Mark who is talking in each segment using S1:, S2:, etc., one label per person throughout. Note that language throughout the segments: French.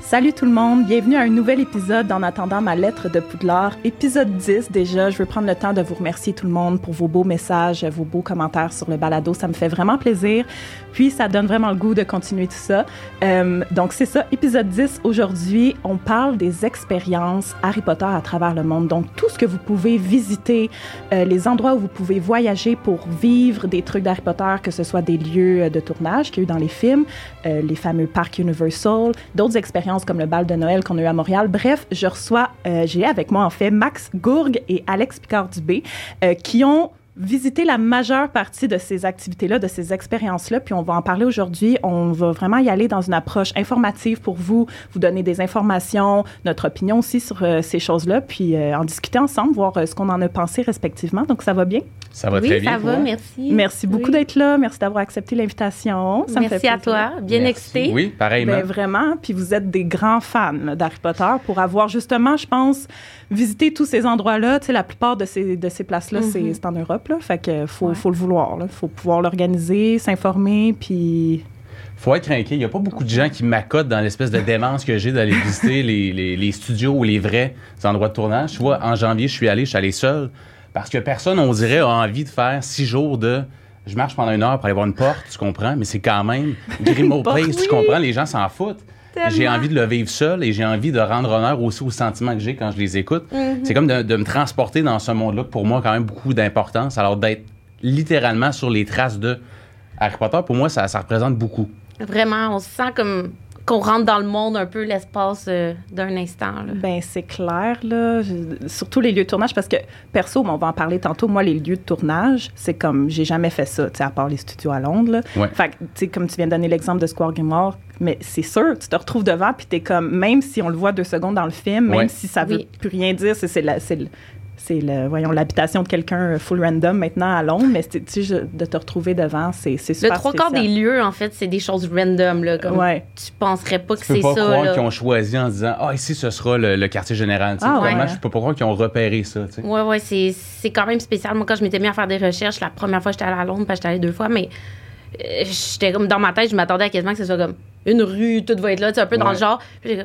S1: Salut tout le monde, bienvenue à un nouvel épisode en attendant ma lettre de Poudlard, épisode 10 déjà. Je veux prendre le temps de vous remercier tout le monde pour vos beaux messages, vos beaux commentaires sur le balado, ça me fait vraiment plaisir. Puis ça donne vraiment le goût de continuer tout ça. Euh, donc c'est ça, épisode 10 aujourd'hui, on parle des expériences Harry Potter à travers le monde. Donc tout ce que vous pouvez visiter, euh, les endroits où vous pouvez voyager pour vivre des trucs d'Harry Potter, que ce soit des lieux de tournage qu'il y a eu dans les films, euh, les fameux parcs Universal, d'autres expériences comme le bal de Noël qu'on a eu à Montréal. Bref, je reçois, euh, j'ai avec moi en fait Max Gourgue et Alex Picard-Dubé euh, qui ont visité la majeure partie de ces activités-là, de ces expériences-là, puis on va en parler aujourd'hui. On va vraiment y aller dans une approche informative pour vous, vous donner des informations, notre opinion aussi sur euh, ces choses-là, puis euh, en discuter ensemble, voir euh, ce qu'on en a pensé respectivement. Donc, ça va bien?
S2: Ça va
S3: oui,
S2: très bien.
S3: ça va,
S2: toi?
S3: merci.
S1: Merci beaucoup
S3: Oui.
S1: d'être là. Merci d'avoir accepté l'invitation. Ça me fait
S3: Merci à
S1: plaisir.
S3: toi. Bien
S2: Merci.
S3: excité.
S2: Oui, pareillement.
S1: Ben, vraiment. Puis vous êtes des grands fans d'Harry Potter pour avoir justement, je pense, visité tous ces endroits-là. Tu sais, la plupart de ces, de ces places-là, c'est-
S3: Mhm.
S1: c'est en Europe. Là. Fait que faut,
S3: Ouais.
S1: faut le vouloir. Il faut pouvoir l'organiser, s'informer. Puis.
S2: faut être craqué. Il n'y a pas beaucoup de gens qui m'accotent dans l'espèce de démence que j'ai d'aller visiter les, les- les studios ou les vrais endroits de tournage. Tu vois, en janvier, je suis allé, je suis allé seul parce que personne, on dirait, a envie de faire six jours de. Je marche pendant une heure pour aller voir une porte, tu comprends, mais c'est quand même Grimmauld
S1: porte,
S2: Place, tu comprends, les gens s'en foutent. J'ai envie de le vivre seul et j'ai envie de rendre honneur aussi aux sentiments que j'ai quand je les écoute.
S3: Mhm.
S2: C'est comme de, de me transporter dans ce monde-là, pour moi, quand même beaucoup d'importance. Alors d'être littéralement sur les traces de Harry Potter, pour moi, ça, ça représente beaucoup.
S3: Vraiment, on se sent comme qu'on rentre dans le monde un peu l'espace euh, d'un instant. là.
S1: Ben, c'est clair, là. Surtout les lieux de tournage, parce que, perso, on va en parler tantôt, moi, les lieux de tournage, c'est comme, j'ai jamais fait ça, tu sais, à part les studios à Londres, là.
S2: Ouais.
S1: Fait que, tu sais, comme tu viens de donner l'exemple de Square Grimoire, mais c'est sûr, tu te retrouves devant, puis t'es comme, même si on le voit deux secondes dans le film, même
S2: Ouais.
S1: si ça veut
S3: Oui.
S1: plus rien dire, c'est c'est la- c'est le- c'est le, voyons, l'habitation de quelqu'un euh, full random maintenant à Londres, mais c'est- tu de te retrouver devant, c'est c'est
S3: Le
S1: super
S3: trois quarts des lieux, en fait, c'est des choses random. Là, comme
S1: Ouais.
S3: Tu penserais pas que
S2: Tu peux
S3: c'est
S2: pas
S3: ça.
S2: croire
S3: là.
S2: qu'ils ont choisi en disant Ah, ici, ce sera le, le quartier général. Tu sais,
S1: Ah,
S2: vraiment,
S1: ouais.
S2: je peux pas croire qu'ils ont repéré ça. tu sais.
S3: Ouais, ouais, c'est, c'est quand même spécial. Moi, quand je m'étais mis à faire des recherches, la première fois, j'étais allée à Londres, puis j'étais allée deux fois, mais euh, j'étais comme dans ma tête, je m'attendais à quasiment que ce soit comme une rue, tout va être là, tu sais, un peu dans le genre. Puis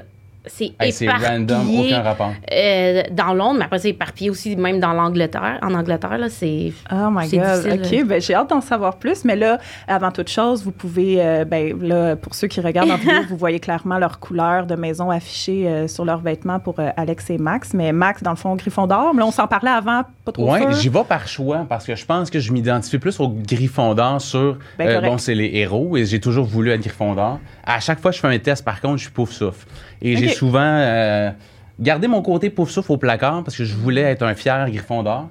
S3: c'est
S2: Hey, random, aucun rapport.
S3: euh, dans Londres, mais après, c'est éparpillé aussi, même dans l'Angleterre. En Angleterre, là, c'est.
S1: Oh my God.
S3: difficile.
S1: OK, ben, j'ai hâte d'en savoir plus. Mais là, avant toute chose, vous pouvez, euh, ben, là, pour ceux qui regardent en vidéo, vous voyez clairement leur couleur de maison affichée euh, sur leurs vêtements pour euh, Alex et Max. Mais Max, dans le fond, Gryffondor. Mais là, on s'en parlait avant, pas trop sûr.
S2: j'y vais par choix parce que je pense que je m'identifie plus au Gryffondor sur.
S1: Ben,
S2: euh, bon, c'est les héros et j'ai toujours voulu être Gryffondor. À chaque fois que je fais un test, par contre, je suis pouf souffle. Et j'ai. Souvent euh, gardé mon côté pouf souffle au placard parce que je voulais être un fier Gryffondor.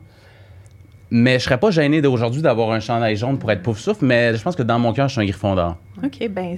S2: Mais je serais pas gêné d'aujourd'hui d'avoir un chandail jaune pour être pouf souffle, mais je pense que dans mon cœur, je suis un Gryffondor.
S1: OK, ben,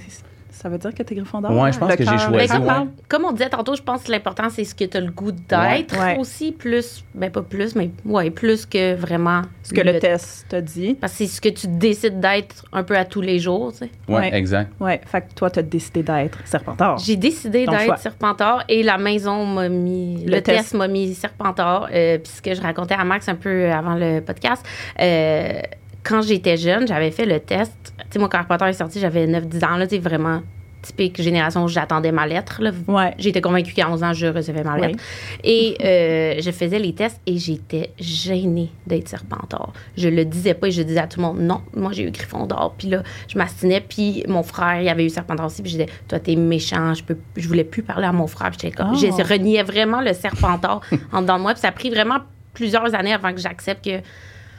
S1: ça veut dire que t'es Gryffondor.
S2: Ouais, je pense
S1: Le
S2: que j'ai choisi,
S3: Mais comme,
S2: ouais.
S1: parle.
S3: comme on disait tantôt, je pense que l'important, c'est ce que tu as le goût d'être
S1: Ouais.
S3: Aussi, plus, ben pas plus, mais ouais, plus que vraiment.
S1: Ce que le, test t'a dit.
S3: Parce que c'est ce que tu décides d'être un peu à tous les jours, tu sais.
S2: Ouais,
S1: Ouais.
S2: exact.
S1: Ouais, fait que toi, t'as décidé d'être Serpentard.
S3: J'ai décidé d'être Serpentard et la maison m'a mis.
S1: Le
S3: Le,
S1: test.
S3: test, m'a mis Serpentard. Euh, puis ce que je racontais à Max un peu avant le podcast, euh, quand j'étais jeune, j'avais fait le test. Tu sais, mon Potter est sorti, j'avais 9-10 ans, là, tu vraiment typique génération où j'attendais ma lettre.
S1: Ouais.
S3: J'étais convaincue qu'à 11 ans, je recevais ma lettre. Et euh, je faisais les tests et j'étais gênée d'être Serpentard. Je le disais pas et je disais à tout le monde, non, moi j'ai eu Gryffondor. Puis là, je m'astinais. Puis mon frère, il avait eu Serpentard aussi. Puis je disais, toi, t'es méchant. Je, peux, je voulais plus parler à mon frère. Puis comme,
S1: Oh.
S3: je reniais vraiment le Serpentard en dedans de moi. Puis ça a pris vraiment plusieurs années avant que j'accepte que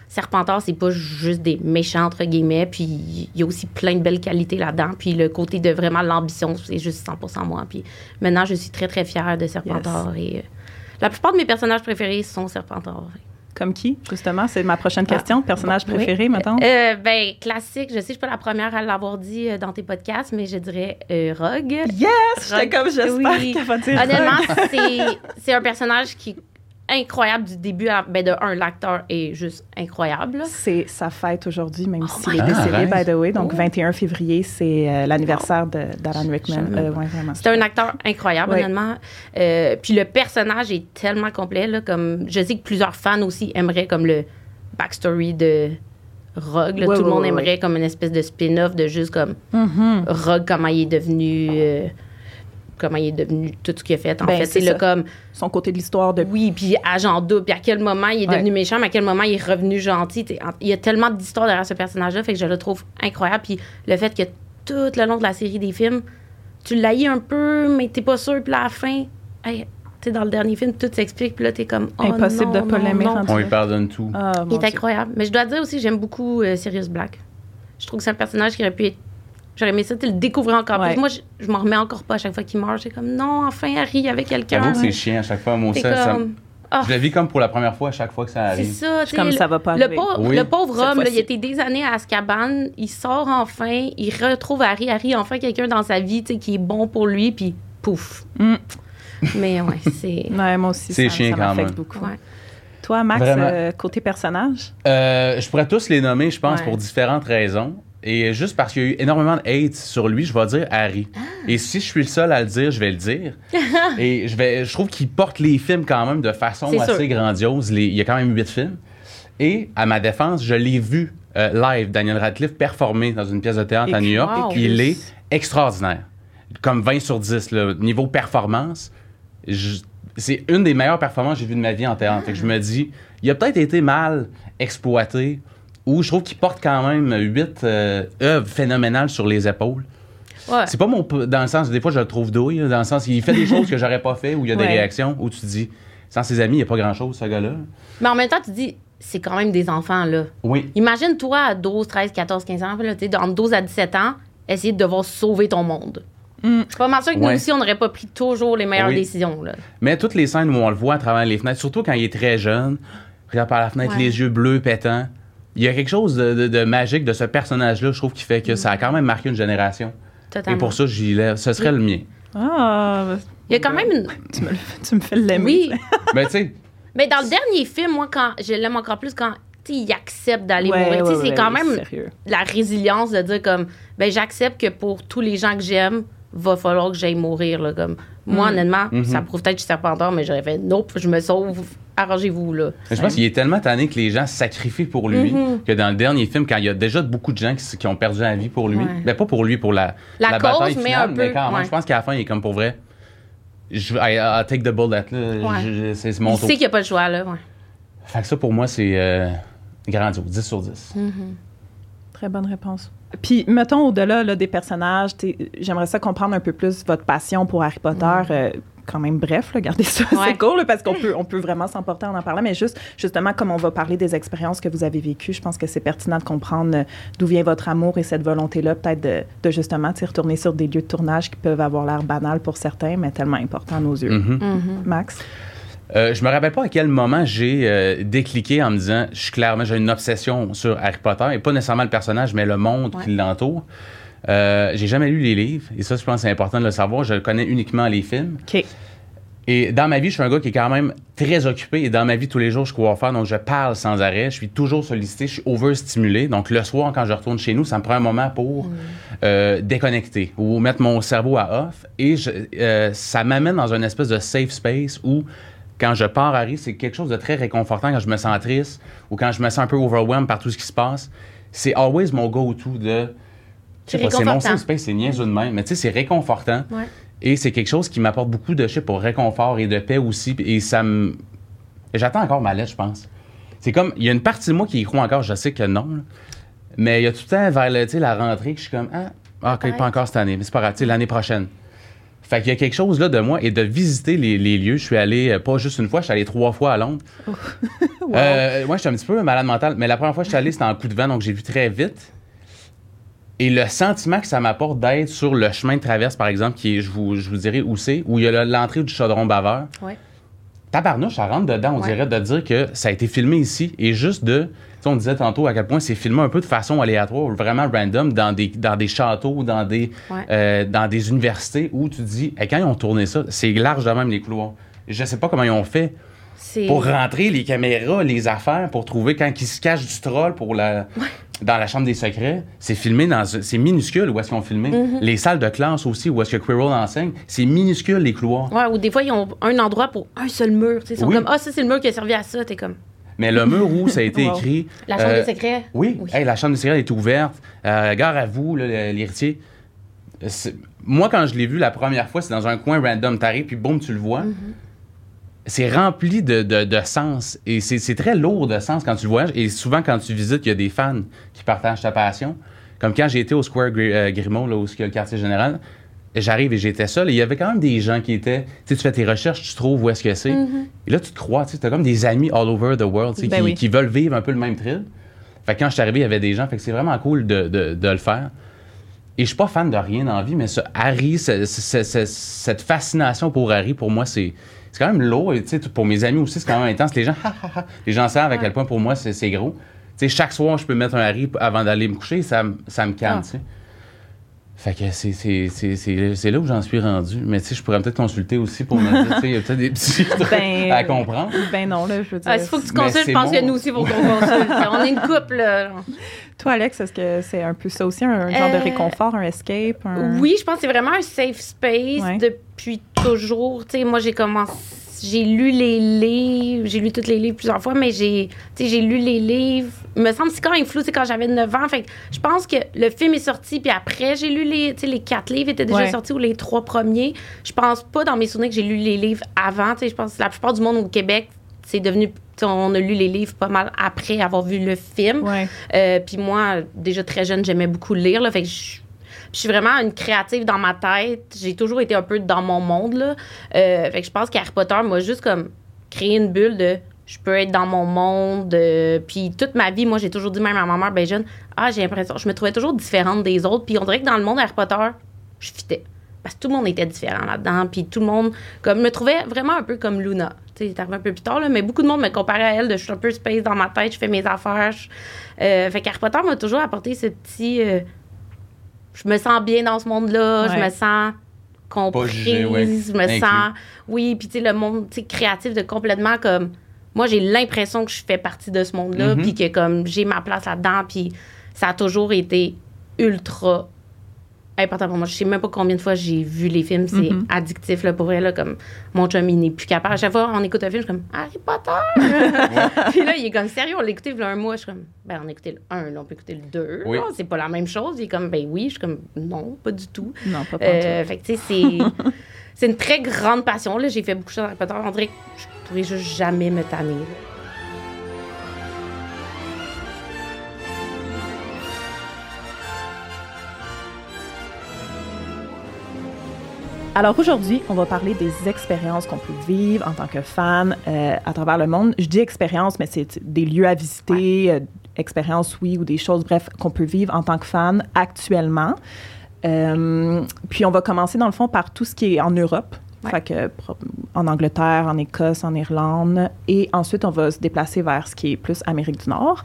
S3: Serpentard, c'est pas juste des méchants, entre guillemets. Puis il y a aussi plein de belles qualités là-dedans. Puis le côté de vraiment l'ambition, c'est juste 100% moi. Puis maintenant, je suis très, très fière de Serpentard. Et euh, la plupart de mes personnages préférés sont Serpentard.
S1: Comme qui, justement? C'est ma prochaine question. Personnage
S3: Ah, bon,
S1: préféré,
S3: oui.
S1: mettons?
S3: Euh, ben, classique. Je sais, je suis pas la première à l'avoir dit euh, dans tes podcasts, mais je dirais euh, Rogue.
S1: Yes! Comme, j'espère
S3: Oui.
S1: qu'elle va dire
S3: Honnêtement, c'est- c'est un personnage qui est incroyable du début à ben de un l'acteur est juste incroyable.
S1: C'est sa fête aujourd'hui, même
S3: Oh
S1: s'il est décédé,
S2: Ah,
S1: by the way. Donc,
S3: Oh.
S1: 21 février, c'est euh, l'anniversaire d'Alan Rickman. Euh, ouais.
S3: C'est un acteur incroyable,
S1: Oui.
S3: honnêtement. Euh, puis le personnage est tellement complet. Là, comme, je sais que plusieurs fans aussi aimeraient comme le backstory de Rogue. là.
S1: Ouais,
S3: Tout le monde aimerait comme une espèce de spin-off de juste comme
S1: Mhm.
S3: Rogue, comment il est devenu euh, comment il est devenu tout ce qu'il a fait. En
S1: Ben,
S3: fait,
S1: c'est
S3: le comme,
S1: Son côté de l'histoire de.
S3: oui, puis agent double, puis à quel moment il est devenu
S1: Ouais.
S3: méchant, mais à quel moment il est revenu gentil. Il y a tellement d'histoires derrière ce personnage-là, fait que je le trouve incroyable. Puis le fait que tout le long de la série des films, tu l'haïs un peu, mais t'es pas sûr, puis à la fin, hey, t'sais, dans le dernier film, tout s'explique, puis là, t'es comme, oh,
S1: Impossible
S3: non,
S1: de pas l'aimer
S2: On lui pardonne tout.
S1: Ah,
S3: Il est
S1: Dieu.
S3: incroyable. Mais je dois dire aussi, j'aime beaucoup euh, Sirius Black. Je trouve que c'est un personnage qui aurait pu être. J'aurais aimé ça, tu le découvrir encore
S1: Ouais.
S3: plus. Moi, je, je m'en remets encore pas à chaque fois qu'il meurt. J'ai comme, non, enfin, Harry, il y avait quelqu'un.
S2: J'avoue que c'est chiant à chaque fois. Moi aussi, ça-
S3: comme. ah,
S2: je le vis comme pour la première fois à chaque fois que ça
S3: c'est
S2: arrive.
S3: ça, tu sais.
S1: Comme
S3: le-
S1: ça va pas
S3: le pauvre,
S2: Oui.
S3: le pauvre homme, là, il était des années à Azkaban. Il sort enfin, il retrouve Harry. Harry, a enfin, quelqu'un dans sa vie tu sais, qui est bon pour lui, puis pouf.
S1: Mm.
S3: Mais ouais, c'est.
S1: Ouais, moi aussi,
S2: C'est
S1: ça,
S2: chiant
S1: ça
S2: quand même.
S1: beaucoup.
S3: Ouais.
S1: Toi, Max, euh, côté personnage?
S2: Euh, je pourrais tous les nommer, je pense,
S3: Ouais.
S2: pour différentes raisons. Et juste parce qu'il y a eu énormément de hate sur lui, je vais dire Harry.
S3: Ah.
S2: Et si je suis le seul à le dire, je vais le dire. Et je, vais, je trouve qu'il porte les films quand même de façon assez
S3: sûr.
S2: grandiose. Les- il y a quand même huit films. Et à ma défense, je l'ai vu euh, live, Daniel Radcliffe, performer dans une pièce de théâtre à New York.
S3: Wow.
S2: Il est extraordinaire. Comme 20 sur 10, là, niveau performance. je- c'est une des meilleures performances que j'ai vues de ma vie en théâtre. Fait que je me dis, il a peut-être été mal exploité, ou je trouve qu'il porte quand même huit euh, œuvres phénoménales sur les épaules.
S3: Ouais.
S2: C'est pas mon. Dans le sens, des fois, je le trouve douille, dans le sens, il fait des choses que j'aurais pas fait, où il y a des
S1: Ouais.
S2: réactions, où tu te dis, sans ses amis, il n'y a pas grand-chose, ce gars-là.
S3: Mais en même temps, tu dis, c'est quand même des enfants, là.
S2: Oui.
S3: Imagine-toi à 12, 13, 14, 15 ans, là, entre 12 à 17 ans, essayer de devoir sauver ton monde.
S1: Mm.
S3: Je suis pas mal sûre que nous aussi, on n'aurait pas pris toujours les meilleures
S2: Oui.
S3: décisions. Là.
S2: Mais toutes les scènes où on le voit à travers les fenêtres, surtout quand il est très jeune, regarde par la fenêtre, les yeux bleus pétants. Il y a quelque chose de, de- de magique de ce personnage-là, je trouve, qui fait que ça a quand même marqué une génération.
S3: Totalement.
S2: Et pour ça, j'y lève. Ce serait le mien.
S1: Ah,
S3: Il y a quand même une.
S1: tu me, tu me fais l'aimer.
S3: Oui.
S2: Mais tu sais,
S3: Mais dans le dernier film, moi, quand je l'aime encore plus quand il accepte d'aller
S1: Ouais,
S3: mourir.
S1: Ouais,
S3: c'est
S1: ouais,
S3: quand même
S1: Sérieux.
S3: la résilience de dire comme ben j'accepte que pour tous les gens que j'aime, va falloir que j'aille mourir. Là, comme. Moi,
S1: Mm.
S3: honnêtement,
S2: Mhm.
S3: ça prouve peut-être que je suis serpentard, mais j'aurais fait nope, je me sauve, arrangez-vous. là.
S2: je pense qu'il est tellement tanné que les gens sacrifient pour lui
S3: Mhm.
S2: que dans le dernier film, quand il y a déjà beaucoup de gens qui, ont perdu la vie pour lui,
S3: Ouais.
S2: mais pas pour lui, pour la,
S3: La cause,
S2: bataille
S3: mais un
S2: mais
S3: peu,
S2: quand même,
S3: ouais.
S2: je pense qu'à la fin, il est comme pour vrai. Je, I, take the bullet, là.
S3: Ouais.
S2: Je- je- c'est mon
S3: Il
S2: tour.
S3: sait qu'il n'y a pas le choix. Là, ouais.
S2: Fait que ça, pour moi, c'est euh, grandiose. 10 sur 10.
S1: Très bonne réponse. Puis, mettons, au-delà là, des personnages, j'aimerais ça comprendre un peu plus votre passion pour Harry Potter. euh, quand même bref, là, gardez ça,
S3: Ouais.
S1: c'est cool, là, parce qu'on peut, on peut vraiment s'emporter en en parlant, mais juste, justement, comme on va parler des expériences que vous avez vécues, je pense que c'est pertinent de comprendre euh, d'où vient votre amour et cette volonté-là, peut-être de, de justement, retourner sur des lieux de tournage qui peuvent avoir l'air banals pour certains, mais tellement importants à nos yeux.
S2: Mhm.
S3: Mhm.
S1: Max?
S2: Euh, je me rappelle pas à quel moment j'ai euh, décliqué en me disant je suis clairement j'ai une obsession sur Harry Potter et pas nécessairement le personnage mais le monde
S3: Ouais.
S2: qui l'entoure. Euh, j'ai jamais lu les livres et ça je pense que c'est important de le savoir. Je connais uniquement les films.
S1: OK.
S2: Et dans ma vie, je suis un gars qui est quand même très occupé. Et dans ma vie, tous les jours, je cours faire. Donc, je parle sans arrêt. Je suis toujours sollicité. Je suis overstimulé. Donc, le soir, quand je retourne chez nous, ça me prend un moment pour euh, déconnecter ou mettre mon cerveau à off. Et je- euh, ça m'amène dans une espèce de safe space où, quand je pars à c'est quelque chose de très réconfortant quand je me sens triste ou quand je me sens un peu overwhelmed par tout ce qui se passe. C'est always mon go-to de. je sais
S3: C'est
S2: mon safe space, c'est niaiseux de même. Mais tu sais, c'est réconfortant.
S3: Ouais.
S2: Et c'est quelque chose qui m'apporte beaucoup de je sais pas, réconfort et de paix aussi. Et ça me. J'attends encore ma lettre, je pense. C'est comme. Il y a une partie de moi qui y croit encore, je sais que non. là. Mais il y a tout le temps vers le, la rentrée que je suis comme. Ah, ah, ok,
S3: Peut-être.
S2: pas encore cette année, mais c'est pas grave, tu sais, l'année prochaine. Fait qu'il y a quelque chose là de moi et de visiter les, les lieux. Je suis allé, euh, pas juste une fois, je suis allé trois fois à Londres. Euh, moi, je suis un petit peu malade mental, mais la première fois que je suis allé, c'était en coup de vent, donc j'ai vu très vite. Et le sentiment que ça m'apporte d'être sur le chemin de traverse, par exemple, qui est, je vous, je vous dirai où c'est, où il y a le- l'entrée du chaudron baveur.
S3: Ouais.
S2: Tabarnouche, ça rentre dedans, on
S3: Ouais.
S2: dirait, de dire que ça a été filmé ici et juste de. On disait tantôt à quel point c'est filmé un peu de façon aléatoire, vraiment random, dans des, dans des châteaux, dans des,
S3: Ouais.
S2: euh, dans des universités où tu te dis, Hey, quand ils ont tourné ça, c'est large de même les couloirs. Je sais pas comment ils ont fait pour rentrer les caméras, les affaires, pour trouver quand ils se cachent du troll pour la, dans la chambre des secrets. C'est filmé dans. C'est minuscule où est-ce qu'ils ont filmé.
S3: Mm-hmm.
S2: Les salles de classe aussi où est-ce que Quirrell enseigne, c'est minuscule les couloirs.
S3: Ouais, ou des fois, ils ont un endroit pour un seul mur. Ils sont
S2: Oui.
S3: comme, ah, ça, c'est le mur qui a servi à ça. T'es comme,
S2: Mais le mur où ça a été
S1: Wow.
S2: écrit.
S3: la chambre
S2: euh,
S3: des secrets.
S2: Oui,
S3: Oui.
S2: Hey, la chambre des secrets est ouverte. Euh, gare à vous, l'héritier. c'est- moi, quand je l'ai vu la première fois, c'est dans un coin random. T'arrives, puis boum, tu le vois. C'est rempli de, de, de sens. Et c'est c'est très lourd de sens quand tu le voyages. Et souvent, quand tu visites, il y a des fans qui partagent ta passion. Comme quand j'ai été au Square euh, Grimaud, là où il y a le quartier général, j'arrive et j'étais seul. Et il y avait quand même des gens qui étaient. Tu sais, tu fais tes recherches, tu trouves où est-ce que c'est. Et là, tu te crois, tu as comme des amis all over the world
S1: Ben
S2: qui,
S1: oui.
S2: qui veulent vivre un peu le même thrill. Fait que quand je suis arrivé, il y avait des gens. Fait que c'est vraiment cool de, de, de le faire. Et je suis pas fan de rien dans la vie, mais ce Harry, ce- ce- ce- cette fascination pour Harry, pour moi, c'est c'est quand même lourd. Tu sais, pour mes amis aussi, c'est quand même intense. Les gens, les gens savent à quel point pour moi c'est gros. Tu sais, chaque soir, je peux mettre un Harry avant d'aller me coucher, ça, me- ça me calme.
S1: Ah.
S2: tu sais. Fait que c'est- c'est c'est- c'est- c'est là où j'en suis rendu. Mais tu sais, je pourrais peut-être consulter aussi pour me dire, tu sais, il y a peut-être des petits trucs
S1: Ben,
S2: à comprendre.
S1: Ben non, là, je veux dire.
S3: Il faut que tu consultes. Je pense
S2: bon.
S3: que nous aussi, il faut qu'on consulte. On est une couple. là.
S1: Toi, Alex, est-ce que c'est un peu ça aussi, un genre de
S3: Euh,
S1: réconfort, un escape? un-
S3: Oui, je pense que c'est vraiment un safe space
S1: Ouais.
S3: depuis toujours. Tu sais, moi, j'ai commencé. J'ai lu les livres, j'ai lu tous les livres plusieurs fois, mais j'ai, j'ai lu les livres. Il me semble que c'est quand même flou, c'est quand j'avais 9 ans. Fait que je pense que le film est sorti, puis après, j'ai lu les, les quatre livres étaient déjà
S1: Ouais.
S3: sortis ou les trois premiers. Je pense pas dans mes souvenirs que j'ai lu les livres avant. Je pense que la plupart du monde au Québec, c'est devenu. On a lu les livres pas mal après avoir vu le film. Euh, puis moi, déjà très jeune, j'aimais beaucoup lire. Là, fait que je, je suis vraiment une créative dans ma tête. J'ai toujours été un peu dans mon monde. Là. Euh, fait que je pense qu'Harry Potter m'a juste comme créé une bulle de je peux être dans mon monde. euh, puis toute ma vie, moi, j'ai toujours dit même à ma mère, ben jeune, ah, j'ai l'impression, je me trouvais toujours différente des autres. Puis on dirait que dans le monde Harry Potter, je fitais. Parce que tout le monde était différent là-dedans. Puis tout le monde comme, me trouvait vraiment un peu comme Luna. Tu sais, c'est arrivé un peu plus tard, là, mais beaucoup de monde me comparait à elle de je suis un peu space dans ma tête, je fais mes affaires. je- euh, fait Potter m'a toujours apporté ce petit. euh, je me sens bien dans ce monde-là, je me sens comprise,
S2: ouais.
S3: je me
S2: Inclus.
S3: sens. Oui, puis tu sais, le monde tu sais, créatif de complètement comme. Moi, j'ai l'impression que je fais partie de ce monde-là,
S2: Mhm.
S3: puis que comme j'ai ma place là-dedans, puis ça a toujours été ultra important pour moi. Je sais même pas combien de fois j'ai vu les films. C'est
S1: Mhm.
S3: addictif, là, pour vrai. Là, comme mon chum, il n'est plus capable. À chaque fois, on écoute un film, je suis comme Harry Potter! Puis là, il est comme sérieux, on l'a écouté il y a un mois. Je suis comme, ben, on a écouté le 1, là, on peut écouter le 2.
S2: Oui.
S3: là, C'est pas la même chose. Il est comme, ben oui. Je suis comme, non, pas du tout.
S1: Non, pas
S3: Euh, fait que, tu sais, c'est. C'est une très grande passion. Là. J'ai fait beaucoup de choses dans Harry Potter. On dirait que je pourrais juste jamais me tanner. là.
S1: Alors aujourd'hui, on va parler des expériences qu'on peut vivre en tant que fan euh, à travers le monde. Je dis expérience, mais c'est des lieux à visiter, euh, expériences, oui, ou des choses, bref, qu'on peut vivre en tant que fan actuellement. Euh, puis on va commencer dans le fond par tout ce qui est en Europe.
S3: Ouais.
S1: Fait que en Angleterre, en Écosse, en Irlande. Et ensuite, on va se déplacer vers ce qui est plus Amérique du Nord.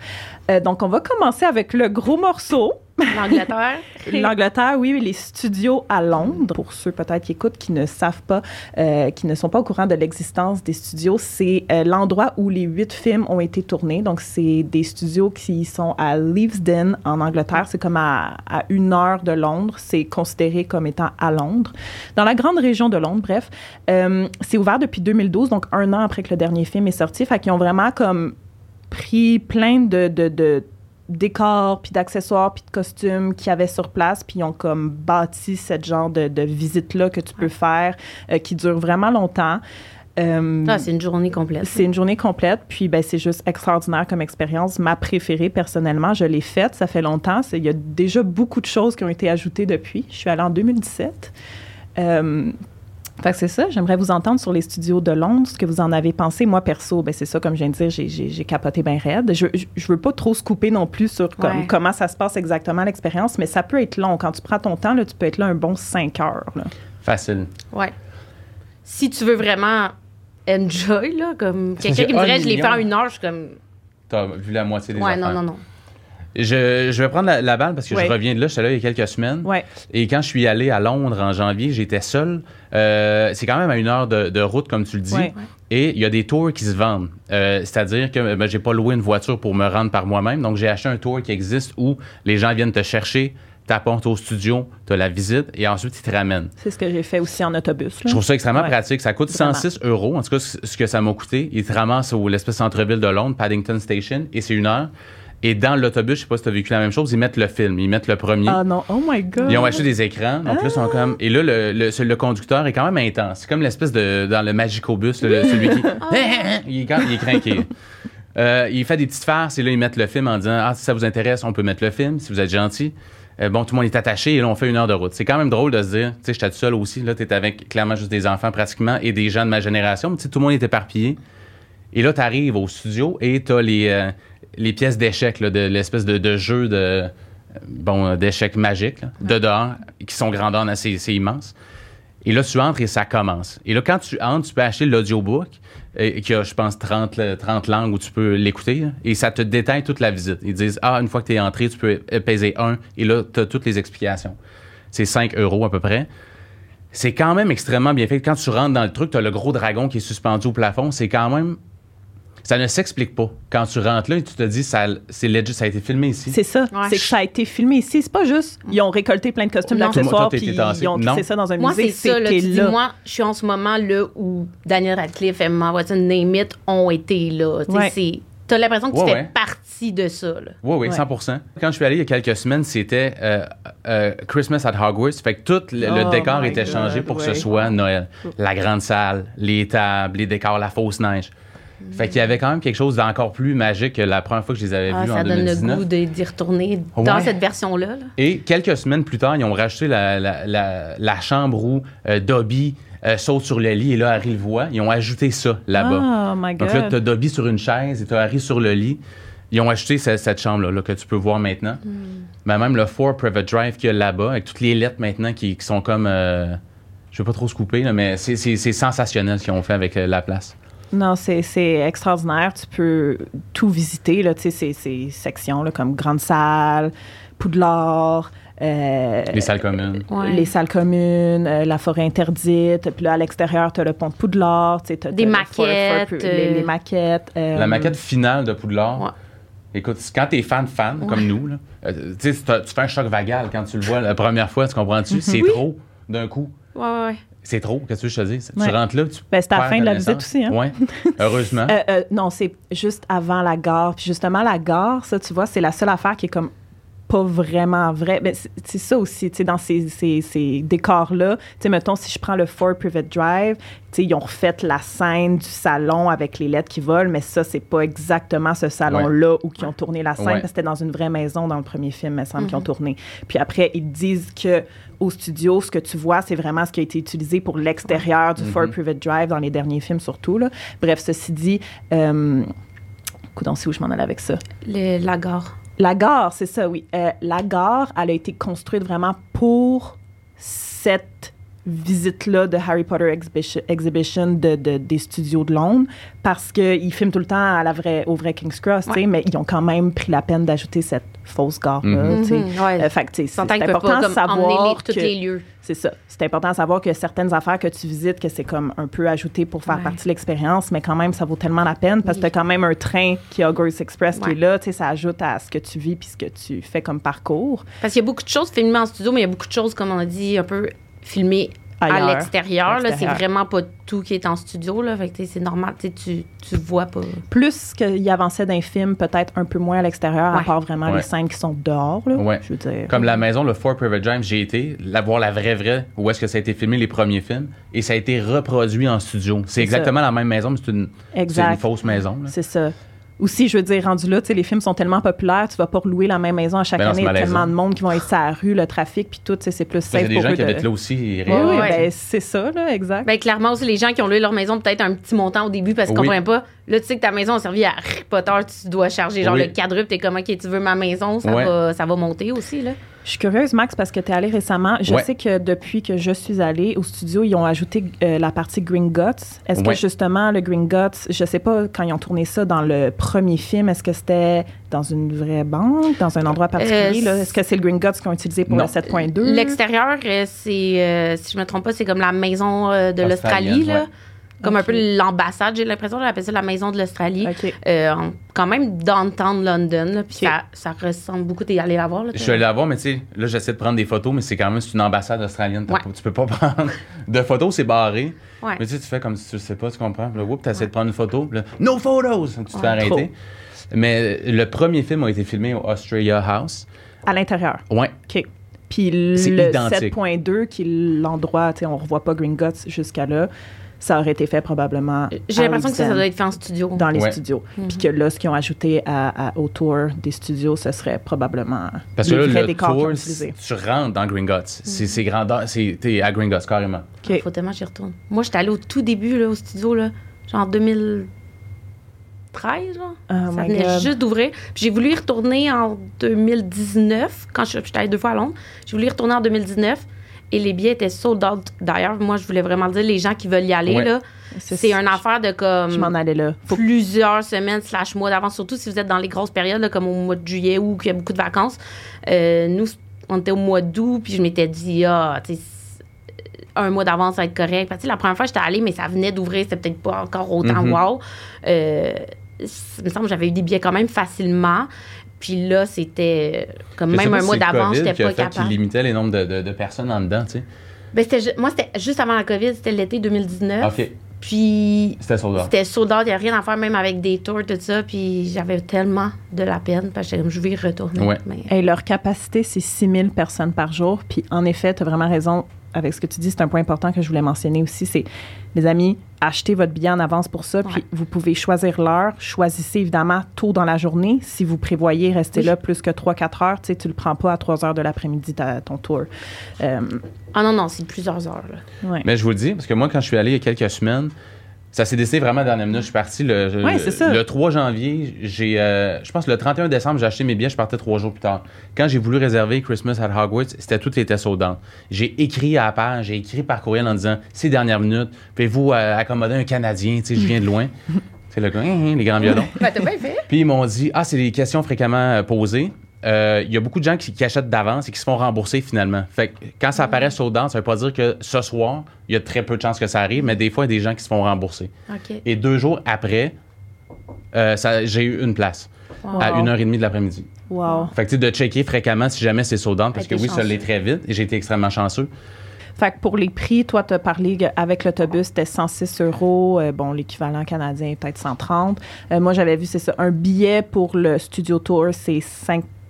S1: Euh, donc, on va commencer avec le gros morceau.
S3: L'Angleterre.
S1: L'Angleterre, oui, les studios à Londres. Pour ceux peut-être qui écoutent, qui ne savent pas, euh, qui ne sont pas au courant de l'existence des studios, c'est euh, l'endroit où les huit films ont été tournés. Donc, c'est des studios qui sont à Leavesden, en Angleterre. C'est comme à, à une heure de Londres. C'est considéré comme étant à Londres. Dans la grande région de Londres, bref. Euh, c'est ouvert depuis 2012, donc un an après que le dernier film est sorti. Fait qu'ils ont vraiment comme pris plein de, de, de décors, puis d'accessoires, puis de costumes qu'il y avait sur place, puis ils ont comme bâti cette genre de, de visite-là que tu peux faire, euh, qui dure vraiment longtemps. Euh,
S3: Ah, c'est une journée complète.
S1: c'est une journée complète, puis ben, c'est juste extraordinaire comme expérience. Ma préférée, personnellement, je l'ai faite, ça fait longtemps. Il y a déjà beaucoup de choses qui ont été ajoutées depuis. Je suis allée en 2017. Euh, fait que c'est ça, j'aimerais vous entendre sur les studios de Londres, ce que vous en avez pensé. Moi, perso, ben c'est ça, comme je viens de dire, j'ai, j'ai, j'ai capoté bien raide. Je, je, je veux pas trop se couper non plus sur comme,
S3: Ouais.
S1: comment ça se passe exactement l'expérience, mais ça peut être long. Quand tu prends ton temps, là, tu peux être là un bon 5 heures. là.
S2: Facile.
S3: Ouais. Si tu veux vraiment enjoy, là, comme quelqu'un qui me dirait, je l'ai fait en une heure, je suis comme,
S2: T'as vu la moitié des
S3: ouais,
S2: affaires.
S3: non, non, non.
S2: Je, je vais prendre la, la balle parce que
S1: Ouais.
S2: je reviens de là. J'étais là il y a quelques semaines.
S1: Ouais.
S2: Et quand je suis allé à Londres en janvier, j'étais seul. Euh, c'est quand même à une heure de, de route, comme tu le dis.
S1: Ouais.
S2: Et il y a des tours qui se vendent. Euh, C'est-à-dire que ben, j'ai pas loué une voiture pour me rendre par moi-même. Donc, j'ai acheté un tour qui existe où les gens viennent te chercher, t'apportent au studio, tu as la visite et ensuite ils te ramènent.
S1: C'est ce que j'ai fait aussi en autobus. là.
S2: Je trouve ça extrêmement
S1: Ouais.
S2: pratique. Ça coûte
S1: Vraiment.
S2: 106 euros. En tout cas, ce que ça m'a coûté. Ils te ramassent au l'espèce centre-ville de Londres, Paddington Station, et c'est une heure. Et dans l'autobus, je sais pas si tu as vécu la même chose, ils mettent le film, ils mettent le premier.
S1: Ah non, oh my God.
S2: Ils ont acheté des écrans. Donc là, ils sont comme. Et là, le, le, le conducteur est quand même intense. C'est comme l'espèce de. Dans le Magicobus, celui qui. il, est, quand- il est craqué. Euh, il fait des petites farces et là, ils mettent le film en disant Ah, si ça vous intéresse, on peut mettre le film, si vous êtes gentil. Euh, bon, tout le monde est attaché et là, on fait une heure de route. C'est quand même drôle de se dire, tu sais, j'étais tout seul aussi. Là, t'étais avec clairement juste des enfants pratiquement et des gens de ma génération. Mais tu sais, tout le monde est éparpillé. Et là, tu arrives au studio et tu as les, euh, les pièces d'échecs, là, de l'espèce de, de jeu de, euh, bon, euh, d'échecs magiques, là, de dehors, qui sont grandeur assez c'est immense. Et là, tu entres et ça commence. Et là, quand tu entres, tu peux acheter l'audiobook, euh, qui a, je pense, 30, le- 30 langues où tu peux l'écouter, et ça te détaille toute la visite. Ils disent, ah, une fois que tu es entré, tu peux peser un, et là, tu as toutes les explications. C'est 5 euros à peu près. C'est quand même extrêmement bien fait. Quand tu rentres dans le truc, tu as le gros dragon qui est suspendu au plafond. C'est quand même. Ça ne s'explique pas. Quand tu rentres là et tu te dis, ça, c'est legit, ça a été filmé ici.
S1: C'est ça.
S3: Ouais.
S1: C'est que ça a été filmé ici. C'est pas juste, ils ont récolté plein de costumes
S3: Non.
S1: d'accessoires puis ils ont
S2: Non.
S1: ça dans un
S3: Moi,
S1: musée.
S3: c'est ça. Là, dis,
S1: là.
S3: moi, je suis en ce moment là où Daniel Radcliffe, Emma Watson, Name It ont été là.
S1: Ouais.
S3: c'est- T'as l'impression que tu
S2: Ouais,
S3: fais
S2: ouais.
S3: partie de ça. Là.
S2: Oui, oui,
S1: Ouais.
S2: 100 Quand je suis allé il y a quelques semaines, c'était euh, euh, Christmas at Hogwarts. Fait que tout le, le
S1: Oh
S2: décor était
S1: God,
S2: changé pour que ce soit Noël. La grande salle, les tables, les décors, la fausse neige. Fait qu'il y avait quand même quelque chose d'encore plus magique que la première fois que je les avais
S3: Ah,
S2: vus en
S3: ça donne le
S2: 2019.
S3: goût d'y retourner dans
S2: Ouais.
S3: cette version-là. là.
S2: Et quelques semaines plus tard, ils ont rajouté la, la- la- la chambre où euh, Dobby euh, saute sur le lit et là, Harry le voit. Ils ont ajouté ça là-bas.
S1: Oh my God.
S2: Donc là, tu as Dobby sur une chaise et tu as Harry sur le lit. Ils ont ajouté ce- cette chambre-là là, que tu peux voir maintenant.
S1: Hmm.
S2: Mais même le Four Private Drive qu'il y a là-bas, avec toutes les lettres maintenant qui, qui sont comme. euh, je ne vais pas trop se couper, là, mais c'est- c'est c'est sensationnel ce qu'ils ont fait avec la place.
S1: Non, c'est c'est extraordinaire. Tu peux tout visiter, là, tu sais, ces, ces sections, là, comme Grande Salle, Poudlard, euh,
S2: Les salles communes.
S3: Ouais.
S1: les salles communes, euh, la forêt interdite. Puis là, à l'extérieur, tu as le pont de Poudlard. tu sais, t'as-
S3: Des
S1: t'as le Fort-
S3: maquettes,
S1: Fort- les,
S3: euh,
S1: les maquettes. euh,
S2: La maquette finale de Poudlard.
S3: Ouais.
S2: Écoute, quand t'es fan fan comme nous, là, euh, tu sais, tu fais un choc vagal quand tu le vois la première fois, tu comprends-tu? C'est trop d'un coup.
S3: Ouais, ouais, ouais.
S2: C'est trop, qu'est-ce que je te dis? Tu rentres là, tu
S1: Ben, c'est à la fin de la visite aussi, hein?
S2: Ouais, heureusement.
S1: Euh, euh, non, c'est juste avant la gare. Puis justement, la gare, ça, tu vois, c'est la seule affaire qui est comme pas vraiment vrai. Mais c'est ça aussi, tu sais, dans ces, ces, ces décors-là. Tu sais, mettons, si je prends le Ford Private Drive, tu sais, ils ont refait la scène du salon avec les lettres qui volent, mais ça, c'est pas exactement ce salon-là où ils ont tourné la scène,
S2: Ouais.
S1: parce que c'était dans une vraie maison dans le premier film, il me semble, qu'ils ont tourné. Puis après, ils disent que au studio, ce que tu vois, c'est vraiment ce qui a été utilisé pour l'extérieur du Ford Private Drive dans les derniers films, surtout. Là. Bref, ceci dit, euh, coudonc, c'est où je m'en allais avec ça?
S3: Le- la gare.
S1: La gare, c'est ça, oui. Euh, la gare, elle a été construite vraiment pour cette visite-là de Harry Potter Exhibition, Exhibition de, de- des studios de Londres parce qu'ils filment tout le temps à la vraie, au vrai King's Cross,
S3: Ouais.
S1: mais ils ont quand même pris la peine d'ajouter cette fausse gare-là. Sais.
S3: Mhm, ouais.
S1: Euh, c'est important de savoir
S3: les, tous
S1: que-
S3: les lieux.
S1: c'est ça. C'est important de savoir que certaines affaires que tu visites, que c'est comme un peu ajouté pour faire
S3: Ouais.
S1: partie de l'expérience, mais quand même, ça vaut tellement la peine parce que
S3: Oui.
S1: tu as quand même un train qui est Hogwarts Express qui est là. Ça ajoute à ce que tu vis puis ce que tu fais comme parcours.
S3: Parce qu'il y a beaucoup de choses filmées en studio, mais il y a beaucoup de choses, comme on a dit, un peu
S1: Ailleurs.
S3: à l'extérieur. C'est vraiment pas tout qui est en studio. Là. Fait c'est normal. tu vois pas.
S1: Plus qu'il avançait d'un film, peut-être un peu moins à l'extérieur, à part vraiment
S2: Ouais.
S1: les scènes qui sont dehors. Là,
S2: Ouais.
S1: Je veux dire.
S2: Comme la maison, le Fort Private Drive, j'ai été la voir la vraie vraie, où est-ce que ça a été filmé les premiers films, et ça a été reproduit en studio. C'est exactement la même maison, mais c'est une, une fausse maison.
S1: C'est ça. Aussi, je veux dire, rendu là, tu sais, les films sont tellement populaires, tu vas pas louer la même maison à chaque
S2: Ben non,
S1: année. Il y a tellement de monde qui vont être sur la rue, le trafic, puis tout, tu sais, c'est plus
S2: Il y a
S1: safe
S2: des
S1: pour
S2: gens
S1: eux
S2: qui
S1: de-
S2: habitent là aussi.
S1: Oui,
S2: réellement.
S1: oui,
S3: Ouais.
S1: ben, c'est ça, là, exact.
S3: Ben, clairement aussi, les gens qui ont loué leur maison, peut-être un petit montant au début parce qu'ils
S2: Oui.
S3: comprenaient pas. Là, tu sais que ta maison a servi à Harry Potter, tu dois charger genre
S2: Oui.
S3: le quadruple. T'es comme, OK, tu veux ma maison, ça,
S2: Ouais.
S3: va, ça va monter aussi. Là.
S1: Je suis curieuse, Max, parce que tu es allé récemment. Je
S2: Ouais.
S1: sais que depuis que je suis allée au studio, ils ont ajouté euh, la partie Green Guts. Est-ce que justement, le Green Guts, je sais pas quand ils ont tourné ça dans le premier film, est-ce que c'était dans une vraie banque, dans un endroit particulier?
S3: Euh,
S1: là? Est-ce que c'est le Green Guts qu'ils ont utilisé pour
S2: Non.
S1: le 7.2?
S3: L'extérieur, euh, c'est, euh, si je me trompe pas, c'est comme la maison euh, de l'Australie. là.
S2: ouais.
S3: Comme un peu l'ambassade, j'ai l'impression, on appelle ça la maison de l'Australie. Euh, quand même downtown London, là, puis
S1: Ok.
S3: ça, ça ressemble beaucoup. T'es allé la voir, là?
S2: Je suis allé la voir, mais tu sais, là, j'essaie de prendre des photos, mais c'est quand même c'est une ambassade australienne.
S3: Ouais.
S2: tu peux pas prendre de photos, c'est barré.
S3: Ouais.
S2: Mais tu sais, tu fais comme si tu sais pas, tu comprends. Puis là, whoop, t'essaies de prendre une photo. puis là, no photos! Tu te fais arrêter.
S1: Trop.
S2: Mais le premier film a été filmé au Australia House.
S1: À l'intérieur.
S2: Ouais.
S1: OK. Puis le
S2: C'est identique.
S1: 7.2, qui est l'endroit, tu sais, on revoit pas Gringotts jusqu'à là, ça aurait été fait probablement
S3: J'ai l'impression que ça, doit être fait en studio.
S1: dans les
S2: Ouais.
S1: studios.
S3: Mhm.
S1: Puis que là, ce qu'ils ont ajouté à, à- au tour des studios, ce serait probablement
S2: Parce que là, le tour, tu rentres dans Gringotts. C'est c'est grandeur. c'est- T'es à Gringotts, carrément.
S1: OK.
S3: Faut tellement que j'y retourne. Moi, j'étais allée au tout début, là, au studio, là, genre 2013, genre.
S1: Oh
S3: ça
S1: my
S3: venait
S1: God.
S3: juste d'ouvrir. Puis j'ai voulu y retourner en 2019, quand je- j'étais allée deux fois à Londres. J'ai voulu y retourner en 2019 et les billets étaient sold out. D'ailleurs, moi, je voulais vraiment dire, les gens qui veulent y aller,
S2: Ouais.
S3: là, c'est une affaire de comme
S1: Je m'en allais là. Faut
S3: plusieurs semaines slash mois d'avance, surtout si vous êtes dans les grosses périodes, là, comme au mois de juillet ou qu'il y a beaucoup de vacances. Euh, nous, on était au mois d'août, puis je m'étais dit, ah, tu sais, un mois d'avance, ça va être correct. Parce que, tu sais, la première fois que j'étais allée, mais ça venait d'ouvrir, c'était peut-être pas encore autant
S2: Mhm.
S3: wow. Euh, il me semble que j'avais eu des billets quand même facilement. Puis là, c'était comme
S2: Je sais
S3: même un mois d'avance, j'étais
S2: qui
S3: pas capable.
S2: limitait les nombres de, de- de personnes en dedans, tu sais.
S3: Ben, moi, c'était juste avant la COVID, c'était l'été 2019.
S2: OK.
S3: Puis
S2: C'était sold out.
S3: c'était sold out, il n'y a rien à faire, même avec des tours, tout ça. Puis j'avais tellement de la peine, parce que comme, je vais y retourner.
S2: Ouais.
S3: Mais-
S1: Et leur capacité, c'est 6000 personnes par jour. Puis en effet, tu as vraiment raison avec ce que tu dis. C'est un point important que je voulais mentionner aussi. C'est, les amis, achetez votre billet en avance pour ça. Puis vous pouvez choisir l'heure. Choisissez évidemment tôt dans la journée. Si vous prévoyez rester
S3: Oui.
S1: là plus que 3-4 heures, tu sais, tu le prends pas à 3 heures de l'après-midi, ta- ton tour. Euh,
S3: Ah non, non, c'est plusieurs heures. Là.
S1: ouais.
S2: Mais je vous le dis, parce que moi, quand je suis allé il y a quelques semaines, ça s'est décidé vraiment à la dernière minute. Je suis parti le,
S1: Ouais,
S2: le-
S1: c'est ça.
S2: le 3 janvier. J'ai, euh, je pense le 31 décembre, j'ai acheté mes billets, je partais trois jours plus tard. Quand j'ai voulu réserver Christmas at Hogwarts, c'était tout était sold out. J'ai écrit à la page, j'ai écrit par courriel en disant c'est dernière minute, pouvez-vous euh, accommoder un Canadien, tu sais, je viens de loin. c'est le gars, Hein, hein, les grands violons.
S3: Ben, t'as bien fait.
S2: Puis ils m'ont dit Ah, c'est des questions fréquemment euh, posées. Euh, Il y a beaucoup de gens qui, qui achètent d'avance et qui se font rembourser finalement. Fait que quand ça apparaît sold out, ça veut pas dire que ce soir, il y a très peu de chances que ça arrive, mais des fois, il y a des gens qui se font rembourser.
S3: OK.
S2: Et deux jours après, euh, j'ai eu une place à
S1: Wow.
S2: une heure et demie de l'après-midi.
S1: Wow.
S2: Fait que tu sais, de checker fréquemment si jamais c'est out, parce que oui, ça l'est très vite et j'ai été extrêmement chanceux.
S1: Fait que pour les prix, toi, tu as parlé avec l'autobus, c'était 106 euros. Euh, bon, l'équivalent canadien est peut-être 130. Euh, moi, j'avais vu, c'est ça. Un billet pour le studio tour, c'est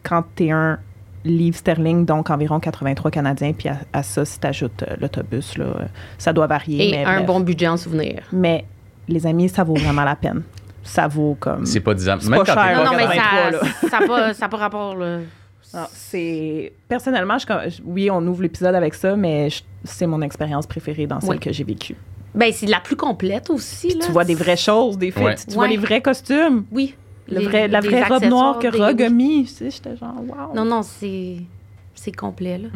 S1: 51 livres sterling, donc environ 83 canadiens. Puis à, à ça, si tu ajoutes l'autobus, là, euh, ça doit varier.
S3: Et
S1: mais,
S3: un
S1: bref.
S3: bon budget en souvenir.
S1: mais les amis, ça vaut vraiment la peine. Ça vaut comme.
S2: C'est pas 10 ans.
S1: C'est
S2: Même
S1: pas
S2: quand
S1: cher,
S3: Non, mais
S1: 83, là.
S3: ça n'a pas, ça a pas rapport. Là.
S1: C'est personnellement, je, oui, on ouvre l'épisode avec ça, mais c'est mon expérience préférée dans celle
S3: Oui.
S1: que j'ai vécue.
S3: Ben, c'est la plus complète aussi. Là.
S1: Tu vois des vraies choses, des faits.
S2: Ouais.
S1: Tu, tu vois les vrais costumes.
S3: Oui.
S1: Le
S3: Les-
S1: vrai, la vraie robe noire que
S3: des-
S1: Rogue a mis. Tu sais, j'étais genre, wow.
S3: Non, non, c'est, c'est complet. Là.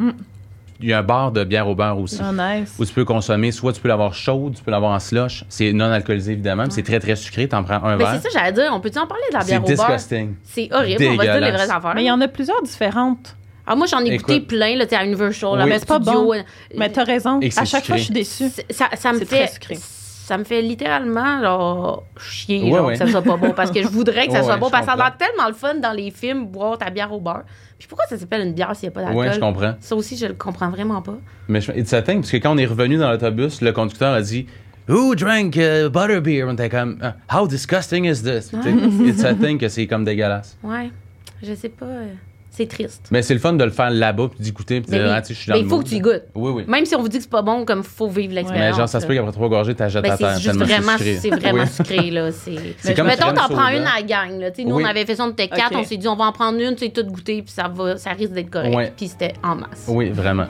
S2: Il y a un bar de bière au beurre aussi.
S1: Oh, nice.
S2: Où tu peux consommer, soit tu peux l'avoir chaude, tu peux l'avoir en slush. C'est non alcoolisé évidemment, mais c'est très très sucré. T'en prends un
S3: Ben,
S2: verre.
S3: c'est ça, j'allais dire. On peut-tu en parler de la
S2: C'est
S3: bière au beurre?
S2: disgusting.
S3: C'est horrible. On va dire les vraies affaires.
S1: Mais il y en a plusieurs différentes.
S3: Ah, moi, j'en ai goûté plein, là, tu sais, à Universal,
S2: Oui.
S3: à
S1: C'est pas bon.
S3: euh,
S1: Mais t'as raison. À
S2: c'est
S1: chaque fois, je suis déçue.
S3: c'est- ça, ça me
S1: C'est
S3: fait.
S1: très sucré.
S3: Ça me fait littéralement genre, chier
S2: Ouais,
S3: genre,
S2: ouais.
S3: que ça soit pas bon. Parce que je voudrais que ça
S2: Ouais,
S3: soit bon. Parce que ça a l'air tellement le fun dans les films, boire ta bière au beurre. Puis pourquoi ça s'appelle une bière s'il n'y a pas d'alcool?
S2: Ouais, je comprends.
S3: Ça aussi, je le comprends vraiment pas.
S2: Mais it's a thing, parce que quand on est revenu dans l'autobus, le conducteur a dit Who drank uh, butterbeer? On était comme uh, How disgusting is this? Sais, It's a thing que c'est comme dégueulasse.
S3: Ouais, je sais pas. C'est triste.
S2: Mais c'est le fun de le faire là-bas, puis d'écouter, puis de
S3: Mais
S2: dire. Ah, tu sais, je suis dans
S3: Mais il faut que tu y goûtes.
S2: Oui, oui.
S3: Même si on vous dit que c'est pas bon, comme faut vivre
S2: Mais
S3: l'expérience.
S2: genre, ça se peut qu'après trois gorgées, t'achètes
S3: Ben,
S2: à terre.
S3: c'est vraiment,
S2: sucré.
S3: c'est vraiment sucré, là. Mettons, t'en prends une à la gang, là. Nous, on avait fait ça, on était quatre, on s'est dit, on va en prendre une, tu sais, tout goûter, puis ça va, ça risque d'être correct. Puis c'était en masse.
S2: Oui, vraiment.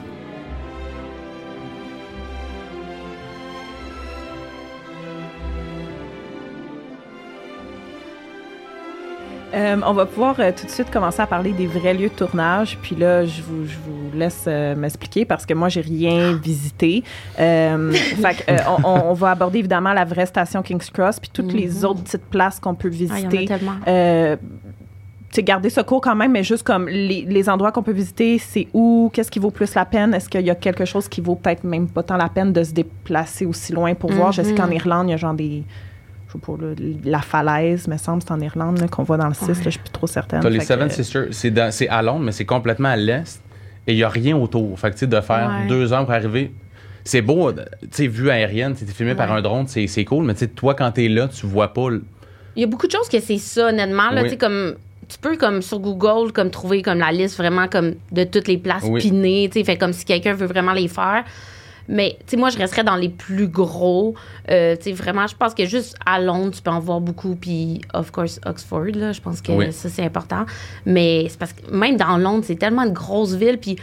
S1: Euh, on va pouvoir euh, tout de suite commencer à parler des vrais lieux de tournage. Puis là, je vous, je vous laisse euh, m'expliquer parce que moi, j'ai rien visité. Euh, fait on, on- va aborder évidemment la vraie station King's Cross puis toutes les
S3: Mhm.
S1: autres petites places qu'on peut
S3: Ah,
S1: visiter. sais, garder ce cours quand même, mais juste comme les, les endroits qu'on peut visiter, c'est où, qu'est-ce qui vaut plus la peine? Est-ce qu'il y a quelque chose qui vaut peut-être même pas tant la peine de se déplacer aussi loin pour voir? Je sais
S3: Mhm.
S1: qu'en Irlande, il y a genre des. Je sais pas, là, la falaise, me semble, c'est en Irlande qu'on voit dans le 6, là, je suis plus trop certaine.
S2: T'as les Seven
S1: que-
S2: Sisters, c'est à Londres, mais c'est complètement à l'est. Et il n'y a rien autour. Fait que, tu sais, de faire
S3: Ouais.
S2: deux heures pour arriver. C'est beau, tu sais, vue aérienne, tu es filmé par un drone, c'est cool, mais tu sais, toi, quand t'es là, tu vois pas. le-
S3: Il y a beaucoup de choses que c'est ça, honnêtement. Là,
S2: Oui.
S3: tu sais, comme tu peux comme sur Google comme trouver comme la liste vraiment comme de toutes les places
S2: Oui.
S3: pinées, tu sais, fait comme si quelqu'un veut vraiment les faire. Mais tu sais moi je resterais dans les plus gros. Euh, tu sais vraiment je pense que juste à Londres tu peux en voir beaucoup puis of course Oxford là, je pense que
S2: Oui.
S3: ça c'est important. Mais c'est parce que même dans Londres, c'est tellement de grosses villes puis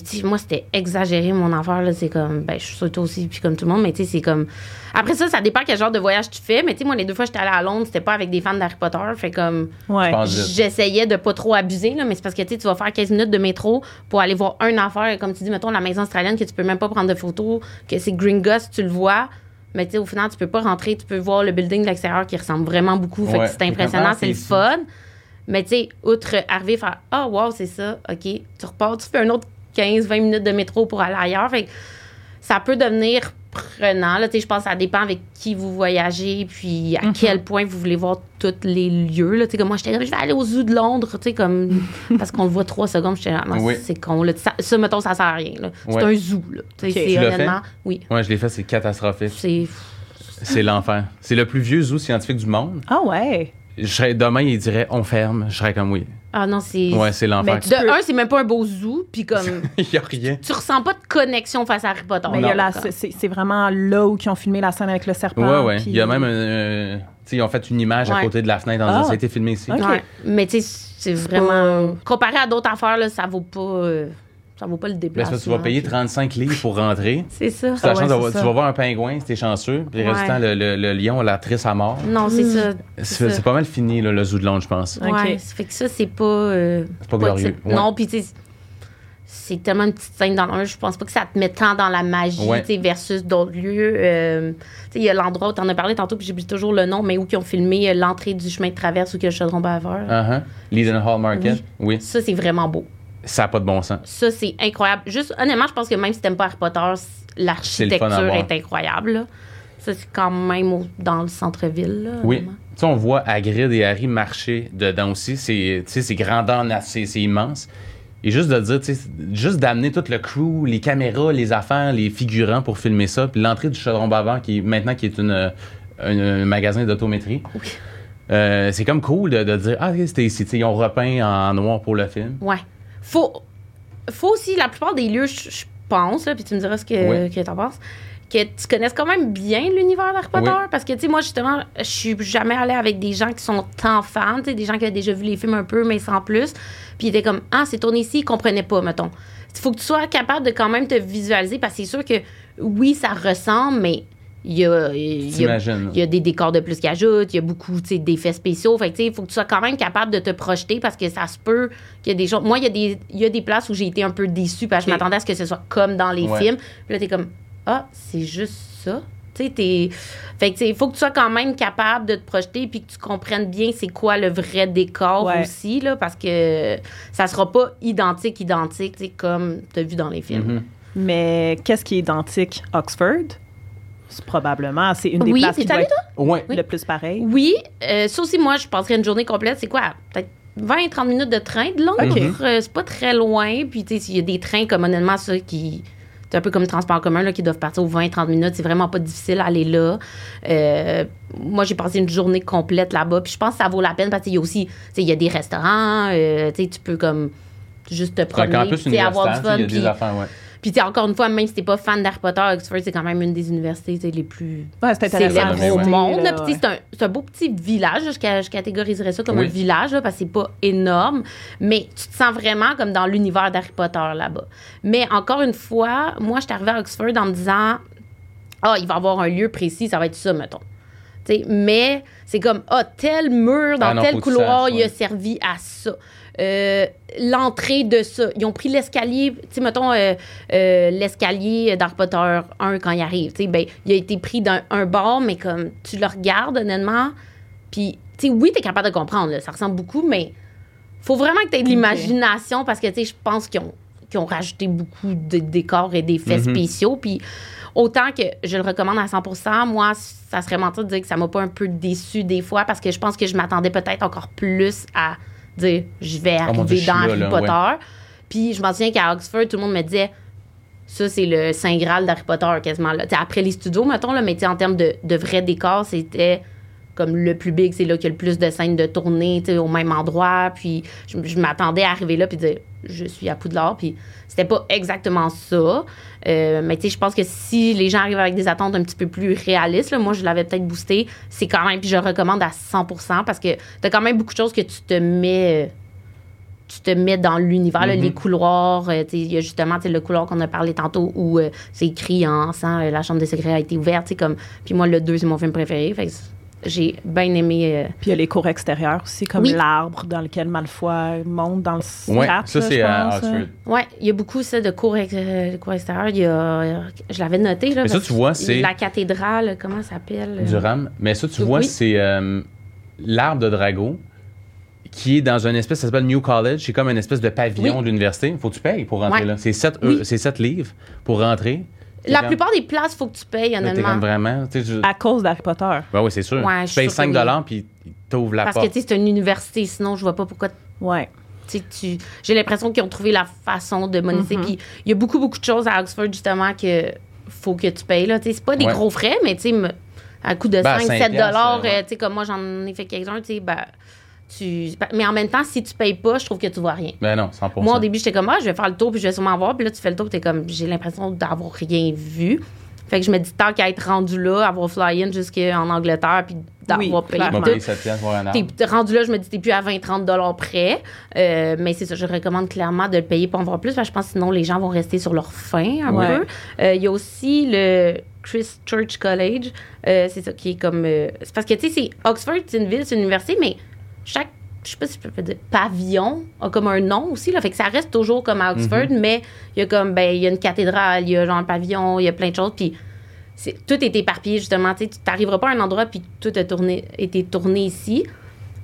S3: tu, moi, c'était exagéré, mon affaire. Là, c'est comme, ben, je suis sûre toi aussi, puis comme tout le monde, mais tu sais, c'est comme. Après ça, ça dépend quel genre de voyage tu fais, mais tu sais, moi, les deux fois, j'étais allée à Londres, c'était pas avec des fans d'Harry Potter. Fait comme,
S1: Ouais.
S3: J'essayais de pas trop abuser, là, mais c'est parce que tu sais, tu vas faire 15 minutes de métro pour aller voir une affaire, comme tu dis, mettons, la maison australienne, que tu peux même pas prendre de photos, que c'est Gringotts, tu le vois. Mais tu sais, au final, tu peux pas rentrer, tu peux voir le building de l'extérieur qui ressemble vraiment beaucoup. Fait
S2: Ouais.
S3: que c'est impressionnant, c'est le fun. Mais tu sais, outre arriver, faire Ah, wow, c'est ça, OK. Tu repars, tu fais un autre 15-20 minutes de métro pour aller ailleurs. Fait que ça peut devenir prenant. Là, Tu sais, je pense que ça dépend avec qui vous voyagez, puis à quel point vous voulez voir tous les lieux. Là. Tu sais, Comme moi, j'étais là, je vais aller au zoo de Londres, tu sais, comme, parce qu'on le voit trois secondes. J'étais là, non,
S2: Oui.
S3: c'est con. Là. Ça, ça, mettons, ça sert à rien. là. C'est
S2: Ouais.
S3: un zoo. Là. C'est
S2: Tu l'as
S3: honnêtement, oui.
S2: Ouais, je l'ai fait, c'est catastrophique.
S3: C'est.
S2: C'est l'enfer. C'est le plus vieux zoo scientifique du monde.
S1: Ah ouais.
S2: Je serais, demain, il dirait on ferme. Je serais comme oui.
S3: Ah non, c'est.
S2: Ouais, c'est l'enfer.
S1: Tu
S3: De
S1: peux-
S3: un, c'est même pas un beau zoo, puis comme.
S2: Il n'y a rien.
S3: tu ressens pas de connexion face à Harry Potter.
S1: Mais y la- c'est- vraiment là où ils ont filmé la scène avec le serpent.
S2: Ouais, ouais. Il y a même un. euh, tu sais, ils ont fait une image à côté de la fenêtre en disant
S1: Ah.
S2: ça a été filmé ici.
S3: Ouais. Mais tu sais, c'est vraiment. Comparé à d'autres affaires, là, ça vaut pas. euh, ça vaut pas le déplacement.
S2: parce que tu vas payer
S3: puis-
S2: 35 livres pour rentrer.
S3: C'est ça.
S2: La
S1: Ah ouais,
S2: chance tu
S1: ça.
S2: vas voir un pingouin si t'es chanceux. Puis le
S3: Ouais.
S2: restant, le, le- le lion la triste à mort.
S3: Non, c'est ça.
S2: C'est
S3: ça.
S2: c'est pas mal fini, là, le zoo de Londres, je pense.
S1: Ok.
S3: Ouais, ça fait que ça, c'est pas. euh,
S2: C'est pas glorieux. Ouais.
S3: Non, puis tu sais, c'est tellement une petite scène dans un. Je pense pas que ça te met tant dans la magie,
S2: Ouais.
S3: tu sais, versus d'autres lieux. Euh, tu sais, il y a l'endroit où t'en as parlé tantôt, puis j'oublie toujours le nom, mais où ils ont filmé euh, l'entrée du chemin de traverse où il y a le chaudron baveur.
S2: Uh-huh. Leaden Hall Market, oui.
S3: Ça, c'est vraiment beau.
S2: Ça n'a pas de bon sens.
S3: Ça, c'est incroyable. Juste, honnêtement, je pense que même si t'aimes pas Harry Potter, l'architecture est incroyable. là. Ça, c'est quand même au- dans le centre-ville.
S2: Oui.
S3: vraiment.
S2: Tu sais, on voit Hagrid et Harry marcher dedans aussi. C'est, tu sais, c'est grandeur, c'est, c'est immense. Et juste de dire, tu sais, juste d'amener tout le crew, les caméras, les affaires, les figurants pour filmer ça. Puis l'entrée du Chaudron Bavard, qui est maintenant qui est une, un, magasin d'autométrie. Euh, c'est comme cool de, de dire, ah, c'était ici. Ils ont repeint en noir pour le film.
S3: Ouais. Faut, faut aussi, la plupart des lieux, je je pense, là, puis tu me diras ce que,
S2: Oui.
S3: que t'en penses, que tu connaisses quand même bien l'univers d'Harry Potter.
S2: Oui.
S3: Parce que, tu sais, moi, justement, je suis jamais allée avec des gens qui sont tant fans, tu sais, des gens qui ont déjà vu les films un peu, mais sans plus. Puis ils étaient comme, ah, c'est tourné ici, ils comprenaient pas, mettons. Il faut que tu sois capable de quand même te visualiser, parce que c'est sûr que, oui, ça ressemble, mais il y a, il y a,
S2: T'imagines.
S3: il y a des décors de plus qui ajoutent, il y a beaucoup tu sais, d'effets spéciaux. Fait que, tu sais, il faut que tu sois quand même capable de te projeter parce que ça se peut qu'il y a des choses. Moi, il y, a des, il y a des places où j'ai été un peu déçue parce que je m'attendais à ce que ce soit comme dans les
S2: Ouais.
S3: films. Puis là, t'es comme, ah, c'est juste ça. Tu sais, t'es. Fait que, tu sais, il faut que tu sois quand même capable de te projeter puis que tu comprennes bien c'est quoi le vrai décor
S1: Ouais.
S3: aussi, là, parce que ça sera pas identique, identique, tu sais, comme tu as vu dans les films.
S2: Mhm.
S1: Mais qu'est-ce qui est identique? Oxford? Probablement. C'est une des
S3: Oui,
S1: places
S3: t'es
S1: qui doit
S3: allé,
S1: être
S2: Ouais.
S1: le plus pareil.
S3: Oui, euh, ça aussi, moi, je passerais une journée complète. C'est quoi? Peut-être 20-30 minutes de train de Londres.
S1: Ok.
S3: Euh, c'est pas très loin. Puis, tu sais, il y a des trains, comme honnêtement, ça, qui. C'est un peu comme le transport en commun, là, qui doivent partir aux 20-30 minutes. C'est vraiment pas difficile à aller là. Euh, moi, j'ai passé une journée complète là-bas. Puis, je pense que ça vaut la peine parce qu'il y a aussi. Tu sais, il y a des restaurants. euh, tu sais, tu peux, comme. Juste te promener.
S2: campus
S3: puis, avoir du fun.
S2: il y a des
S3: Puis,
S2: affaires, ouais.
S3: Puis encore une fois, même si t'es pas fan d'Harry Potter, Oxford, c'est quand même une des universités les plus
S1: Ouais, c'est intéressant.
S3: célèbre
S1: à
S2: visiter,
S3: au monde.
S1: là,
S3: c'est un, c'est un beau petit village. Je, je catégoriserais ça comme
S2: Oui.
S3: un village là, parce que c'est pas énorme. Mais tu te sens vraiment comme dans l'univers d'Harry Potter là-bas. Mais encore une fois, moi, je suis arrivée à Oxford en me disant Ah, il va y avoir un lieu précis, ça va être ça, mettons. Mais c'est comme Ah, tel mur dans
S2: Ah non,
S3: tel couloir,
S2: saches,
S3: il a servi à ça. Euh, L'entrée de ça. Ils ont pris l'escalier, tu sais, mettons, euh, euh, l'escalier d'Harry Potter 1 quand il arrive. Tu sais, ben, il a été pris d'un un bord, mais comme tu le regardes, honnêtement, puis, tu sais, oui, t'es capable de comprendre, là, ça ressemble beaucoup, mais faut vraiment que tu aies de l'imagination parce que, tu sais, je pense qu'ils ont, ont rajouté beaucoup de décors et d'effets
S2: Mhm.
S3: spéciaux. Puis autant que je le recommande à 100% moi, ça serait mentir de dire que ça m'a pas un peu déçu des fois parce que je pense que je m'attendais peut-être encore plus à dire je vais
S2: Oh mon
S3: arriver
S2: Dieu, je suis
S3: dans
S2: là,
S3: Harry
S2: là,
S3: Potter. Puis je m'en souviens qu'à Oxford, tout le monde me disait ça, c'est le Saint Graal d'Harry Potter quasiment. Là. T'sais, après les studios, mettons, là, mais en termes de, de vrais décors, c'était comme le plus big, c'est là qu'il y a le plus de scènes de tournée au même endroit. Puis je, je m'attendais à arriver là puis dire je suis à Poudlard. Puis c'était pas exactement ça. Euh, mais tu sais, je pense que si les gens arrivent avec des attentes un petit peu plus réalistes, là, moi je l'avais peut-être boosté, c'est quand même, puis je le recommande à 100% parce que t'as quand même beaucoup de choses que tu te mets. euh, tu te mets dans l'univers,
S2: Mhm.
S3: les couloirs. euh, tu Il y a justement tu sais, le couloir qu'on a parlé tantôt où euh, c'est écrit en sang La Chambre des secrets a été ouverte. tu sais, Comme, puis moi, le 2, c'est mon film préféré. Fait j'ai bien aimé. euh,
S1: Puis il y a les cours extérieurs aussi, comme
S3: Oui.
S1: l'arbre dans lequel Malfoy monte dans le scrap,
S2: ça, c'est
S1: je
S2: à
S1: pense,
S2: Oxford.
S3: Ouais, il y a beaucoup ça de cours, ex- euh, de cours extérieurs. Il y a, je l'avais noté. Là,
S2: Mais ça, tu vois, c'est-
S3: La cathédrale, comment ça s'appelle? euh,
S2: Du rame. Mais ça, tu
S3: Oui.
S2: vois, c'est euh, l'arbre de Drago qui est dans une espèce, ça s'appelle New College. C'est comme une espèce de pavillon
S3: Oui.
S2: de l'université. Faut que tu payes pour rentrer
S3: Ouais.
S2: là. C'est 7,
S3: Oui.
S2: c'est sept livres pour rentrer.
S3: La plupart des places, il faut que tu payes, honnêtement.
S2: comme vraiment.
S1: À cause d'Harry Potter.
S2: Ben oui, c'est sûr.
S3: Ouais,
S2: tu payes
S3: sûre que
S2: 5
S3: oui.
S2: puis t'ouvres la
S3: Parce que,
S2: porte.
S3: tu sais, c'est une université. Sinon, je vois pas pourquoi
S1: Ouais.
S3: tu j'ai l'impression qu'ils ont trouvé la façon de monétiser.
S1: Mhm.
S3: Puis il y a beaucoup, beaucoup de choses à Oxford, justement, que faut que tu payes. Là. C'est pas des
S2: Ouais.
S3: gros frais, mais tu sais, à coût de
S2: Ben,
S3: 5, 7
S2: 5
S3: dollars,
S2: piastres, ouais.
S3: euh, tu sais, comme moi, j'en ai fait quelques-uns, tu sais, ben, tu... Mais en même temps, si tu payes pas, je trouve que tu vois rien.
S2: Ben non, 100
S3: Moi, au début, j'étais comme, ah, je vais faire le tour, puis je vais sûrement voir. Puis là, tu fais le tour, puis t'es comme, j'ai l'impression d'avoir rien vu. Fait que je me dis, tant qu'à être rendu là, avoir fly-in jusqu'en Angleterre, puis d'avoir
S1: Oui,
S3: payé
S2: Tu m'as
S1: clairement.
S2: payé
S3: tout.
S2: 7 piastres pour un arbre.
S3: T'es rendu là, je me dis, t'es plus à 20-30 dollars près. Euh, mais c'est ça, je recommande clairement de le payer pour en voir plus, parce que je pense que sinon, les gens vont rester sur leur faim un
S1: Ouais.
S3: peu. Euh, Il y a aussi le Christ Church College. Euh, c'est ça qui est comme. euh, c'est parce que, tu sais, c'est Oxford, c'est une ville, c'est une université, mais chaque. Je sais pas si je peux dire pavillon a comme un nom aussi là fait que ça reste toujours comme à Oxford mais il y a comme ben il y a une cathédrale il y a genre un pavillon il y a plein de choses puis c'est tout est éparpillé justement tu n'arriveras pas à un endroit puis tout a tourné été tourné ici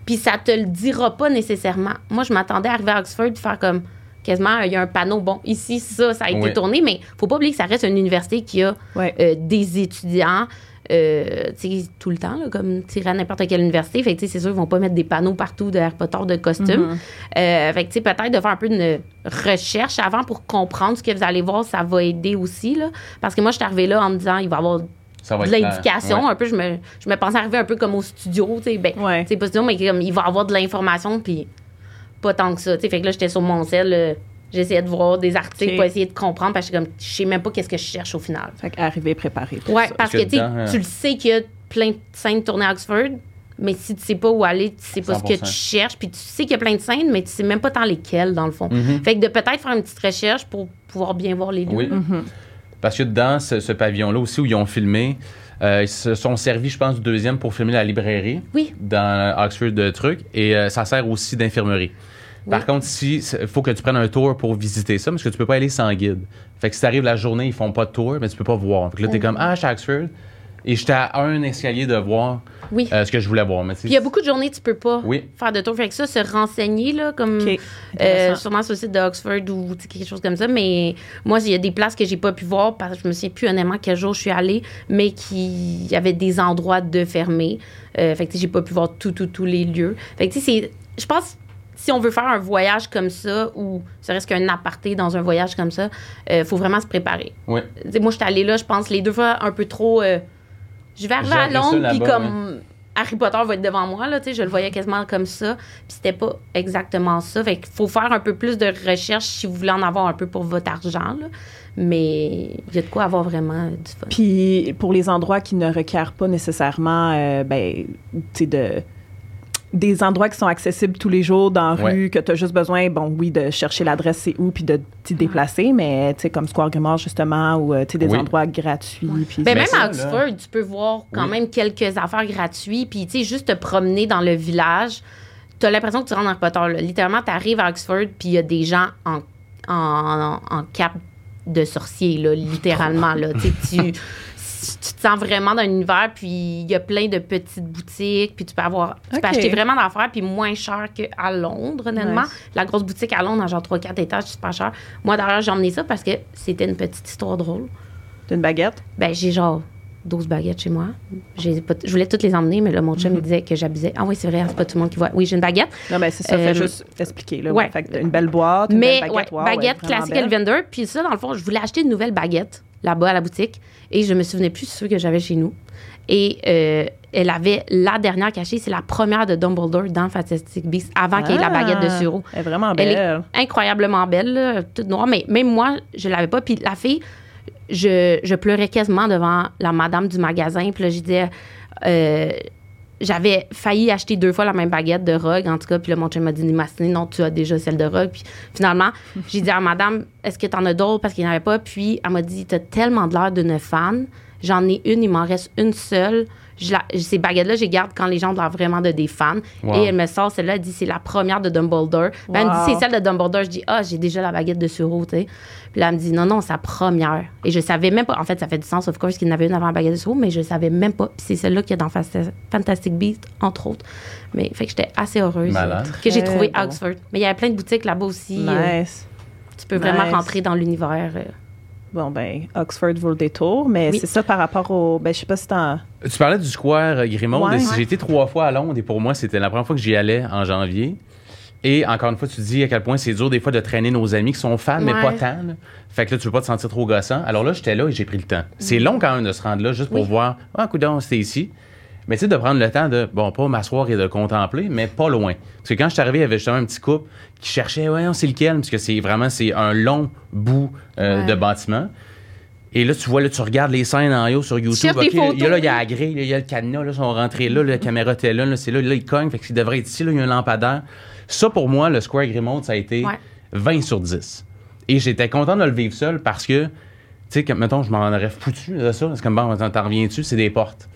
S3: puis ça te le dira pas nécessairement moi je m'attendais à arriver à Oxford et faire comme quasiment il y a un panneau bon ici ça ça a été
S2: Oui.
S3: tourné mais faut pas oublier que ça reste une université qui a
S1: Ouais.
S3: euh, des étudiants euh, tout le temps, là, comme à n'importe quelle université. Fait c'est sûr, ils vont pas mettre des panneaux partout de Harry Potter de costumes.
S1: Mhm.
S3: Euh, fait que, peut-être de faire un peu de recherche avant pour comprendre ce que vous allez voir, ça va aider aussi, là. Parce que moi, je suis arrivée là en me disant, il va y avoir
S2: Ça va
S3: de l'indication.
S2: Ouais.
S3: Un peu, je me, je me pensais arriver un peu comme au studio, tu sais, ben,
S1: Ouais.
S3: pas studio, mais comme, il va y avoir de l'information, puis pas tant que ça. Fait que là, j'étais sur mon sel, euh, j'essayais de voir des articles pour essayer de comprendre, parce que je suis comme, je sais même pas qu'est-ce que je cherche au final.
S1: Fait qu'arriver préparé. pour
S3: Ouais,
S1: ça.
S3: parce
S2: que
S3: que, tu
S2: dedans, euh,
S3: tu le sais qu'il y a plein de scènes tournées à Oxford, mais si tu sais pas où aller, tu sais pas ce que
S2: 100%.
S3: tu cherches, puis tu sais qu'il y a plein de scènes, mais tu sais même pas tant lesquelles, dans le fond.
S2: Mhm.
S3: Fait que de peut-être faire une petite recherche pour pouvoir bien voir les lieux.
S2: Oui.
S1: Mhm.
S2: Parce que dans ce, ce pavillon-là aussi où ils ont filmé, euh, ils se sont servis, je pense, du deuxième pour filmer la librairie
S3: Oui.
S2: dans Oxford de trucs. Et euh, ça sert aussi d'infirmerie. Par contre, si il faut que tu prennes un tour pour visiter ça, parce que tu peux pas aller sans guide. Fait que si t'arrives la journée, ils font pas de tour, mais tu peux pas voir. Fait que là, t'es comme, ah, je suis à Oxford. Et j'étais à un escalier de voir
S3: Oui.
S2: euh, ce que je voulais voir. Mais
S3: il y a beaucoup de journées, tu peux pas
S2: Oui.
S3: faire de tour. Fait que ça, se renseigner, là, comme. Euh, sûrement sur le site d'Oxford ou quelque chose comme ça. Mais moi, il y a des places que j'ai pas pu voir parce que je me souviens plus honnêtement quel jour je suis allée, mais qui y avait des endroits de fermés. Euh, fait que tu sais, j'ai pas pu voir tout, tout, tous les lieux. Fait que tu sais, c'est- je pense si on veut faire un voyage comme ça ou serait-ce qu'un aparté dans un voyage comme ça, il faut vraiment se préparer. Sais, moi, je suis allée là, je pense, les deux fois un peu trop. euh, je vais arriver à Londres, puis comme Harry Potter va être devant moi, là, tu sais, je le voyais quasiment comme ça. Puis c'était pas exactement ça. Fait qu'il faut faire un peu plus de recherche si vous voulez en avoir un peu pour votre argent, là. Mais il y a de quoi avoir vraiment du fun.
S1: Puis pour les endroits qui ne requièrent pas nécessairement, euh, ben, tu sais, de des endroits qui sont accessibles tous les jours dans la
S2: Ouais.
S1: rue, que tu as juste besoin, bon, oui, de chercher l'adresse c'est où, puis de t'y déplacer, mais tu sais, comme Square Grimard, justement, ou euh, tu sais, des
S2: Oui.
S1: endroits gratuits. Puis
S3: Ben,
S2: Mais
S3: même
S2: ça,
S3: à
S2: là-
S3: Oxford, tu peux voir quand
S2: Oui.
S3: même quelques affaires gratuites. Puis, tu sais, juste te promener dans le village, tu as l'impression que tu rentres dans Harry Potter. là. Littéralement, tu arrives à Oxford, puis il y a des gens en, en, en cap de sorcier, là, littéralement. Là. Tu sais, tu- te sens vraiment dans l'univers, puis il y a plein de petites boutiques, puis tu peux avoir, tu peux acheter vraiment d'affaires, puis moins cher qu'à Londres, honnêtement.
S1: Nice.
S3: La grosse boutique à Londres, en genre 3-4 étages, c'est pas cher. Moi, d'ailleurs, j'ai emmené ça parce que c'était une petite histoire drôle.
S1: D'une baguette?
S3: Ben, j'ai genre 12 baguettes chez moi. J'ai pas- je voulais toutes les emmener, mais là, mon chum me disait que j'abusais. Ah oui, c'est vrai, c'est pas tout le monde qui voit. Oui, j'ai une baguette.
S1: Non, mais c'est ça,
S3: Euh,
S1: fait juste expliquer. Là,
S3: ouais.
S1: ouais. Fait que t'as une belle boîte, une
S3: Mais
S1: belle
S3: ouais,
S1: baguette. wow,
S3: baguette classique. Elvender. Puis ça, dans le fond, je voulais acheter une nouvelle baguette là-bas à la boutique et je me souvenais plus de ceux que j'avais chez nous. Et euh, elle avait la dernière cachée, c'est la première de Dumbledore dans Fantastic Beasts avant qu'il y ait la baguette de
S1: Ah,
S3: Suro.
S1: Elle est vraiment
S3: Elle
S1: belle.
S3: est incroyablement belle, là, toute noire, mais même moi, je l'avais pas. Puis la fille, je, je pleurais quasiment devant la madame du magasin. Puis là, je disais, euh, j'avais failli acheter deux fois la même baguette de Rogue, en tout cas. Puis là, mon chum m'a dit, Mastiné, non, tu as déjà celle de Rogue. Puis finalement, j'ai dit à madame, est-ce que tu en as d'autres? Parce qu'il n'y en avait pas. Puis elle m'a dit, tu as tellement de l'air d'une fan. J'en ai une, il m'en reste une seule. Je la- ces baguettes-là, je les garde quand les gens ont l'air vraiment de des fans.
S2: Wow.
S3: Et elle me sort celle-là, elle dit c'est la première de Dumbledore. Ben, elle me dit c'est celle de Dumbledore. Je dis ah, j'ai déjà la baguette de Suro, tu sais. Puis là, elle me dit non, non, c'est la première. Et je savais même pas. En fait, ça fait du sens, of course, qu'il y en avait une avant la baguette de Suro, mais je savais même pas. Puis c'est celle-là qu'il y a dans Fantastic Beasts, entre autres. Mais fait que j'étais assez heureuse
S2: Malade.
S3: que j'ai trouvé à
S1: bon.
S3: Oxford. Mais il y avait plein de boutiques là-bas aussi. euh,
S1: Nice.
S3: tu peux vraiment rentrer dans l'univers. euh.
S1: Bon, ben, Oxford vaut le détour, mais
S3: Oui.
S1: c'est ça par rapport au. Ben, je sais pas si t'en.
S2: Tu parlais du Square euh, Grimaud.
S1: Ouais.
S2: J'ai été trois fois à Londres et pour moi, c'était la première fois que j'y allais en janvier. Et encore une fois, tu dis à quel point c'est dur des fois de traîner nos amis qui sont fans, mais
S3: Ouais.
S2: pas tant. là. Fait que là, tu veux pas te sentir trop gossant. Alors là, j'étais là et j'ai pris le temps. C'est long quand même de se rendre là juste pour
S3: Mm. Oui.
S2: voir, ah, coudonc, c'était ici. Mais tu sais, de prendre le temps de, bon, pas m'asseoir et de contempler, mais pas loin. Parce que quand je suis arrivé, il y avait justement un petit couple qui cherchait, ouais, on sait lequel, parce que c'est vraiment, c'est un long bout euh,
S3: Ouais.
S2: de bâtiment. Et là, tu vois, là, tu regardes les scènes en haut sur YouTube. là, il y a, y la grille, il y a le cadenas, là, ils sont rentrés là, la caméra était là, là, c'est là, là, ils cognent, fait que devrait être ici, là, il y a un lampadaire. Ça, pour moi, le Square Grimaud, ça a été
S3: Ouais.
S2: 20 sur 10. Et j'étais content de le vivre seul parce que, tu sais, comme, mettons, je m'en aurais foutu de ça. C'est comme, bon, t'en reviens-tu, c'est des portes.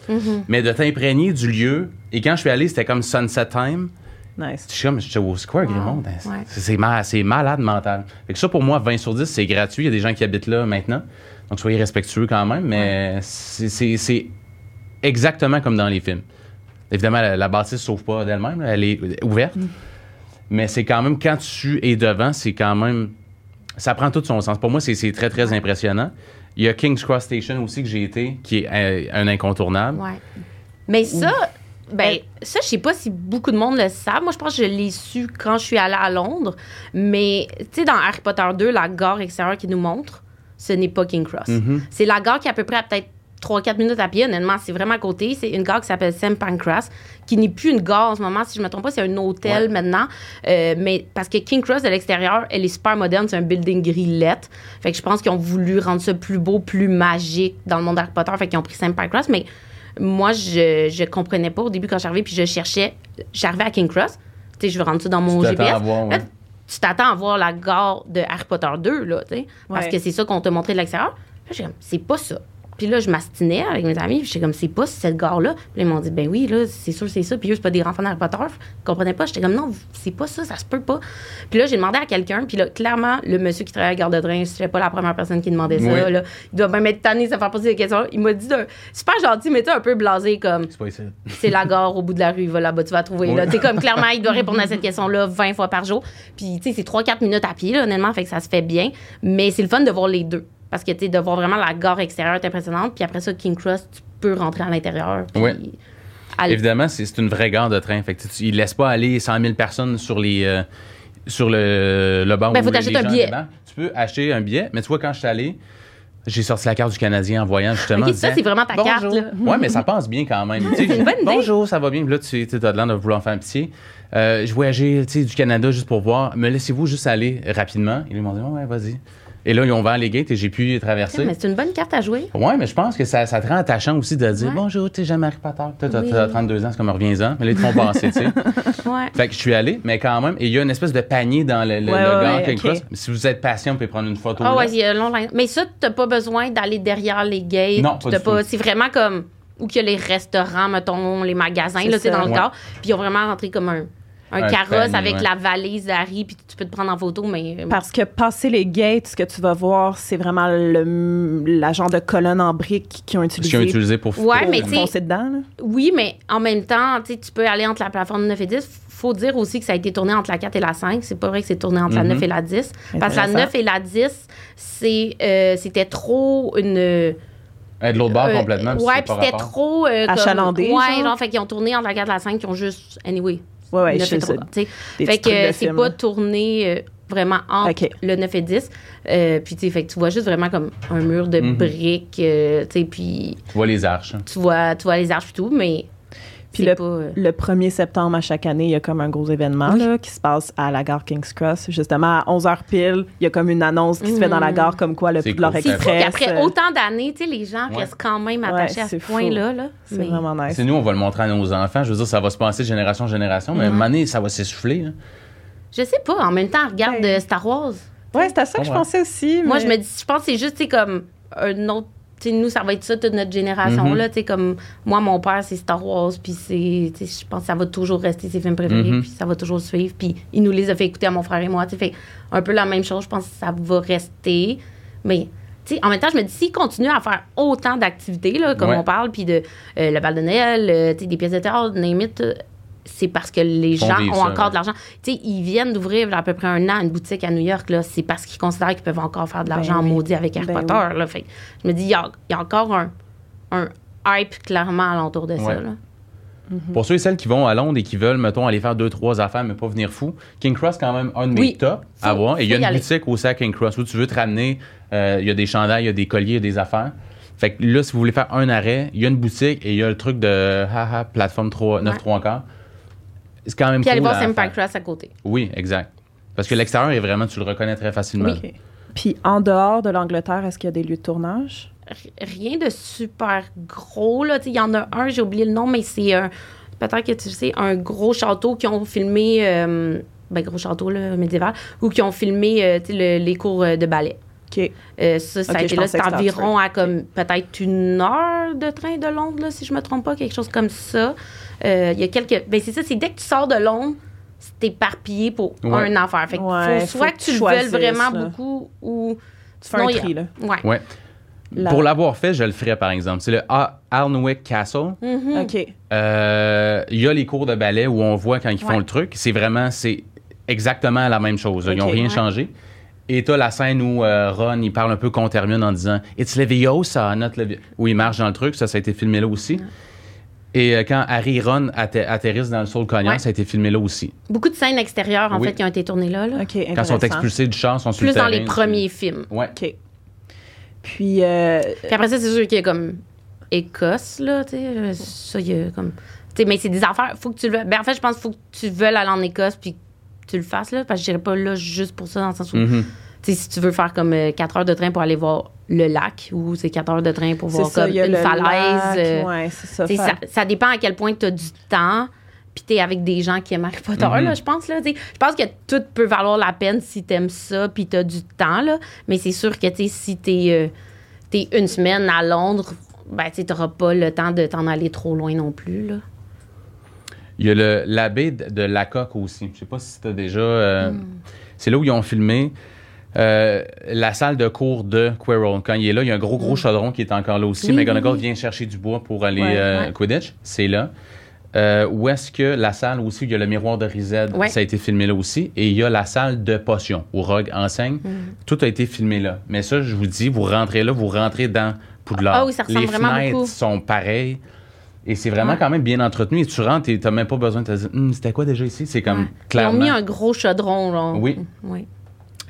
S2: Mais de t'imprégner du lieu, et quand je suis allé, c'était comme Sunset Time.
S1: Nice.
S2: Je suis comme, j'étais au Square Grimaud. hein, c'est-
S3: Ouais.
S2: C'est c'est ma- c'est malade mental. Fait que ça, pour moi, 20 sur 10, c'est gratuit. Il y a des gens qui habitent là maintenant. Donc, soyez respectueux quand même. Mais c'est- c'est c'est exactement comme dans les films. Évidemment, la, la bâtisse ne sauve pas d'elle-même. Elle est ouverte. Mais c'est quand même, quand tu es devant, c'est quand même. Ça prend tout son sens. Pour moi, c'est c'est très, très impressionnant. Il y a King's Cross Station aussi que j'ai été, qui est un incontournable.
S3: Ouais. Mais ça, ben, ça, je sais pas si beaucoup de monde le savent. Moi, je pense que je l'ai su quand je suis allée à Londres. Mais, tu sais, dans Harry Potter 2, la gare extérieure qui nous montre, ce n'est pas King Cross.
S2: Mhm.
S3: C'est la gare qui est à peu près à peut-être 3-4 minutes à pied, honnêtement. C'est vraiment à côté. C'est une gare qui s'appelle St. Pancras, qui n'est plus une gare en ce moment. Si je me trompe pas, c'est un hôtel
S2: Ouais.
S3: maintenant. Euh, mais parce que King Cross, de l'extérieur, elle est super moderne. C'est un building grillette. Fait que je pense qu'ils ont voulu rendre ça plus beau, plus magique dans le monde d'Harry Potter. Fait qu'ils ont pris St. Pancras. Mais moi, je, je comprenais pas au début quand j'arrivais, puis je cherchais. J'arrivais à King Cross. Tu sais, je veux rendre ça dans mon
S2: Tu
S3: GPS.
S2: à voir, ouais.
S3: Là, tu t'attends à voir la gare de Harry Potter 2, là, tu sais. Parce que c'est ça qu'on t'a montré de l'extérieur. C'est pas ça. Puis là, je m'astinais avec mes amis. Puis j'étais comme, c'est pas cette gare-là. Puis là, ils m'ont dit, ben oui, là, c'est sûr, c'est ça. Puis eux, c'est pas des enfants d'Harry Potter. Ils comprenaient pas. J'étais comme, non, c'est pas ça, ça se peut pas. Puis là, j'ai demandé à quelqu'un. Puis là, clairement, le monsieur qui travaille à la gare de train, je pas la première personne qui demandait ça.
S2: Oui.
S3: Là. Il doit même être tanné de se faire poser des questions. Il m'a dit, d'un- super gentil, mais tu un peu blasé, comme,
S2: C'est pas ici.
S3: c'est la gare au bout de la rue, va là-bas, tu vas trouver. Là. T'es comme clairement, il doit répondre à cette question-là 20 fois par jour. Puis, tu sais, c'est 3-4 minutes à pied, là, honnêtement, fait que ça se fait bien. Mais c'est le fun de voir les deux. Parce que, tu sais, de voir vraiment la gare extérieure est impressionnante. Puis après ça, King Cross, tu peux rentrer à l'intérieur. Aller-
S2: Évidemment, c'est c'est une vraie gare de train. Fait que tu, ils laissent pas aller 100 000 personnes sur les euh, sur le, le banc
S3: Ben,
S2: où
S3: faut t'acheter un
S2: gens
S3: billet.
S2: Tu peux acheter un billet, mais tu vois, quand je suis allé, j'ai sorti la carte du Canadien en voyant justement.
S3: Ok,
S2: en
S3: ça, c'est vraiment ta carte,
S2: Bonjour.
S3: là.
S2: Ouais, mais ça passe bien quand même. Tu sais,
S3: C'est une bonne idée.
S2: Bonjour, ça va bien. Là, tu as de l'air de vouloir faire pitié. Euh, je voyageais du Canada juste pour voir. Me laissez-vous juste aller rapidement? Et ils m'ont dit, ouais, vas-y. Et là, ils ont ouvert les gates et j'ai pu traverser.
S3: Mais c'est une bonne carte à jouer.
S2: Ouais, mais je pense que ça, ça te rend attachant aussi de dire
S3: Ouais.
S2: bonjour, sais, j'aime Harry Potter. T'as
S3: Oui.
S2: t'as 32 ans, c'est comme reviens-en. Mais là, ils te font passer, tu sais.
S3: Ouais.
S2: Fait que je suis allé, mais quand même, et il y a une espèce de panier dans le, le,
S1: Ouais,
S2: King
S1: ok.
S2: Cross. Si vous êtes patient, vous pouvez prendre une photo.
S3: Ah ouais, il y a long. Mais ça, t'as pas besoin d'aller derrière les gates.
S2: Non, pas tout.
S3: C'est vraiment comme où qu'il y a les restaurants, mettons, les magasins, là, c'est dans le gare. Puis ils ont vraiment rentré comme un. Un,
S2: Un
S3: carrosse
S2: panier,
S3: avec
S2: ouais.
S3: la valise d'Harry, puis tu peux te prendre en photo, mais. euh,
S1: Parce que passer les gates, ce que tu vas voir, c'est vraiment le, la genre de colonne en briques qu'ils ont utilisé
S2: qu'ils ont utilisé pour
S3: Ouais,
S1: pour
S3: mais
S1: foncer dedans. là.
S3: Oui, mais en même temps, tu peux aller entre la plateforme 9 et 10. faut dire aussi que ça a été tourné entre la 4 et la 5. C'est pas vrai que c'est tourné entre la
S2: Mhm.
S3: 9 et la 10. Parce que la
S1: Intéressant.
S3: 9 et la 10, c'est, euh, c'était trop une.
S2: De l'autre bord
S3: euh,
S2: complètement. puis
S3: ouais, puis c'était
S2: rapport.
S3: trop. euh, comme-
S1: Achalandé,
S3: Ouais,
S1: genre?
S3: genre, fait qu'ils ont tourné entre la 4 et la 5, qui ont juste. Anyway.
S1: Ouais, ouais,
S3: 9
S1: je
S3: et
S1: sais.
S3: 3, tu sais.
S1: Des
S3: Fait que c'est pas tourné euh, vraiment entre le 9 et 10. Euh, puis, tu fait que tu vois juste vraiment comme un mur de
S2: Mhm.
S3: briques, euh, tu sais, puis
S2: Tu vois les arches. hein.
S3: tu vois, tu vois les arches et tout, mais
S1: Puis le,
S3: pas... euh,
S1: le 1er septembre à chaque année, il y a comme un gros événement
S3: Oui.
S1: là, qui se passe à la gare King's Cross. Justement, à 11h pile, il y a comme une annonce qui se fait dans la
S3: Mhm.
S1: gare comme quoi le
S2: cool.
S3: C'est fou
S1: Express.
S3: qu'après
S1: euh,
S3: autant d'années, tu sais, les gens
S2: Ouais.
S3: restent quand même
S1: Ouais,
S3: attachés à ce point-là. Là.
S1: C'est
S3: Mais-
S1: vraiment nice.
S2: C'est nous, on va le montrer à nos enfants. Je veux dire, ça va se passer de génération en génération, mais donné, ça va s'essouffler.
S3: Je sais pas, en même temps, regarde
S1: Ouais.
S3: euh, Star Wars.
S1: Ouais, c'est à ça que je
S2: Ouais.
S1: pensais aussi.
S3: Moi, je me dis, je pense que c'est juste, comme un autre. Tu sais, nous, ça va être ça toute notre génération.
S2: Mhm.
S3: là, comme moi, mon père, c'est Star Wars, puis c'est. Je pense que ça va toujours rester ses films préférés,
S2: Mhm.
S3: puis ça va toujours suivre. Puis il nous les a fait écouter à mon frère et moi. tu sais, Fait un peu la même chose, je pense que ça va rester. Mais. en même temps, je me dis, s'il continue à faire autant d'activités, là, comme
S2: Ouais.
S3: on parle, puis de euh, le bal de Noël, euh, des pièces de théâtre, name it, euh, c'est parce que les gens ont
S2: ça,
S3: encore
S2: ouais.
S3: de l'argent. Tu sais, ils viennent d'ouvrir à peu près un an une boutique à New York. Là, c'est parce qu'ils considèrent qu'ils peuvent encore faire de
S1: Ben
S3: l'argent
S1: oui.
S3: maudit avec Harry
S1: Ben
S3: Potter. Là, fait je me dis, il y a, il y a encore un, un hype clairement alentour de ça. Là.
S2: Pour ceux et celles qui vont à Londres et qui veulent, mettons, aller faire deux, trois affaires, mais pas venir fou, King Cross, quand même, un de mes
S3: Oui.
S2: tops à voir. Et il y a
S3: y
S2: une
S3: aller.
S2: boutique aussi à King Cross où tu veux te ramener. euh, Il y a des chandails, il y a des colliers, il y a des affaires. Fait que là, si vous voulez faire un arrêt, il y a une boutique et il y a le truc de haha, plateforme 3, 9
S3: Ouais.
S2: 3 quarts. C'est quand même
S3: Puis aller
S2: cool
S3: voir
S2: à
S3: Sam
S2: faire.
S3: Cross à côté.
S2: Oui, exact. Parce que l'extérieur est vraiment, tu le reconnais très facilement.
S1: OK. Puis en dehors de l'Angleterre, est-ce qu'il y a des lieux de tournage?
S3: Rien de super gros. Il y en a un, j'ai oublié le nom, mais c'est un. Peut-être que tu sais, un gros château qui ont filmé. euh, ben, gros château là, médiéval. Ou qui ont filmé euh, le- les cours euh, de ballet. Euh, ça, ça
S1: Ok,
S3: a été
S1: je
S3: là,
S1: pensais
S3: c'est environ à comme peut-être une heure de train de Londres, là, si je me trompe pas, quelque chose comme ça. Euh, Il y a quelques. Ben, c'est ça, c'est dès que tu sors de Londres, c'est éparpillé pour
S2: Ouais.
S3: un affaire. Fait que
S1: Ouais,
S3: faut soit
S1: faut
S3: que
S1: que
S3: tu le veuilles vraiment
S1: là.
S3: beaucoup ou.
S1: Tu fais un
S3: Sinon, a-
S1: tri, là.
S3: Ouais.
S2: Ouais.
S1: La-
S2: Pour l'avoir fait, je le ferais, par exemple. C'est le A- Alnwick Castle.
S3: Mhm.
S1: OK.
S2: Euh, Il y a les cours de ballet où on voit quand ils font le truc. C'est vraiment, c'est exactement la même chose. Ils n'ont rien
S3: Ouais.
S2: changé. Et t'as la scène où euh, Ron, il parle un peu contre Hermione en disant It's Leviosa, not Leviosa. Où il marche dans le truc. Ça, ça a été filmé là aussi. Et euh, quand Harry et Ron atter- atterrissent dans le sol Cognard,
S3: Ouais.
S2: ça a été filmé là aussi.
S3: Beaucoup de scènes extérieures, en
S2: Oui.
S3: fait, qui ont été tournées là. là.
S1: OK,
S2: Quand ils sont expulsés du char, ils sont sur le
S3: Plus dans
S2: terrain,
S3: les premiers films.
S2: Ouais.
S1: OK. Puis, euh,
S3: Puis après ça, c'est sûr qu'il y a comme Écosse, là, tu sais. euh, Ça, il y a comme. Tu sais, mais c'est des affaires. Faut que tu le. Ben, en fait, je pense qu'il faut que tu veuilles aller en Écosse puis tu le fasses, là. Parce que je dirais pas là juste pour ça, dans le sens où.
S2: Mhm.
S3: Tu sais, si tu veux faire comme 4 heures de train pour aller voir le lac ou c'est 4 heures de train pour
S1: c'est
S3: voir
S1: ça,
S3: comme une
S1: le
S3: falaise.
S1: lac,
S3: euh,
S1: ouais, c'est ça.
S3: dépend à quel point tu as du temps. Puis t'es avec des gens qui aiment Harry Potter,
S2: Mhm.
S3: là, je pense. Là, je pense que tout peut valoir la peine si t'aimes ça puis t'as du temps. Là. Mais c'est sûr que tu si t'es euh, t'es une semaine à Londres, ben, tu n'auras pas le temps de t'en aller trop loin non plus. Là.
S2: Il y a le- la baie de, Lacock aussi. Je sais pas si tu as déjà. euh,
S3: Hmm.
S2: C'est là où ils ont filmé euh, la salle de cours de Quirrell. Quand il est là, il y a un gros, gros chaudron qui est encore là aussi.
S3: Hmm. Oui,
S2: McGonagall
S3: oui,
S2: vient chercher du bois pour aller
S1: Ouais,
S2: euh,
S3: ouais.
S2: Quidditch. C'est là. Euh, où est-ce que la salle aussi, où il y a le miroir de Rized,
S3: Ouais.
S2: ça a été filmé là aussi. Et il y a la salle de potions où Rogue enseigne.
S3: Hmm.
S2: Tout a été filmé là. Mais ça, je vous dis, vous rentrez là, vous rentrez dans Poudlard.
S3: Ah oui, ça ressemble
S2: Les
S3: vraiment
S2: fenêtres
S3: beaucoup.
S2: sont pareilles. Et c'est vraiment
S3: Ouais.
S2: quand même bien entretenu. Et tu rentres et tu n'as même pas besoin de te dire, Hum, c'était quoi déjà ici? C'est comme
S3: Ouais.
S2: clairement.
S3: Ils ont mis un gros chaudron. Là.
S2: Oui.
S3: oui.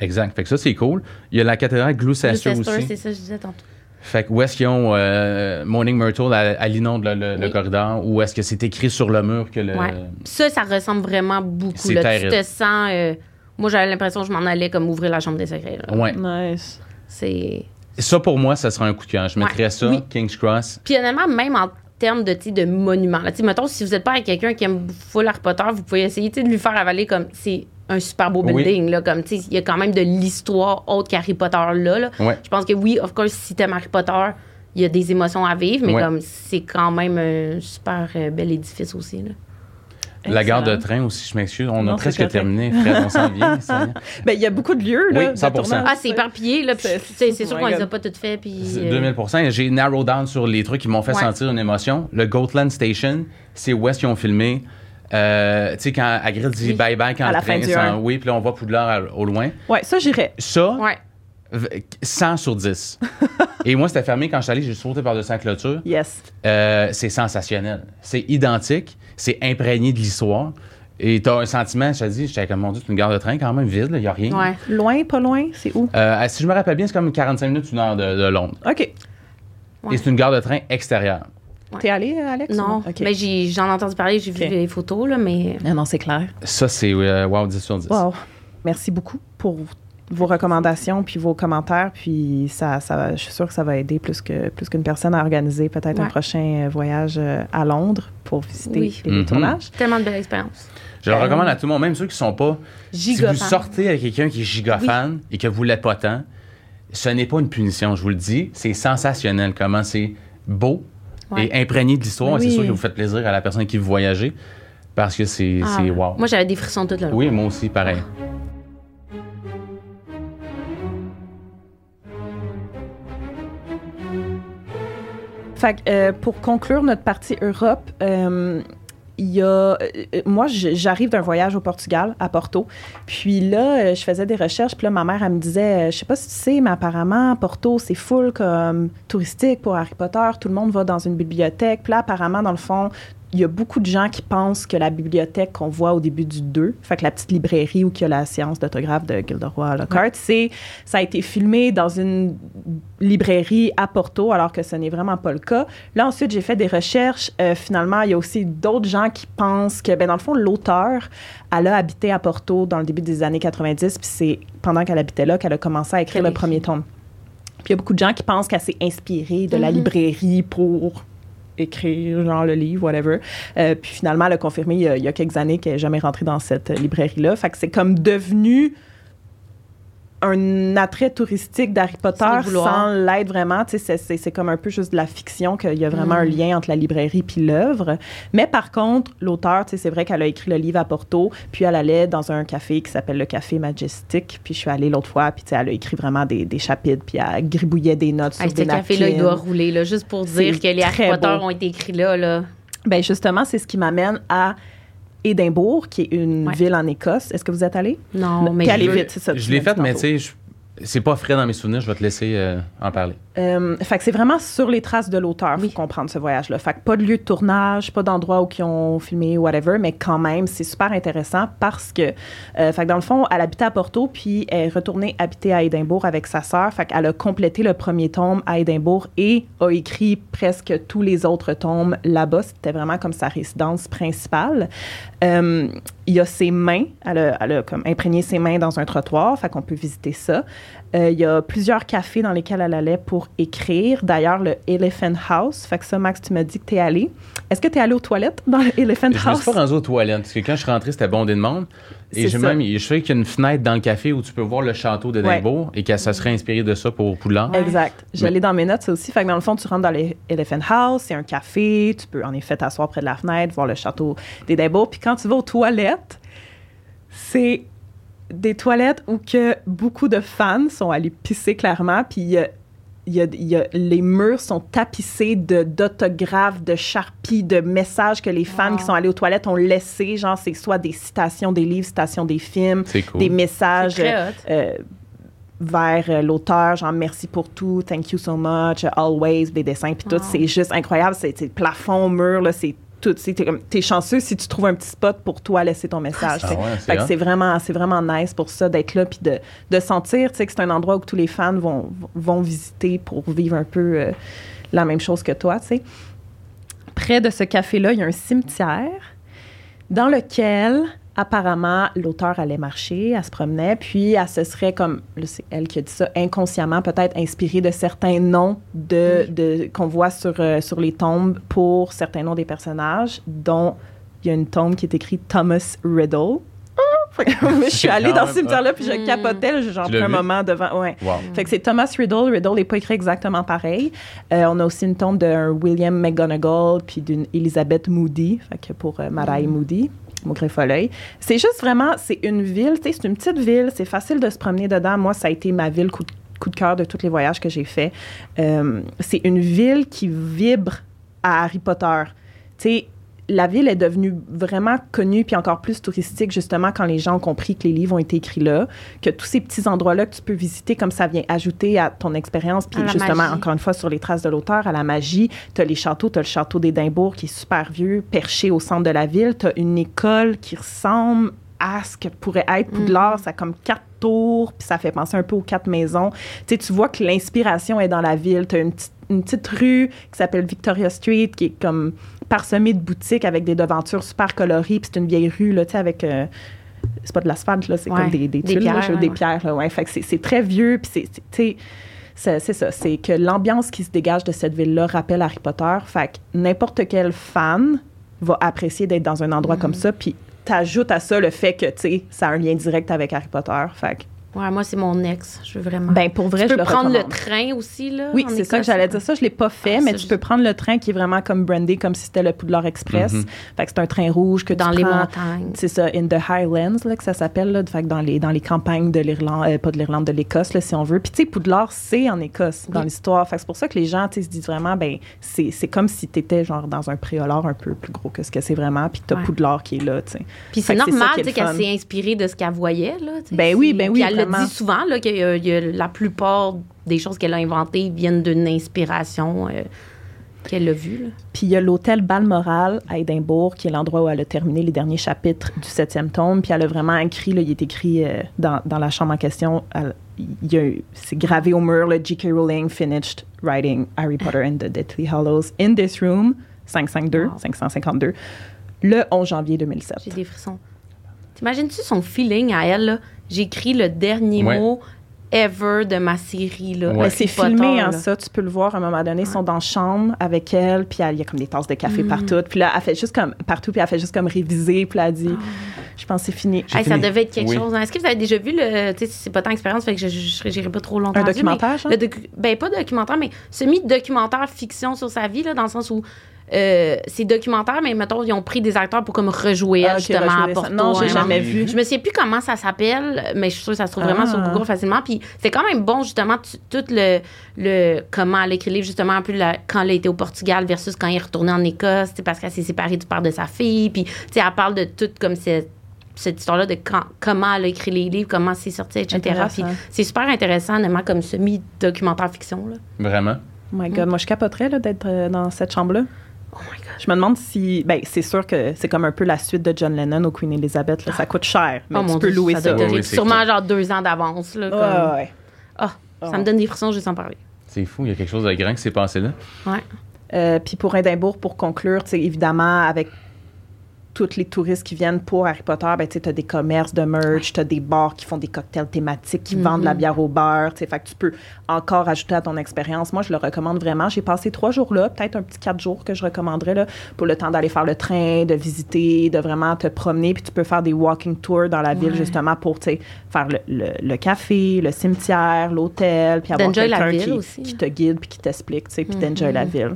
S2: Exact. Fait que ça, c'est cool. Il y a la cathédrale Gloucester,
S3: Gloucester,
S2: aussi.
S3: c'est ça je disais tantôt.
S2: Fait que où est-ce qu'ils ont euh, Morning Myrtle à, à l'inonde le, le- le
S3: Oui.
S2: corridor? Ou est-ce que c'est écrit sur le mur que le.
S3: Ouais. Ça, ça ressemble vraiment beaucoup.
S2: C'est
S3: Là. Tu te sens. euh, moi, j'avais l'impression que je m'en allais comme ouvrir la chambre des secrets. là.
S2: Ouais.
S1: Nice.
S3: C'est.
S2: Ça, pour moi, ça sera un coup de cœur. Je
S3: Ouais.
S2: mettrais ça,
S3: Oui.
S2: King's Cross.
S3: Puis honnêtement, même en termes de, de monuments. Là, mettons, si vous n'êtes pas avec quelqu'un qui aime full Harry Potter, vous pouvez essayer de lui faire avaler comme c'est un super beau
S2: Oui.
S3: building. Là, comme, il y a quand même de l'histoire autre qu'Harry Potter là, là.
S2: Ouais.
S3: Je pense que oui, of course, si t'aimes Harry Potter, il y a des émotions à vivre, mais
S2: Ouais.
S3: comme c'est quand même un super euh, bel édifice aussi. Là.
S2: La gare de train aussi, je m'excuse. On
S1: Non,
S2: a presque terminé, Fred, on s'en vient.
S1: Ben, il y a beaucoup de lieux, là.
S2: Oui,
S1: de
S2: 100%.
S1: tournage.
S3: Ah, c'est éparpillé, là.
S1: C'est-
S3: sûr
S1: oh
S3: qu'on les a pas toutes faites. Puis, euh,
S2: 2000 J'ai narrow down sur les trucs qui m'ont fait
S3: Ouais.
S2: sentir une émotion. Le Goatland Station, c'est où est-ce qu'ils ont filmé. Euh, tu sais, quand Hagrid dit
S3: Oui.
S2: bye-bye quand
S1: À
S2: le train. Oui, puis là, on voit Poudlard à- au loin.
S1: Ouais, ça, j'irais.
S2: Ça,
S3: Ouais.
S2: V- 100 sur 10. Et moi, c'était fermé quand je suis allé, j'ai sauté par-dessus la clôture.
S1: Yes.
S2: Euh, c'est sensationnel. C'est identique, c'est imprégné de l'histoire. Et t'as un sentiment, je te dis, j'étais comme, mon Dieu, c'est une gare de train quand même vide, il n'y a rien.
S3: Ouais.
S1: Loin, pas loin, c'est où?
S2: Euh, si je me rappelle bien, c'est comme 45 minutes, une heure de, de Londres.
S1: OK.
S3: Ouais.
S2: Et c'est une gare de train extérieure.
S3: Ouais.
S1: T'es allé, Alex?
S3: Non,
S1: OK.
S3: mais j'ai- j'en ai entendu parler, j'ai vu les photos, là, mais.
S1: Non, non, c'est clair.
S2: Ça, c'est euh, wow, 10 sur 10.
S1: Wow. Merci beaucoup pour vos recommandations puis vos commentaires. Puis ça, ça va- je suis sûre que ça va aider plus que plus qu'une personne à organiser peut-être un prochain euh, voyage euh, à Londres pour visiter
S3: Oui.
S1: les tournages.
S3: Tellement de belles expériences.
S2: Je le
S1: Euh,
S2: recommande à tout le monde, même ceux qui sont pas. Si
S3: Giga
S2: vous
S3: fan.
S2: sortez avec quelqu'un qui est giga
S3: Oui.
S2: fan et que vous l'êtes pas tant, ce n'est pas une punition, je vous le dis. C'est sensationnel comment c'est beau
S3: Ouais.
S2: et imprégné de l'histoire. C'est sûr que vous faites plaisir à la personne qui vous voyagez parce que c'est
S3: Ah,
S2: c'est wow.
S3: Moi, j'avais des frissons tout le long.
S2: oui, moi aussi, pareil.
S1: Fait euh, pour conclure notre partie Europe, euh, il y a, euh, moi, j'arrive d'un voyage au Portugal, à Porto. Puis là, je faisais des recherches. Puis là, ma mère, elle me disait, je sais pas si tu sais, mais apparemment, Porto, c'est full comme touristique pour Harry Potter. Tout le monde va dans une bibliothèque. Puis là, apparemment, dans le fond, il y a beaucoup de gens qui pensent que la bibliothèque qu'on voit au début du 2, fait que la petite librairie où il y a la séance d'autographe de Gilderoy Lockhart, c'est ça a été filmé dans une librairie à Porto, alors que ce n'est vraiment pas le cas. Là, ensuite, j'ai fait des recherches. Euh, finalement, il y a aussi d'autres gens qui pensent que, ben, dans le fond, l'auteur, elle a habité à Porto dans le début des années 90, puis c'est pendant qu'elle habitait là qu'elle a commencé à écrire le premier tome. Puis il y a beaucoup de gens qui pensent qu'elle s'est inspirée de la
S3: Mhm.
S1: librairie pour écrire, genre le livre, whatever. Euh, puis finalement, elle a confirmé il y a, quelques années qu'elle n'est jamais rentrée dans cette librairie-là. Fait que c'est comme devenu un attrait touristique d'Harry Potter
S3: Sans
S1: l'être vraiment. C'est- comme un peu juste de la fiction qu'il y a vraiment
S3: Mm.
S1: un lien entre la librairie puis l'œuvre. Mais par contre, l'auteur, c'est vrai qu'elle a écrit le livre à Porto, puis elle allait dans un café qui s'appelle le Café Majestic, puis je suis allée l'autre fois, puis elle a écrit vraiment des, des chapitres, puis elle gribouillait des notes
S3: Hey,
S1: sur
S3: ce
S1: des
S3: café-là, il doit rouler, là, juste pour dire que les Harry Potter
S1: beau.
S3: ont été écrits là. là.
S1: Ben justement, c'est ce qui m'amène à Édimbourg, qui est une
S3: Ouais.
S1: ville en Écosse. Est-ce que vous êtes allé?
S3: Non, mais veux-
S1: vite, c'est ça.
S2: Je l'ai fait, mais tu sais, je- c'est pas frais dans mes souvenirs. Je vais te laisser euh, en parler.
S1: Euh, fait que c'est vraiment sur les traces de l'auteur,
S3: Oui.
S1: faut comprendre ce voyage-là. Fait que pas de lieu de tournage, pas d'endroit où ils ont filmé, whatever, mais quand même, c'est super intéressant parce que, euh, fait que dans le fond, elle habitait à Porto, puis elle est retournée habiter à Édimbourg avec sa sœur. Fait qu'elle a complété le premier tome à Édimbourg et a écrit presque tous les autres tomes là-bas. C'était vraiment comme sa résidence principale. Il y a ses mains. Elle a, elle a comme imprégné ses mains dans un trottoir, fait qu'on peut visiter ça. Euh, il y a plusieurs cafés dans lesquels elle allait pour écrire. D'ailleurs, le Elephant House. Fait que ça, Max, tu m'as dit que tu es allé. Est-ce que tu es allé aux toilettes dans le Elephant
S2: Je me
S1: House?
S2: suis pas rendu aux toilettes parce que quand je suis rentré, c'était bondé de monde. Et j'ai même, je sais qu'il y a une fenêtre dans le café où tu peux voir le château d'Édimbourg et que ça serait inspiré de ça pour Poudlard.
S3: Ouais.
S1: Exact. Je l'ai dans mes notes, ça aussi. Fait que dans le fond, tu rentres dans le Elephant House, c'est un café, tu peux en effet t'asseoir près de la fenêtre, voir le château d'Édimbourg. Puis quand tu vas aux toilettes, c'est des toilettes où que beaucoup de fans sont allés pisser clairement, puis il y a- y les murs sont tapissés de d'autographes, de charpies, de messages que les fans
S3: Wow.
S1: qui sont allés aux toilettes ont laissés. Genre, c'est soit des citations des livres, citations des films,
S2: cool.
S1: des messages
S3: hot.
S1: euh, vers euh, l'auteur, genre merci pour tout, thank you so much, always, des dessins, puis tout. C'est juste incroyable. C'est c'est plafond, mur, là, c'est tout. comme- t'es chanceux si tu trouves un petit spot pour toi laisser ton message.
S2: Ah
S1: tu sais.
S2: ouais, c'est
S1: vraiment, c'est vraiment nice pour ça d'être là puis de, de sentir tu sais, que c'est un endroit où tous les fans vont, vont visiter pour vivre un peu euh, la même chose que toi. tu sais. Près de ce café-là, il y a un cimetière dans lequel apparemment l'auteur allait marcher, elle se promenait, puis elle se serait comme, c'est elle qui a dit ça, inconsciemment peut-être inspirée de certains noms de, de- qu'on voit sur, euh, sur les tombes pour certains noms des personnages, dont il y a une tombe qui est écrite Thomas Riddle. Ah! Fait que moi, je suis allée dans ce cimetière-là, puis je
S3: Mm.
S1: capotais, là, j'ai genre
S2: Tu
S1: pris un
S2: vu?
S1: moment devant. Ouais.
S2: Wow.
S1: Fait que c'est Thomas Riddle. Riddle n'est pas écrit exactement pareil. Euh, on a aussi une tombe d'un William McGonagall puis d'une Elizabeth Moody, fait que pour euh, Mariah Moody. Maugré-Foleuil. C'est juste vraiment, c'est une ville, tu sais, c'est une petite ville, c'est facile de se promener dedans. Moi, ça a été ma ville coup de, de cœur de tous les voyages que j'ai faits. Euh, c'est une ville qui vibre à Harry Potter. Tu sais, la ville est devenue vraiment connue puis encore plus touristique justement quand les gens ont compris que les livres ont été écrits là, que tous ces petits endroits-là que tu peux visiter comme ça vient ajouter à ton expérience puis justement
S3: magie.
S1: encore une fois sur les traces de l'auteur à la magie, tu as les châteaux, tu as le château d'Édimbourg qui est super vieux, perché au centre de la ville, tu as une école qui ressemble à ce que pourrait être Poudlard, ça a comme quatre tours, puis ça fait penser un peu aux quatre maisons. Tu sais, tu vois que l'inspiration est dans la ville. Tu as une petite, une petite rue qui s'appelle Victoria Street, qui est comme parsemée de boutiques avec des devantures super colorées, puis c'est une vieille rue, là, tu sais, avec... euh, c'est pas de l'asphalte, là, c'est
S3: Ouais,
S1: comme des, des,
S3: des
S1: tuiles, là,
S3: pierres, ouais,
S1: des
S3: ouais.
S1: pierres, là, ouais. Fait que c'est- très vieux, puis c'est, c'est- tu sais, c'est c'est ça, c'est que l'ambiance qui se dégage de cette ville-là rappelle Harry Potter. Fait que n'importe quel fan va apprécier d'être dans un endroit comme ça, puis t'ajoutes à ça le fait que, tu sais, ça a un lien direct avec Harry Potter. Fait
S3: Ouais, moi, c'est mon ex. Je veux vraiment.
S1: ben, pour vrai,
S3: tu
S1: je
S3: peux
S1: le
S3: prendre le train aussi, là.
S1: Oui, c'est ça que j'allais dire. Ça, je l'ai pas fait,
S3: Ah,
S1: mais
S3: ça,
S1: tu
S3: je-
S1: peux prendre le train qui est vraiment comme brandé, comme si c'était le Poudlard Express.
S2: Mhm.
S1: Fait que c'est un train rouge que
S3: Dans
S1: tu
S3: les
S1: prends.
S3: montagnes.
S1: C'est ça, in the Highlands, là, que ça s'appelle, là, fait que dans les, dans les campagnes de l'Irlande, euh, pas de l'Irlande, de l'Écosse, là, si on veut. Puis, tu sais, Poudlard, c'est en Écosse, dans l'histoire. Fait que c'est pour ça que les gens, tu sais, se disent vraiment, ben, c'est c'est comme si tu étais, genre, dans un préolard un peu plus gros que ce que c'est vraiment, puis que t'as
S3: Ouais.
S1: Poudlard qui est là, tu sais.
S3: Puis
S1: Fait
S3: c'est normal, tu sais, qu'elle s'est inspirée de ce qu'elle voyait, là.
S1: Ben oui, ben oui,
S3: Le
S1: vraiment.
S3: dit souvent, là, que euh, il y a- la plupart des choses qu'elle a inventées viennent d'une inspiration euh, qu'elle a vue, là.
S1: Puis il y a l'hôtel Balmoral à Édimbourg, qui est l'endroit où elle a terminé les derniers chapitres du septième tome. Puis elle a vraiment écrit, là, il est écrit euh, dans, dans la chambre en question, c'est gravé au mur, le J.K. Rowling finished writing Harry Potter and the Deathly Hallows in this room, 552,
S3: Wow.
S1: 552, le 11 janvier 2007.
S3: J'ai des frissons. T'imagines-tu son feeling à elle, là? J'écris le dernier
S2: Ouais.
S3: mot ever de ma série, là.
S2: Ouais.
S1: Mais
S3: Harry
S1: c'est filmé en
S3: là.
S1: ça, tu peux le voir à un moment donné. Ils sont dans la chambre avec elle, puis elle- il y a comme des tasses de café
S3: Mm.
S1: partout. Puis là, elle fait juste comme partout, puis elle fait juste comme réviser, puis elle a dit, je pense que c'est fini.
S3: Ça devait être quelque
S2: Oui.
S3: chose. hein. Est-ce que vous avez déjà vu le. Tu sais, c'est pas tant expérience, fait que je j'irai pas trop longtemps.
S1: Un documentaire,
S3: mais
S1: genre?
S3: le docu- Ben, pas documentaire, mais semi-documentaire fiction sur sa vie, là, dans le sens où. Euh, c'est documentaire, mais mettons, ils ont pris des acteurs pour comme rejouer,
S1: Ah,
S3: justement,
S1: rejouer
S3: à. Porto.
S1: Non, j'ai
S3: hein.
S1: jamais
S2: non.
S1: vu.
S3: Je me souviens plus comment ça s'appelle, mais je suis sûre que ça se trouve vraiment
S1: Ah.
S3: sur Google facilement. Puis c'est quand même bon, justement, tu- tout le, le comment elle écrit le livre, justement, un peu la- quand elle a été au Portugal versus quand elle est retournée en Écosse, sais, parce qu'elle s'est séparée du père de sa fille. Puis, tu sais, elle parle de tout comme cette, cette histoire-là de quand- comment elle a écrit les livres, comment c'est sorti, etc. C'est super intéressant, honnêtement, comme semi-documentaire fiction. Là.
S2: Vraiment.
S1: Oh my God, moi, je capoterais là, d'être euh, dans cette chambre-là.
S3: Oh my God.
S1: Je me demande si. Ben, c'est sûr que c'est comme un peu la suite de John Lennon au Queen Elizabeth. Là. Ça coûte cher, mais
S3: oh
S1: tu
S3: mon
S1: peux
S3: Dieu,
S1: louer
S3: ça.
S1: ça.
S3: doit
S2: Oui,
S3: sûrement
S2: clair.
S3: genre deux ans d'avance. Là, comme...
S1: Ouais, ouais.
S3: Ah,
S1: Oh.
S3: Ça me donne des frissons juste en parler.
S2: C'est fou, il y a quelque chose de grand qui s'est passé là.
S3: Ouais.
S1: Euh, Puis pour Édimbourg, pour conclure, tu sais, évidemment, avec tous les touristes qui viennent pour Harry Potter, ben, tu as des commerces de merch, tu as des bars qui font des cocktails thématiques, qui vendent de la bière au beurre. tu sais, Fait que tu peux encore ajouter à ton expérience. Moi, je le recommande vraiment. J'ai passé trois jours là, peut-être un petit quatre jours que je recommanderais là, pour le temps d'aller faire le train, de visiter, de vraiment te promener. Puis tu peux faire des walking tours dans la ville justement pour faire le, le- le café, le cimetière, l'hôtel, puis avoir quelqu'un qui,
S3: aussi.
S1: qui te guide puis qui t'explique, puis d'enjoy la ville.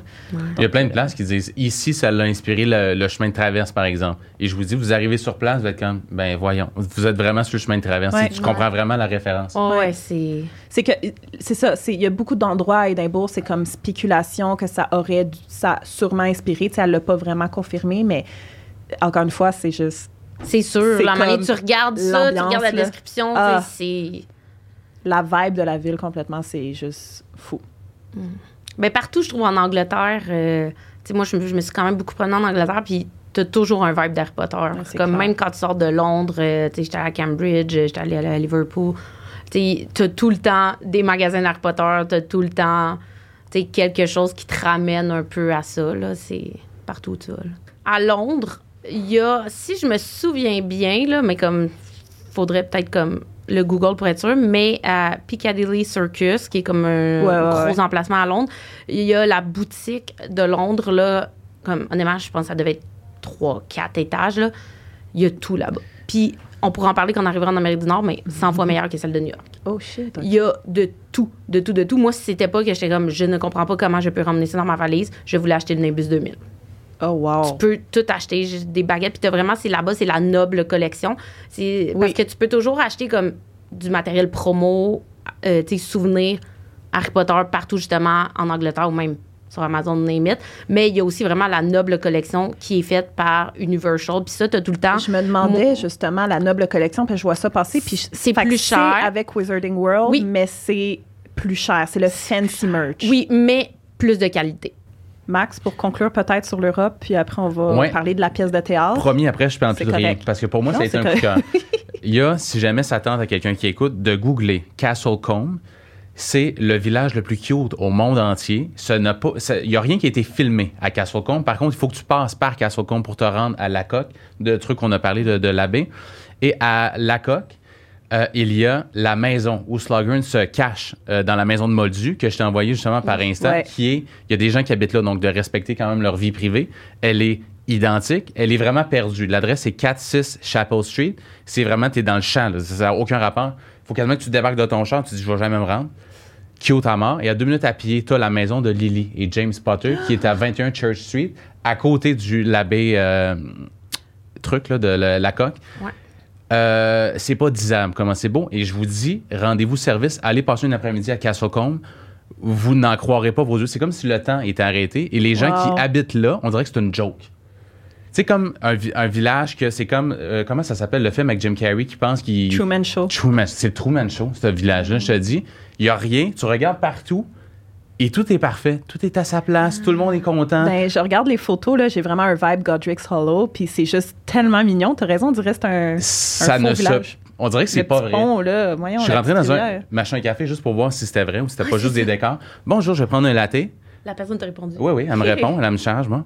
S2: Il y a plein de places qui disent ici, ça l'a inspiré le, le chemin de traverse, par exemple. Et je vous dis, vous arrivez sur place, vous êtes comme, ben voyons, vous êtes vraiment sur le chemin de traverse.
S1: Ouais.
S2: tu comprends vraiment la référence.
S3: Oh,
S1: Ouais.
S3: ouais, c'est.
S1: C'est que c'est ça, c'est il y a beaucoup d'endroits à Édimbourg, c'est comme spéculation que ça aurait dû- ça a sûrement inspiré, tu sais, elle l'a pas vraiment confirmé mais encore une fois, c'est juste
S3: C'est sûr. La manière tu regardes ça, tu regardes la description,
S1: Ah.
S3: c'est.
S1: la vibe de la ville complètement, c'est juste fou.
S3: Ben, partout, je trouve, en Angleterre, euh, tu sais, moi, je, me- je me suis quand même beaucoup promenée en Angleterre, puis t'as toujours un vibe d'Harry Potter.
S1: c'est
S3: Comme
S1: clair.
S3: même quand tu sors de Londres, euh, tu sais, j'étais à Cambridge, j'étais allée à Liverpool, tu t'as tout le temps des magasins d'Harry Potter, t'as tout le temps, tu quelque chose qui te ramène un peu à ça, là, c'est partout ça, là. À Londres, il y a, si je me souviens bien, là, mais comme, faudrait peut-être comme le Google pour être sûr, mais à Piccadilly Circus, qui est comme un
S1: Ouais, ouais,
S3: gros
S1: ouais.
S3: emplacement à Londres, il y a la boutique de Londres, là, comme, honnêtement, je pense que ça devait être 3, 4 étages, là. Il y a tout là-bas. Puis, on pourra en parler quand on arrivera en Amérique du Nord, mais 100 fois meilleure que celle de New York.
S1: Oh shit.
S3: Il y a de tout, de tout, de tout. Moi, si c'était pas que j'étais comme, je ne comprends pas comment je peux ramener ça dans ma valise, je voulais acheter le Nimbus 2000.
S1: Oh, wow.
S3: Tu peux tout acheter, des baguettes. Puis t'as vraiment, c'est là-bas, c'est la noble collection. C'est
S1: Oui.
S3: parce que tu peux toujours acheter comme du matériel promo, euh, tes souvenirs, Harry Potter partout justement en Angleterre ou même sur Amazon name it. Mais il y a aussi vraiment la noble collection qui est faite par Universal. Puis ça, t'as tout le temps.
S1: Je me demandais justement la noble collection, puis je vois ça passer, puis
S3: C'est plus cher.
S1: avec Wizarding World,
S3: Oui.
S1: mais c'est plus cher. C'est le fancy merch.
S3: Oui, mais plus de qualité.
S1: Max, pour conclure peut-être sur l'Europe, puis après on va
S2: Ouais.
S1: parler de la pièce de théâtre.
S2: Promis, après, je parle
S1: C'est
S2: plus rien.
S1: correct.
S2: Parce que pour moi,
S1: Non,
S2: ça a été
S1: c'est
S2: un coup de cœur. Il y a, si jamais ça tente à quelqu'un qui écoute, de googler Castlecombe. C'est le village le plus cute au monde entier. N'a pas, il n'y a rien qui a été filmé à Castlecombe. Par contre, il faut que tu passes par Castlecombe pour te rendre à la coque, de trucs qu'on a parlé de, de l'abbé. Et à la coque, euh, il y a la maison où Slughorn se cache euh, dans la maison de Moldu, que je t'ai envoyé justement par instant,
S1: Ouais.
S2: qui est, il y a des gens qui habitent là, donc de respecter quand même leur vie privée. Elle est identique, elle est vraiment perdue. L'adresse est 46 Chapel Street. C'est vraiment, tu es dans le champ, là. ça n'a aucun rapport. faut quasiment que tu débarques de ton champ, tu dis, je vais jamais me rendre. Mort. Et à deux minutes à pied, tu as la maison de Lily et James Potter, qui est à 21 Church Street, à côté du l'abbé euh, truc là, de la, la coque.
S3: Ouais.
S2: Euh, c'est pas disable comment c'est beau? Et je vous dis, rendez-vous service, allez passer une après-midi à Castlecombe. Vous n'en croirez pas vos yeux. C'est comme si le temps était arrêté. Et les gens
S1: Wow.
S2: qui habitent là, on dirait que c'est une joke. C'est comme un, vi- un village que c'est comme. euh, comment ça s'appelle? Le film avec Jim Carrey qui pense qu'il.
S1: Truman Show.
S2: Truman- c'est Truman Show, ce village-là, je te dis. Il n'y a rien. Tu regardes partout et tout est parfait. Tout est à sa place. Tout le monde est content.
S1: Ben, je regarde les photos, là, j'ai vraiment un vibe Godric's Hollow, puis c'est juste tellement mignon. T'as raison, on dirait que c'est un,
S2: ça
S1: un
S2: ne
S1: faux
S2: se.
S1: village.
S2: On dirait que c'est pas vrai.
S1: pont, là, voyons,
S2: Je suis rentré dans un machin café juste pour voir si c'était vrai ou si c'était pas juste des décors. Bonjour, je vais prendre un latte.
S3: La personne t'a répondu.
S2: Oui, oui, elle me répond, elle me charge, moi.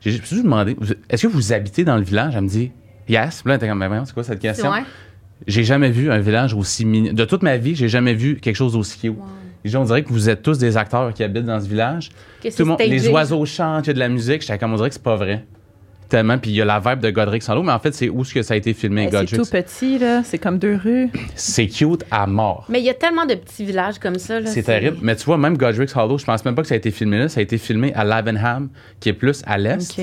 S2: J'ai juste demandé, est-ce que vous habitez dans le village? Elle me dit, yes. Puis là, elle était comme, Ben c'est quoi cette question?
S3: Ouais.
S2: J'ai jamais vu un village aussi mignon. De toute ma vie, j'ai jamais vu quelque chose aussi cute. Les gens, on dirait que vous êtes tous des acteurs qui habitent dans ce village.
S3: Que
S2: Tout le monde, les oiseaux chantent, il y a de la musique. J'étais comme, on dirait que c'est pas vrai. Tellement. Puis il y a la vibe de Godric Sanlo, mais en fait, c'est où ce que ça a été filmé,
S1: Ben, c'est tout
S2: Godric.
S1: petit, là. C'est comme deux rues.
S2: C'est cute à mort.
S3: Mais il y a tellement de petits villages comme ça. là,
S2: C'est terrible. Mais tu vois, même Godric's Hollow, je pense même pas que ça a été filmé là. Ça a été filmé à Lavenham, qui est plus à l'est.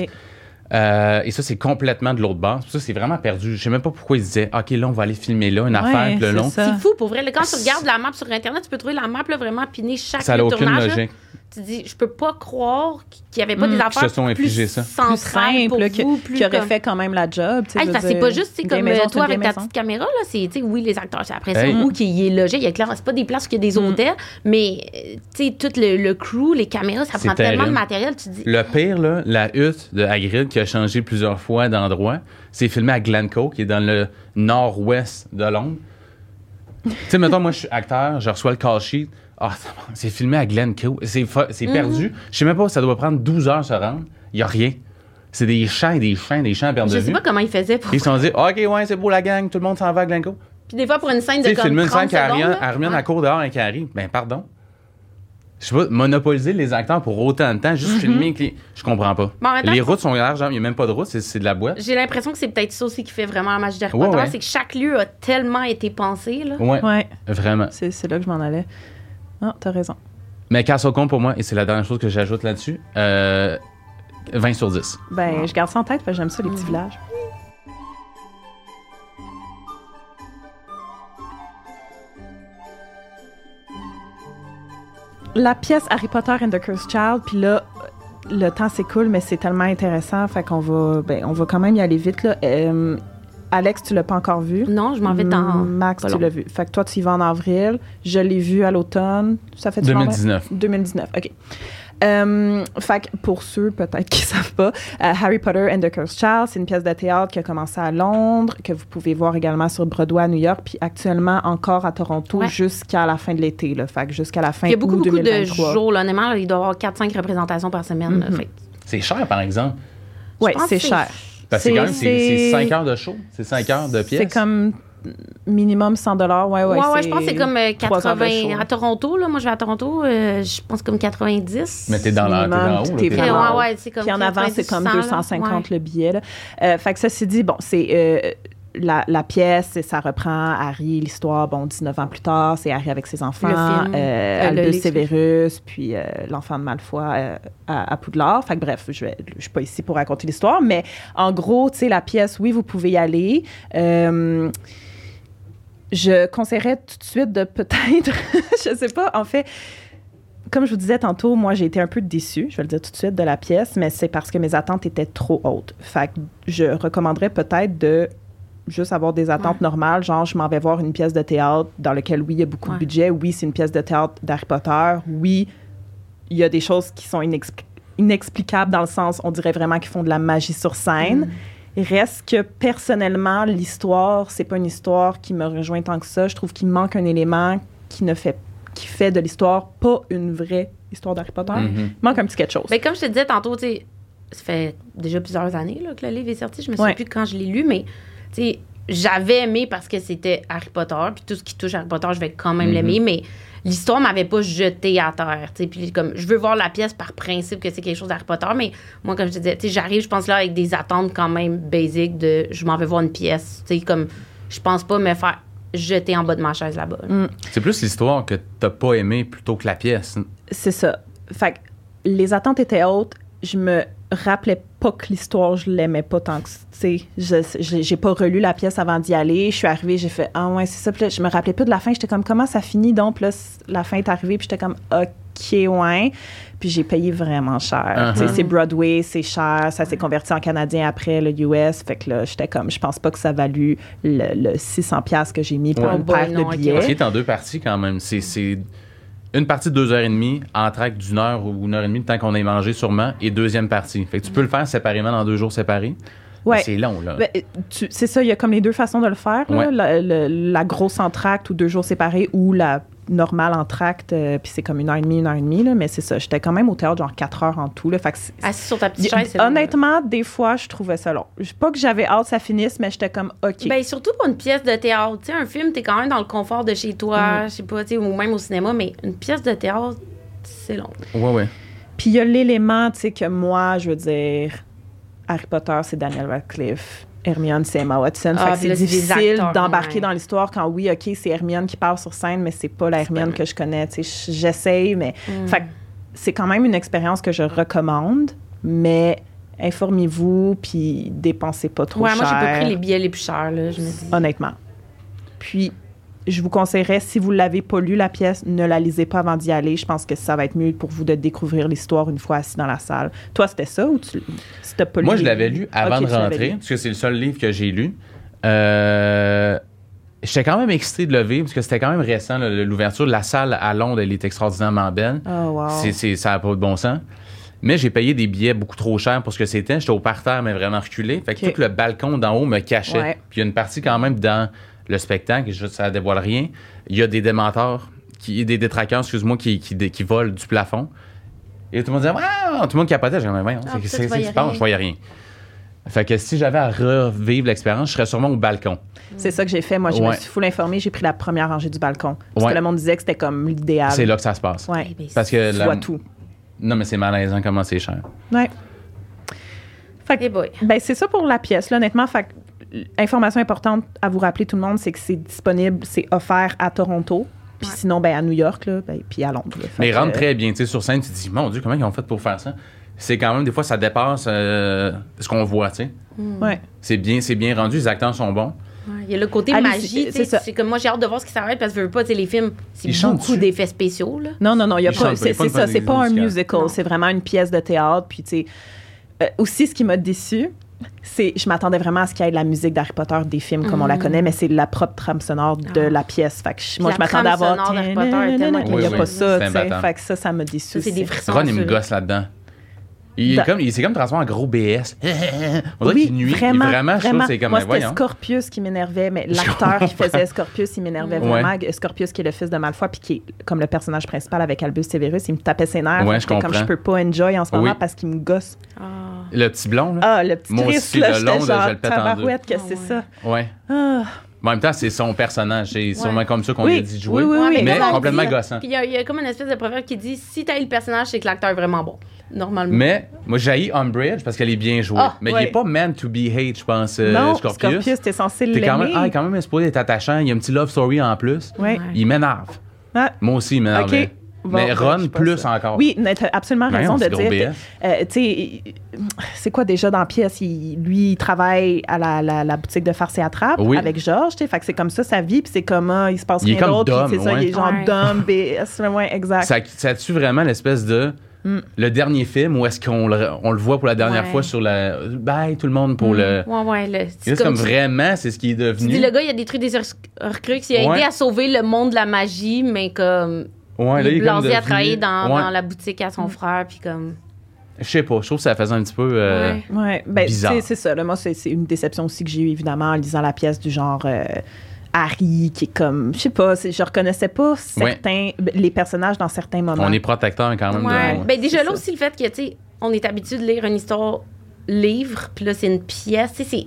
S2: Euh, et ça, c'est complètement de l'autre bord. Ça, c'est vraiment perdu. Je sais même pas pourquoi ils disaient, OK, là, on va aller filmer là, une
S1: Ouais,
S2: affaire, le long.
S1: ça.
S3: C'est fou, pour vrai. Quand tu regardes la map sur Internet, tu peux trouver la map là, vraiment pinée chaque
S2: Ça n'a
S3: lieu de
S2: aucune
S3: là. Tu dis, je peux pas croire qu'il y avait pas
S1: Mm.
S3: des affaires
S2: se sont
S3: plus
S2: ça.
S3: Pour
S1: simple, que-
S3: vous, plus
S1: qui aurait
S3: comme-
S1: fait quand même la job. tu sais,
S3: Hey, c'est pas juste
S1: une
S3: comme
S1: c'est
S3: toi avec ta petite caméra, là, c'est, tu sais, oui, les acteurs, c'est après ça,
S2: Hey.
S3: où qui est logé, il y a clairement, c'est pas des places où il y a des
S1: Mm.
S3: hôtels, mais, tu sais, tout le, le crew, les caméras, ça
S2: C'est
S3: prend tellement de matériel, tu dis,
S2: Le pire, là, la hutte de Hagrid, qui a changé plusieurs fois d'endroit, c'est filmé à Glencoe, qui est dans le nord-ouest de Londres. tu sais, mettons, moi, je suis acteur, je reçois le call sheet. Ah, c'est filmé à Glencoe. C'est fa- c'est
S3: Mhm.
S2: perdu. Je sais même pas, ça doit prendre 12 heures se rendre. Il y a rien. C'est des champs et des champs, des champs à perte
S3: je
S2: de
S3: sais
S2: vue.
S3: pas comment ils faisaient pour.
S2: Ils se sont dit, OK, ouais, c'est beau la gang, tout le monde s'en va à Glencoe.
S3: Puis des fois, pour une scène
S2: Tu
S3: de
S2: sais,
S3: comme
S2: filmer une
S3: 30
S2: scène qui a
S3: secondes,
S2: rien,
S3: là,
S2: elle remet
S3: ouais.
S2: à court dehors et qui arrive. Ben, pardon. Je sais pas, monopoliser les acteurs pour autant de temps, juste filmer. avec les- Je comprends pas. Les
S3: je
S2: routes sont larges, genre, il n'y a même pas de route, c'est- c'est de la boîte.
S3: J'ai l'impression que c'est peut-être ça aussi qui fait vraiment la magie d'Harry
S2: Ouais,
S3: Potter,
S2: ouais.
S3: c'est que chaque lieu a tellement été pensé, là.
S2: Ouais,
S1: Ouais,
S2: vraiment.
S1: c'est c'est là que je m'en allais. Ah, t'as raison.
S2: Mais Castlecombe, pour moi, et c'est la dernière chose que j'ajoute là-dessus, euh, 20 sur 10.
S1: Ben, je garde ça en tête, parce que j'aime ça, les petits villages. La pièce Harry Potter and the Cursed Child, puis là, le temps s'écoule, mais c'est tellement intéressant, fait qu'on va, ben, on va quand même y aller vite, là. Euh, Alex, tu l'as pas encore vu?
S3: Non, je m'en vais dans.
S1: Max,
S3: pas
S1: tu l'as vu. Fait que toi, tu y vas en avril. Je l'ai vu à l'automne. Ça fait du
S2: 2019.
S1: 2019, OK. Euh, fait que pour ceux peut-être qui savent pas, euh, Harry Potter and the Cursed Child, c'est une pièce de théâtre qui a commencé à Londres, que vous pouvez voir également sur Broadway à New York, puis actuellement encore à Toronto
S3: Ouais.
S1: jusqu'à la fin de l'été. Là, fait que jusqu'à la fin
S3: Il y a beaucoup, beaucoup de
S1: 2023.
S3: jours, là, honnêtement, là, il doit y avoir 4-5 représentations par semaine. là, fait que-
S2: C'est cher, par exemple.
S3: Pense
S1: c'est cher.
S2: Parce que c'est quand même, c'est- c'est
S1: c'est-
S2: 5 heures de show? C'est 5 heures de pièce?
S1: C'est comme minimum 100 dollars. Ouais, ouais.
S3: Ouais, ouais, je pense que c'est comme euh,
S1: trois heures de
S3: 80
S1: show.
S3: à Toronto. Là, moi, je vais à Toronto, euh, je pense comme 90.
S2: Mais t'es dans, la, t'es dans haut. là,
S1: vraiment
S3: ouais, ouais, c'est comme
S1: Puis en avant, c'est
S3: 90,
S1: comme
S3: 100, là.
S1: 250
S3: Ouais.
S1: le billet. Là. Euh, fait que ça, c'est dit, bon, c'est. La, la pièce, ça reprend Harry, l'histoire, bon, 19 ans plus tard, c'est Harry avec ses enfants,
S3: Le film.
S1: euh,
S3: Euh,
S1: Albus. Severus, puis euh, l'enfant de Malfoy euh, à, à Poudlard. Fait que bref, je ne suis pas ici pour raconter l'histoire, mais en gros, tu sais, la pièce, oui, vous pouvez y aller. Je conseillerais tout de suite de peut-être, je sais pas, en fait, comme je vous disais tantôt, moi, j'ai été un peu déçue, je vais le dire tout de suite, de la pièce, mais c'est parce que mes attentes étaient trop hautes. Fait que je recommanderais peut-être de juste avoir des attentes
S3: Ouais.
S1: normales, genre je m'en vais voir une pièce de théâtre dans laquelle, oui, il y a beaucoup
S3: Ouais.
S1: de budget, oui, c'est une pièce de théâtre d'Harry Potter, oui, il y a des choses qui sont inexpli- inexplicables dans le sens, on dirait vraiment qu'ils font de la magie sur scène. Il Reste que personnellement, l'histoire, c'est pas une histoire qui me rejoint tant que ça. Je trouve qu'il manque un élément qui ne fait qui fait de l'histoire pas une vraie histoire d'Harry Potter.
S2: Mhm.
S1: Il manque un petit quelque chose.
S3: Ben, comme je te disais tantôt, tu sais, ça fait déjà plusieurs années là, que le livre est sorti. Je me souviens plus quand je l'ai lu, mais sais, j'avais aimé parce que c'était Harry Potter. Puis tout ce qui touche Harry Potter, je vais quand même
S2: Mhm.
S3: l'aimer, mais l'histoire m'avait pas jeté à terre. tu sais. Puis comme, je veux voir la pièce par principe que c'est quelque chose d'Harry Potter, mais moi, comme je te disais, tu sais, j'arrive, je pense là, avec des attentes quand même basiques de je m'en vais voir une pièce. Tu sais, comme, je pense pas me faire jeter en bas de ma chaise là-bas. là.
S2: C'est plus l'histoire que t'as pas aimé plutôt que la pièce.
S1: C'est ça. Fait que les attentes étaient hautes. Je me rappelais pas que l'histoire, je l'aimais pas tant que tu sais. Je- J'ai pas relu la pièce avant d'y aller. Je suis arrivée, j'ai fait Ah ouais, c'est ça. Puis là, je me rappelais plus de la fin. J'étais comme Comment ça finit? Donc? Puis là, la fin est arrivée. Puis j'étais comme OK, ouais. Puis j'ai payé vraiment cher. Tu sais,
S2: Uh-huh.
S1: C'est Broadway, c'est cher. Ça s'est converti en canadien après le US. Fait que là, j'étais comme Je pense pas que ça valu le, le 600$ que j'ai mis pour
S2: Ouais.
S1: une
S3: Oh boy,
S1: paire
S3: non,
S1: de billets.
S2: Qui est en deux parties quand même. C'est- C'est une partie de deux heures et demie, entraque d'une heure ou une heure et demie, le temps qu'on ait mangé sûrement, et deuxième partie. Fait que tu peux le faire séparément dans deux jours séparés?
S1: Ouais.
S2: C'est long, là.
S1: Ben, c'est ça, il y a comme les deux façons de le faire. là.
S2: Ouais.
S1: La, le- la grosse entracte ou deux jours séparés ou la normale entracte, euh, puis c'est comme une heure et demie, une heure et demie. Là, mais c'est ça, j'étais quand même au théâtre genre quatre heures en tout. Là, fait que c'est-
S3: Assis sur ta petite chaise, c'est long, là.
S1: honnêtement, des fois, je trouvais ça long. Je- Pas que j'avais hâte que ça finisse, mais j'étais comme OK.
S3: Ben, surtout pour une pièce de théâtre. Tu sais, un film, t'es quand même dans le confort de chez toi, je sais pas, tu sais, ou même au cinéma, mais une pièce de théâtre, c'est long.
S2: Ouais, ouais.
S1: Puis il y a l'élément, tu sais, que moi, je veux dire, Harry Potter, c'est Daniel Radcliffe. Hermione, c'est Emma Watson.
S3: Ah,
S1: c'est difficile d'embarquer
S3: ouais.
S1: dans l'histoire quand, oui, OK, c'est Hermione qui parle sur scène, mais c'est pas la Hermione que je connais. J'essaye, mais.
S3: Mm.
S1: Fait c'est quand même une expérience que je recommande, mais informez-vous, puis dépensez pas trop
S3: Ouais,
S1: cher.
S3: moi, j'ai pas pris les billets les plus chers, là, je me dis.
S1: Honnêtement. Puis, je vous conseillerais, si vous l'avez pas lu, la pièce, ne la lisez pas avant d'y aller. Je pense que ça va être mieux pour vous de découvrir l'histoire une fois assis dans la salle. Toi, c'était ça ou tu t'as pas lu?
S2: Moi, je l'avais lu avant de rentrer, parce que c'est le seul livre que j'ai lu. Euh, J'étais quand même excité de le vivre, parce que c'était quand même récent. L'ouverture de la salle à Londres, elle est extraordinairement belle.
S1: Oh, wow.
S2: C'est- ça n'a pas de bon sens. Mais j'ai payé des billets beaucoup trop chers pour ce que c'était. J'étais au parterre, mais vraiment reculé. Fait que tout le balcon d'en haut me cachait.
S1: Ouais.
S2: Puis il y a une partie quand même dans le spectacle, je, ça dévoile rien. Il y a des démenteurs, qui, des détraqueurs, excuse-moi, qui, qui, qui volent du plafond. Et tout le monde disait, ah! Tout le monde capotait. J'ai dit, mais
S3: Ah,
S2: c'est,
S3: voyais
S2: tu penses?
S3: rien.
S2: Je voyais rien. Fait que si j'avais à revivre l'expérience, je serais sûrement au balcon.
S1: C'est ça que j'ai fait. Moi, je me suis full informée. J'ai pris la première rangée du balcon. Parce
S2: Ouais.
S1: que le monde disait que c'était comme l'idéal.
S2: C'est là que ça se passe.
S1: Ouais.
S3: Eh ben,
S2: Parce que
S1: Tu
S2: la-
S1: vois tout.
S2: Non, mais c'est malaisant comment c'est cher.
S1: Ouais. Fait que,
S3: Eh
S1: ben, c'est ça pour la pièce, là, honnêtement. Fait que, information importante à vous rappeler, tout le monde, c'est que c'est disponible, c'est offert à Toronto. Puis
S3: Ouais.
S1: sinon, ben, à New York, là, ben, puis à Londres. là.
S2: Mais il
S1: que,
S2: rentre très bien. Tu sais, sur scène, tu te dis, mon Dieu, comment ils ont fait pour faire ça? C'est quand même, des fois, ça dépasse euh, ce qu'on voit, tu sais.
S1: Ouais.
S2: C'est bien, c'est bien rendu, les acteurs sont bons.
S3: Ouais, Il y a le côté
S1: Allez,
S3: magie,
S1: c'est-
S3: comme moi j'ai hâte de voir ce qui s'arrête parce que je veux pas, tu sais, les films, c'est
S2: Ils
S3: beaucoup d'effets spéciaux là.
S1: Non, non, non, il y a
S2: Ils
S1: pas. C'est ça, c'est pas un
S2: musical.
S1: c'est vraiment une pièce de théâtre. Puis, tu sais, euh, aussi, ce qui m'a déçu, c'est. Je m'attendais vraiment à ce qu'il y ait de la musique d'Harry Potter des films comme on la
S3: Mhm.
S1: connaît, mais c'est la propre trame sonore de
S3: Ah.
S1: la pièce. Fait que je- moi,
S3: La
S1: je m'attendais à avoir.
S3: sonore d'Harry Potter est tellement
S1: Mais il n'y a
S2: Oui,
S1: pas ça. Fait que ça, ça m'a déçu.
S3: Ça, c'est des
S1: aussi.
S3: frissons.
S2: Ron, il me gosse là-dedans. Il, est
S1: Da-
S2: comme, il s'est comme transformé en gros BS. On dirait
S1: Oui,
S2: qu'il nuit.
S1: vraiment,
S2: vraiment,
S1: vraiment.
S2: c'est comme,
S1: Moi,
S2: mais
S1: c'était. Scorpius qui m'énervait, mais l'acteur qui
S2: comprends.
S1: faisait Scorpius, il m'énervait
S2: Ouais.
S1: vraiment. Scorpius, qui est le fils de Malfoy, puis qui est comme le personnage principal avec Albus Severus, il me tapait ses nerfs.
S2: Ouais, je
S1: que Comme
S2: comprends.
S1: je peux pas enjoy en ce moment
S2: Oui.
S1: parce qu'il me gosse.
S3: Ah.
S2: Le petit blond, là?
S1: Ah, le petit
S2: Moi aussi,
S1: là,
S2: le long de
S1: genre,
S2: je le pète en deux.
S1: que
S3: Ah
S1: c'est
S3: ouais.
S1: ça.
S2: Ouais.
S1: Ah.
S2: En même temps, c'est son personnage. C'est sûrement comme ça qu'on lui a dit de jouer.
S1: Oui, oui,
S3: Ouais,
S1: oui.
S2: Mais complètement
S3: dit,
S2: gossant.
S3: Puis il y, a- il y a comme une espèce de proverbe qui dit si t'as le personnage, c'est que l'acteur est vraiment bon. Normalement.
S2: Mais moi, j'ai Umbridge parce qu'elle est bien jouée.
S3: Ah,
S2: mais il
S1: ouais.
S2: est pas meant to be hate, je pense, euh,
S1: non,
S2: Scorpius.
S1: Scorpius, t'es censé
S2: T'es quand même,
S1: l'aimer.
S2: ah, quand même supposé être attachant. Il y a un petit love story en plus.
S1: Ouais.
S3: Ouais.
S2: Il m'énerve.
S1: Ah,
S2: Moi aussi, il m'énerve.
S1: OK.
S2: Mais Ron, plus encore.
S1: Oui, mais t'as absolument
S2: Ben
S1: raison
S2: non,
S1: de dire. euh, tu sais, c'est quoi déjà dans la pièce? Il- lui, il travaille à la, la- la boutique de farce et attrape
S2: Oui.
S1: avec Georges, tu sais. Fait que c'est comme ça sa vie, puis c'est comme, ah, il se passe rien
S2: comme
S1: d'autre. c'est ça, il est genre
S3: Ouais.
S1: dumb, BS, ouais, exact.
S2: Ça, ça tue vraiment l'espèce de.
S1: Mm.
S2: Le dernier film où est-ce qu'on le, on le voit pour la dernière
S3: Ouais.
S2: fois sur la. Bye tout le monde
S1: Mm.
S2: pour le.
S3: Ouais, ouais. Le,
S2: Et là, C'est comme vraiment, c'est ce qui est
S3: Tu
S2: devenu.
S3: dis, le gars, il a détruit des recrues, il a
S2: Ouais.
S3: aidé à sauver le monde de la magie, mais comme.
S2: Ouais, là,
S3: il est à travailler dans,
S2: Ouais.
S3: dans la boutique à son frère, puis comme.
S2: Je sais pas, je trouve que ça faisait un petit peu. euh,
S3: Ouais.
S1: Ouais, ben,
S2: Bizarre.
S1: c'est ça. Là, moi, c'est c'est une déception aussi que j'ai eue, évidemment, en lisant la pièce du genre euh, Harry, qui est comme, je sais pas, c'est- je reconnaissais pas certains, les personnages dans certains moments.
S2: On est protecteur quand même.
S3: Ouais.
S2: de-
S3: Ben, déjà là aussi, le fait que, tu sais, on est habitué de lire une histoire livre, puis là, c'est une pièce. C'est.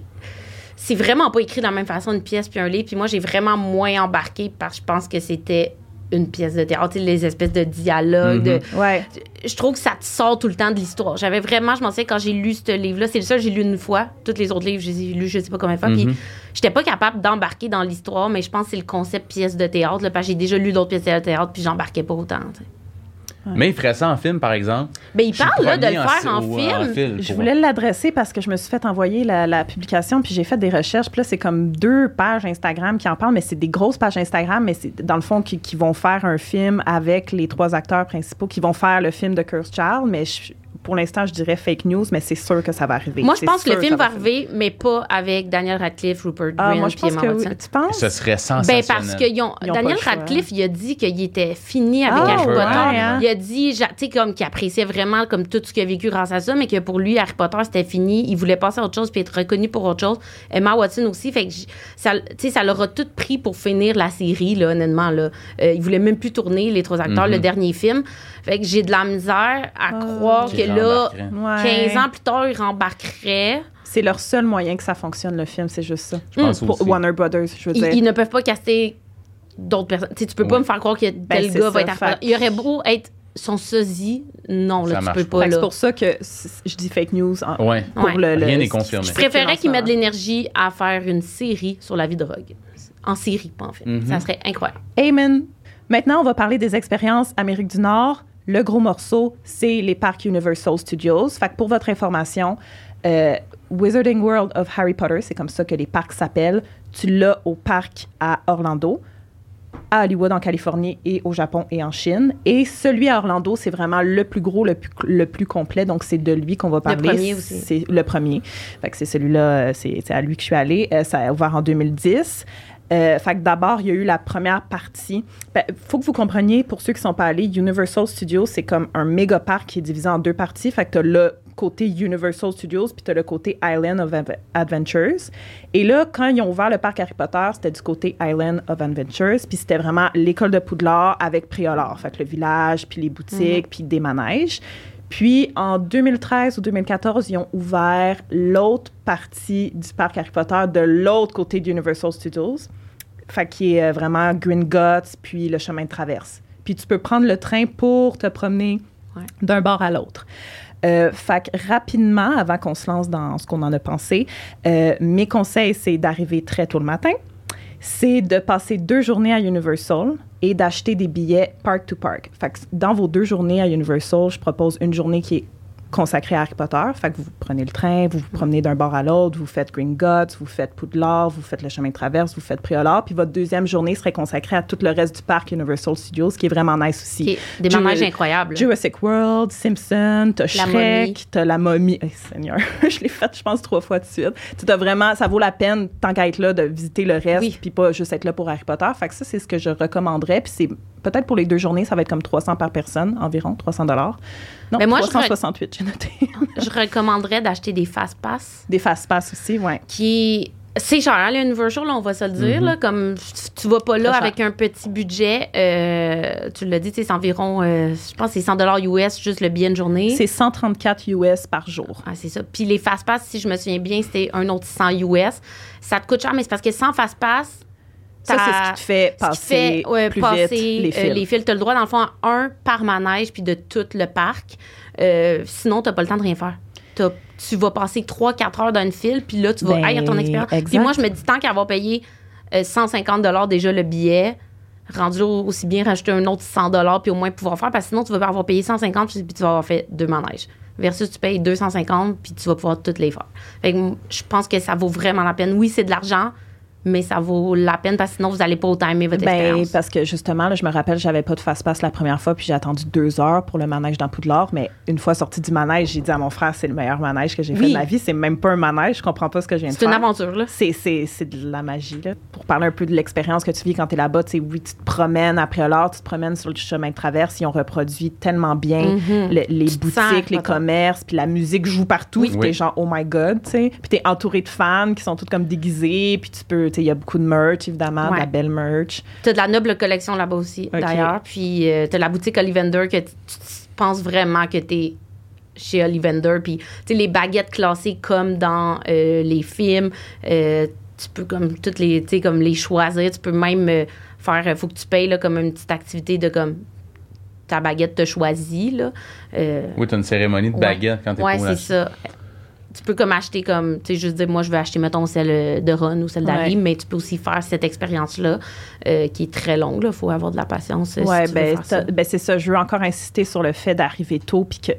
S3: C'est vraiment pas écrit de la même façon une pièce puis un livre. Puis moi, j'ai vraiment moins embarqué parce que je pense que c'était une pièce de théâtre. Sais, les espèces de dialogues, de,
S1: Ouais.
S3: je trouve que ça te sort tout le temps de l'histoire. J'avais vraiment, je m'en souviens, quand j'ai lu ce livre-là, c'est le seul que j'ai lu une fois. Tous les autres livres, je les ai lus je sais pas combien de fois. Puis
S2: Mhm.
S3: j'étais pas capable d'embarquer dans l'histoire, mais je pense que c'est le concept pièce de théâtre. Là, parce que j'ai déjà lu d'autres pièces de théâtre, puis j'embarquais pas autant.
S2: Mais il ferait ça en film, par exemple.
S3: Ben, il parle là, de le faire en, film.
S2: film
S1: Je voulais l'adresser parce que je me suis fait envoyer la, la publication, puis j'ai fait des recherches. Puis là, c'est comme deux pages Instagram qui en parlent, mais c'est des grosses pages Instagram, mais c'est dans le fond qui, qui vont faire un film avec les trois acteurs principaux qui vont faire le film de Curse Child. Mais je- pour l'instant, je dirais fake news, mais c'est sûr que ça va arriver.
S3: Moi, je pense que le film va arriver, mais pas avec Daniel Radcliffe, Rupert Grint,
S1: Ah, moi, je
S3: puis
S1: pense
S3: Emma
S1: que
S3: Watson.
S1: oui. Tu penses?
S2: Ce serait
S3: Ben
S2: sensationnel.
S3: parce que ils ont-
S1: Ils ont pas
S3: Daniel. Radcliffe, il a dit qu'il était fini avec
S1: Ah,
S3: Harry
S2: ouais,
S3: Potter.
S1: hein?
S3: Il a dit, tu sais, comme qu'il appréciait vraiment comme tout ce qu'il a vécu grâce à ça, mais que pour lui, Harry Potter, c'était fini. Il voulait passer à autre chose puis être reconnu pour autre chose. Emma Watson aussi. Fait que ça, tu sais, ça leur a tout pris pour finir la série, là, honnêtement. Là. Euh, il voulait même plus tourner les trois acteurs,
S2: Mhm.
S3: le dernier film. Fait que j'ai de la misère à croire
S2: Qu'il
S3: que là,
S2: rembarquerait.
S1: Ouais.
S3: 15 ans plus tard, il rembarquerait.
S1: C'est leur seul moyen que ça fonctionne, le film, c'est juste ça.
S2: Je pense
S1: Pour
S2: aussi.
S1: Warner Brothers, je veux
S3: Ils,
S1: dire.
S3: ils ne peuvent pas caster d'autres personnes. Tu sais, tu peux pas me faire croire que tel
S1: Ben, c'est
S3: gars va
S1: ça,
S3: être Potter. Il aurait beau être son sosie. Non,
S2: Ça
S3: là, tu peux
S2: pas.
S3: pas.
S1: C'est pour ça que je dis fake news. en-
S2: Ouais.
S1: pour
S3: Ouais.
S1: le, le-
S2: Rien n'est confirmé.
S3: Je préférais qu'ils
S1: en
S3: mettent de l'énergie à faire une série sur la vie de Rogue. En série, pas en film.
S2: Mhm.
S3: Ça serait incroyable.
S1: Amen. Maintenant, on va parler des expériences Amérique du Nord. Le gros morceau, c'est les parcs Universal Studios. Fait que pour votre information, euh, Wizarding World of Harry Potter, c'est comme ça que les parcs s'appellent. Tu l'as au parc à Orlando, à Hollywood en Californie et au Japon et en Chine. Et celui à Orlando, c'est vraiment le plus gros, le plus, le plus complet. Donc, c'est de lui qu'on va parler.
S3: premier aussi.
S1: C'est le premier. Fait que c'est celui-là, euh, c'est c'est à lui que je suis allée. Euh, ça a ouvert en 2010. Euh, fait que d'abord, il y a eu la première partie. Il faut que vous compreniez, pour ceux qui ne sont pas allés, Universal Studios, c'est comme un méga parc qui est divisé en deux parties. Fait que tu as le côté Universal Studios, puis tu as le côté Island of Adventures. Et là, quand ils ont ouvert le parc Harry Potter, c'était du côté Island of Adventures, puis c'était vraiment l'école de Poudlard avec Préolard. Fait que le village, puis les boutiques, puis des manèges. Puis en 2013 ou 2014, ils ont ouvert l'autre partie du parc Harry Potter de l'autre côté d'Universal Studios. Fait qui est euh, vraiment Green Guts, puis le chemin de traverse. Puis tu peux prendre le train pour te promener
S3: Ouais.
S1: d'un bord à l'autre. Euh, fait que rapidement, avant qu'on se lance dans ce qu'on en a pensé, euh, mes conseils, c'est d'arriver très tôt le matin, c'est de passer deux journées à Universal et d'acheter des billets park to park. Dans vos deux journées à Universal, je propose une journée qui est consacrée à Harry Potter. Fait que vous prenez le train, vous vous promenez d'un bord à l'autre, vous faites Green Guts, vous faites Poudlard, vous faites le chemin de traverse, vous faites Préolard. Puis votre deuxième journée serait consacrée à tout le reste du parc Universal Studios, ce qui est vraiment nice aussi.
S3: Qui est des manèges incroyables.
S1: Jurassic World, Simpson, t'as. Shrek, t'as la momie. Eh, Seigneur, je l'ai faite, je pense, trois fois de suite. Tu t'as vraiment, ça vaut la peine, tant qu'à être là, de visiter le reste,
S3: Oui.
S1: puis pas juste être là pour Harry Potter. Fait que ça, c'est ce que je recommanderais. Puis c'est peut-être pour les deux journées, ça va être comme 300 par personne, environ, 300 dollars. Non,
S3: Mais moi, je
S1: 368, j'ai noté.
S3: Je recommanderais d'acheter des fast-pass
S1: Des fast-pass aussi, ouais.
S3: qui C'est cher, hein, le Universal, là, on va se le dire.
S2: Mhm.
S3: là, comme tu- vas pas là avec un petit budget. euh, tu l'as dit, c'est environ, euh, je pense, c'est 100 US juste le billet de journée.
S1: C'est 134 US par jour.
S3: Ah, c'est ça. Puis les fast-pass, si je me souviens bien, c'était un autre 100 US. Ça te coûte cher, mais c'est parce que sans fast-pass,
S1: Ça, c'est ce qui te fait
S3: qui
S1: passer
S3: fait, ouais,
S1: plus
S3: passer,
S1: vite les
S3: euh,
S1: fils.
S3: les fils. Tu as le droit, dans le fond, à un par manège puis de tout le parc. Euh, sinon, tu pas le temps de rien faire. Tu vas passer 3-4 heures dans une file, puis là, tu vas
S1: Ben,
S3: haïr ton expérience. Puis moi, je me dis, tant qu'à avoir payé euh, 150 déjà le billet, rendu aussi bien rajouter un autre 100 puis au moins pouvoir faire, parce que sinon, tu vas avoir payé 150 puis tu vas avoir fait deux manèges. Versus tu payes 250 puis tu vas pouvoir toutes les faire. Fait que je pense que ça vaut vraiment la peine. Oui, c'est de l'argent, mais ça vaut la peine parce que sinon, vous n'allez pas autant aimer votre
S1: Ben,
S3: expérience.
S1: parce que justement, là, je me rappelle, j'avais pas de fast-pass la première fois, puis j'ai attendu deux heures pour le manège dans Poudlard. Mais une fois sorti du manège, j'ai dit à mon frère, c'est le meilleur manège que j'ai fait de ma vie. C'est même pas un manège, je comprends pas ce que je viens de
S3: C'est
S1: faire.
S3: une aventure, là.
S1: C'est, c'est, c'est de la magie, là. Pour parler un peu de l'expérience que tu vis quand tu es là-bas, tu sais, oui, tu te promènes après l'heure, tu te promènes sur le chemin de traverse, ils ont reproduit tellement bien
S3: Mhm.
S1: le- les
S3: Tu te sens
S1: boutiques, les commerces, puis la musique joue partout.
S3: Oui.
S1: Puis
S2: Oui.
S1: t'es genre, oh my God, tu sais. Puis t'es entouré de fans qui sont tous comme déguisés, puis tu peux, il y a beaucoup de merch, évidemment, de la belle merch.
S3: Tu as de la noble collection là-bas aussi, d'ailleurs. Puis tu as la boutique Ollivander que tu, penses vraiment que tu es chez Ollivander. Puis tu sais, les baguettes classées comme dans euh, les films. euh, tu peux comme toutes les, tu sais, comme les choisir. Tu peux même euh, faire, euh, faut que tu payes là, comme une petite activité de comme ta baguette te choisit. Là. Euh,
S2: Oui, tu as une cérémonie de
S3: Ouais.
S2: baguette quand tu es pour
S3: c'est ça. Tu peux comme acheter comme, tu sais, juste dire, moi, je vais acheter, mettons, celle de Ron ou celle d'Harry,
S1: Ouais.
S3: mais tu peux aussi faire cette expérience-là euh, qui est très longue. Il faut avoir de la patience. euh, si
S1: Ouais,
S3: tu veux
S1: ben, ben, c'est ça. Je veux encore insister sur le fait d'arriver tôt, puis que.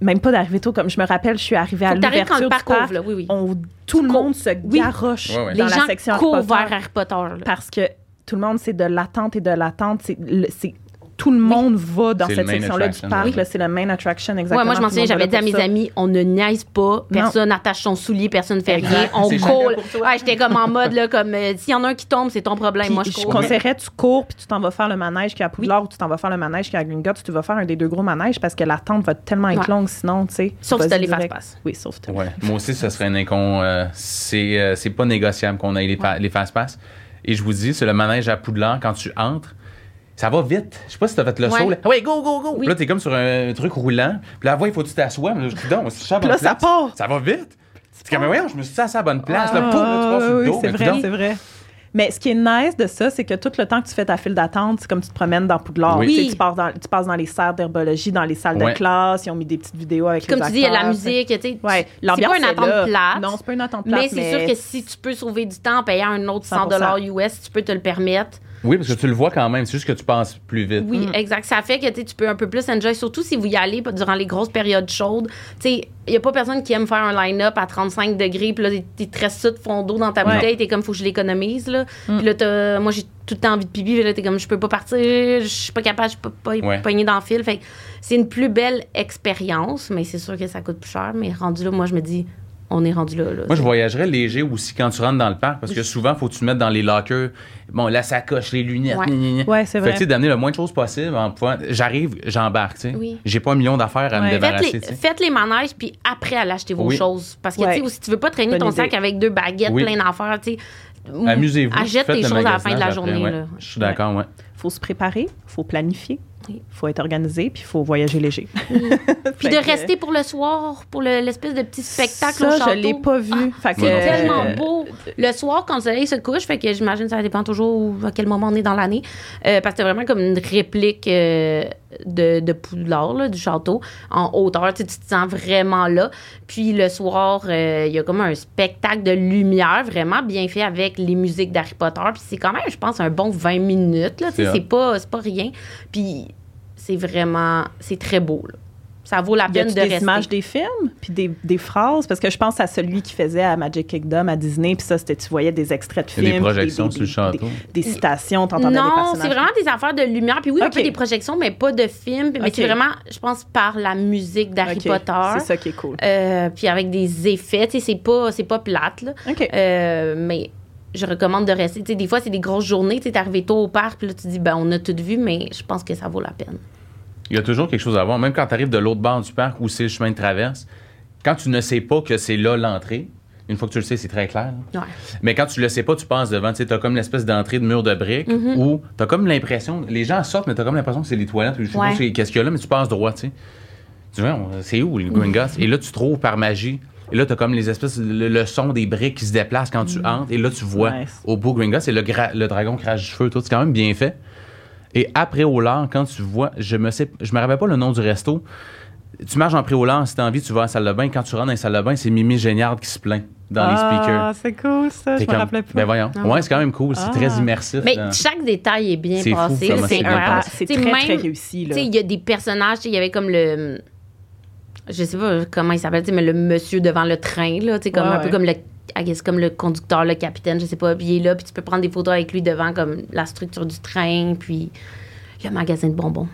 S1: Même pas d'arriver tôt, comme je me rappelle, je suis arrivée à
S3: Faut quand
S1: l'ouverture du
S3: parc là. Oui, oui.
S1: on- tout le monde se garoche
S2: ouais.
S1: dans
S3: Les
S1: la
S3: gens
S1: section Harry Potter
S3: vers Harry Potter. là.
S1: parce que tout le monde, c'est de l'attente et de l'attente. C'est, le- c'est- tout le monde va dans cette section-là du parc. c'est le main attraction, exactement.
S3: Ouais, moi, je m'en souviens, j'avais
S1: va
S3: dit à mes
S1: ça.
S3: amis, on ne niaise pas, personne n'attache son soulier, personne ne fait rien, on court. Ouais, j'étais comme en mode, là, comme euh, s'il y en a un qui tombe, c'est ton problème.
S1: Puis
S3: moi, je
S1: je
S3: cours.
S1: conseillerais, tu cours, puis tu t'en vas faire le manège qui est à Poudlard ou tu t'en vas faire le manège qui est à Gringotts. Tu vas faire un des deux gros manèges parce que l'attente va tellement être longue sinon, tu sais.
S3: Sauf si
S1: Vas-y
S3: t'as les fast-pass.
S1: Oui, sauf si.
S2: Moi aussi, ce serait un incon. euh, c'est, euh, c'est pas négociable qu'on ait les fast-pass. Et je vous dis, c'est le manège à Poudlard, quand tu entres, ça va vite. Je sais pas si t'as fait le
S3: Ouais.
S2: saut. Là. Ah Ouais, go, go, go.
S3: Oui.
S2: Là, t'es comme sur un truc roulant. Puis là, il faut que tu t'assoies. Mais là, je dis, donc, si je
S1: Puis là, ça part.
S2: Ça va vite. C'est comme, voyons, je me suis assis à la bonne place. Là,
S1: Ah,
S2: pouf, là, tu passes sur le
S1: oui,
S2: dos.
S1: c'est
S2: mais
S1: vrai, c'est vrai. Mais ce qui est nice de ça, c'est que tout le temps que tu fais ta file d'attente, c'est comme tu te promènes dans Poudlard.
S2: Oui.
S1: Tu, sais,
S3: Oui.
S1: tu, passes dans, tu passes dans les salles d'herbologie, dans les salles
S2: Ouais.
S1: de classe, ils ont mis des petites vidéos avec
S3: Comme
S1: les
S3: tu dis, il y a la musique, tu sais.
S1: Ouais,
S3: c'est
S1: l'ambiance
S3: pas une attente plate.
S1: Non, c'est pas une attente plate,
S3: Mais c'est sûr que si tu peux sauver du temps en payant un autre 100
S1: 100%.
S3: US, tu peux te le permettre.
S2: Oui, parce que tu le vois quand même. C'est juste que tu passes plus vite.
S3: Oui,
S1: Mm.
S3: exact. Ça fait que tu peux un peu plus enjoy, surtout si vous y allez durant les grosses périodes chaudes. Tu sais, il n'y a pas personne qui aime faire un line-up à 35 degrés, puis là, t'es très ça de fond d'eau dans ta
S1: Ouais.
S3: bouteille, t'es comme, faut que je l'économise, là.
S1: Mm.
S3: Puis là, t'as- moi, j'ai tout le temps envie de pipi, puis là, t'es comme, je peux pas partir, je suis pas capable, je peux pas
S2: Ouais.
S3: pogner dans le fil. Fait que c'est une plus belle expérience, mais c'est sûr que ça coûte plus cher. Mais rendu là, moi, je me dis, on est rendu là. là.
S2: Moi, je voyagerais léger aussi quand tu rentres dans le parc parce que souvent, faut que tu te mettes dans les lockers. Bon, la sacoche, les lunettes.
S3: Ouais.
S2: gna, gna, gna.
S1: Ouais, c'est
S2: Fait
S1: vrai.
S2: que, tu sais, d'amener le moins de choses possible en pouvant. J'arrive, j'embarque, tu sais.
S3: Oui.
S2: J'ai pas un million d'affaires à me.
S3: Faites
S2: débarrasser,
S3: les, faites les manèges, puis après, allez acheter vos
S2: Oui.
S3: choses. Parce que,
S1: Ouais.
S3: tu sais, si tu veux pas traîner
S1: Bonne
S3: ton
S1: idée.
S3: sac avec deux baguettes
S2: Oui.
S3: plein d'affaires, tu sais.
S2: Amusez-vous.
S3: Achète tes choses à la fin de la journée.
S2: après, ouais.
S3: là.
S2: Je suis d'accord, ouais.
S1: faut se préparer, faut planifier,
S3: Oui.
S1: faut être organisé, puis il faut voyager léger.
S3: Puis de
S1: que-
S3: rester pour le soir, pour le- l'espèce de petit spectacle
S1: ça,
S3: au château.
S1: je l'ai pas vu.
S2: Non plus.
S3: tellement beau. Le soir, quand le soleil se couche, fait que j'imagine que ça dépend toujours à quel moment on est dans l'année. Euh, parce que c'est vraiment comme une réplique euh, de, de Poudlard, là, du château, en hauteur. Tu sais, tu te sens vraiment là. Puis le soir, euh, il y a comme un spectacle de lumière vraiment bien fait avec les musiques d'Harry Potter. Puis c'est quand même, je pense, un bon 20 minutes.
S2: C'est
S3: c'est pas, c'est pas rien. Puis c'est vraiment, c'est très beau. là. Ça vaut la peine de
S1: des
S3: rester.
S1: images des films, puis des, des phrases? Parce que je pense à celui qui faisait à Magic Kingdom à Disney, puis ça, c'était, tu voyais des extraits de films.
S2: des projections
S1: des,
S2: sur le château.
S1: Des, des citations, t'entendais
S3: Non,
S1: personnages.
S3: c'est vraiment des affaires de lumière. Puis oui, un
S1: Ok.
S3: peu des projections, mais pas de films. Mais
S1: Ok.
S3: c'est vraiment, je pense, par la musique d'Harry Potter.
S1: C'est ça qui est cool.
S3: Euh, puis avec des effets. Tu sais, c'est pas, c'est pas plate, là.
S1: OK.
S3: Euh, mais je recommande de rester. Tu des fois, c'est des grosses journées. Tu es arrivé tôt au parc, puis là, tu dis, ben, on a tout vu, mais je pense que ça vaut la peine.
S2: Il y a toujours quelque chose à voir. Même quand tu arrives de l'autre bord du parc où c'est le chemin de traverse, quand tu ne sais pas que c'est là l'entrée, Une fois que tu le sais, c'est très clair.
S3: Ouais.
S2: Mais quand tu le sais pas, tu passes devant, tu t'as comme l'espèce d'entrée de mur de briques
S3: Mm-hmm.
S2: où t'as comme l'impression, les gens sortent, mais t'as comme l'impression que c'est les toilettes, ou je sais
S3: Ouais.
S2: pas c'est- qu'est-ce qu'il y a là, mais tu passes droit, tu. Tu vois, c'est où le Gringotts? Et là, tu trouves par magie. Et là, t'as comme les espèces, le, le son des briques qui se déplacent quand tu entres. Et là, tu vois
S1: Nice.
S2: au bout Gringotts, et le, gra- le dragon crache du feu, tout. C'est quand même bien fait. Et après au lard, quand tu vois, je me sais, je me rappelle pas le nom du resto. Tu marches en préau-lard, si t'as envie, tu vas à la salle de bain. Quand tu rentres dans la salle de bain, c'est Mimi Géniard qui se plaint dans les speakers.
S1: Ah, c'est cool, ça.
S2: T'es
S1: Je me rappelais pas.
S2: Ben voyons.
S3: Ah.
S2: Ouais, c'est quand même cool. C'est
S1: Ah.
S2: très immersif.
S3: Mais chaque détail est bien
S2: C'est
S3: passé. C'est
S2: c'est.
S1: C'est
S3: Tu
S1: très,
S3: même-
S1: très réussi, là.
S3: Tu sais, il y a des personnages, tu il y avait comme le. Je sais pas comment il s'appelle, mais le monsieur devant le train, là, comme
S1: Ouais,
S3: un peu comme le. I guess, comme le conducteur, le capitaine, je sais pas. Puis il est là, puis tu peux prendre des photos avec lui devant, comme la structure du train, puis le magasin de bonbons.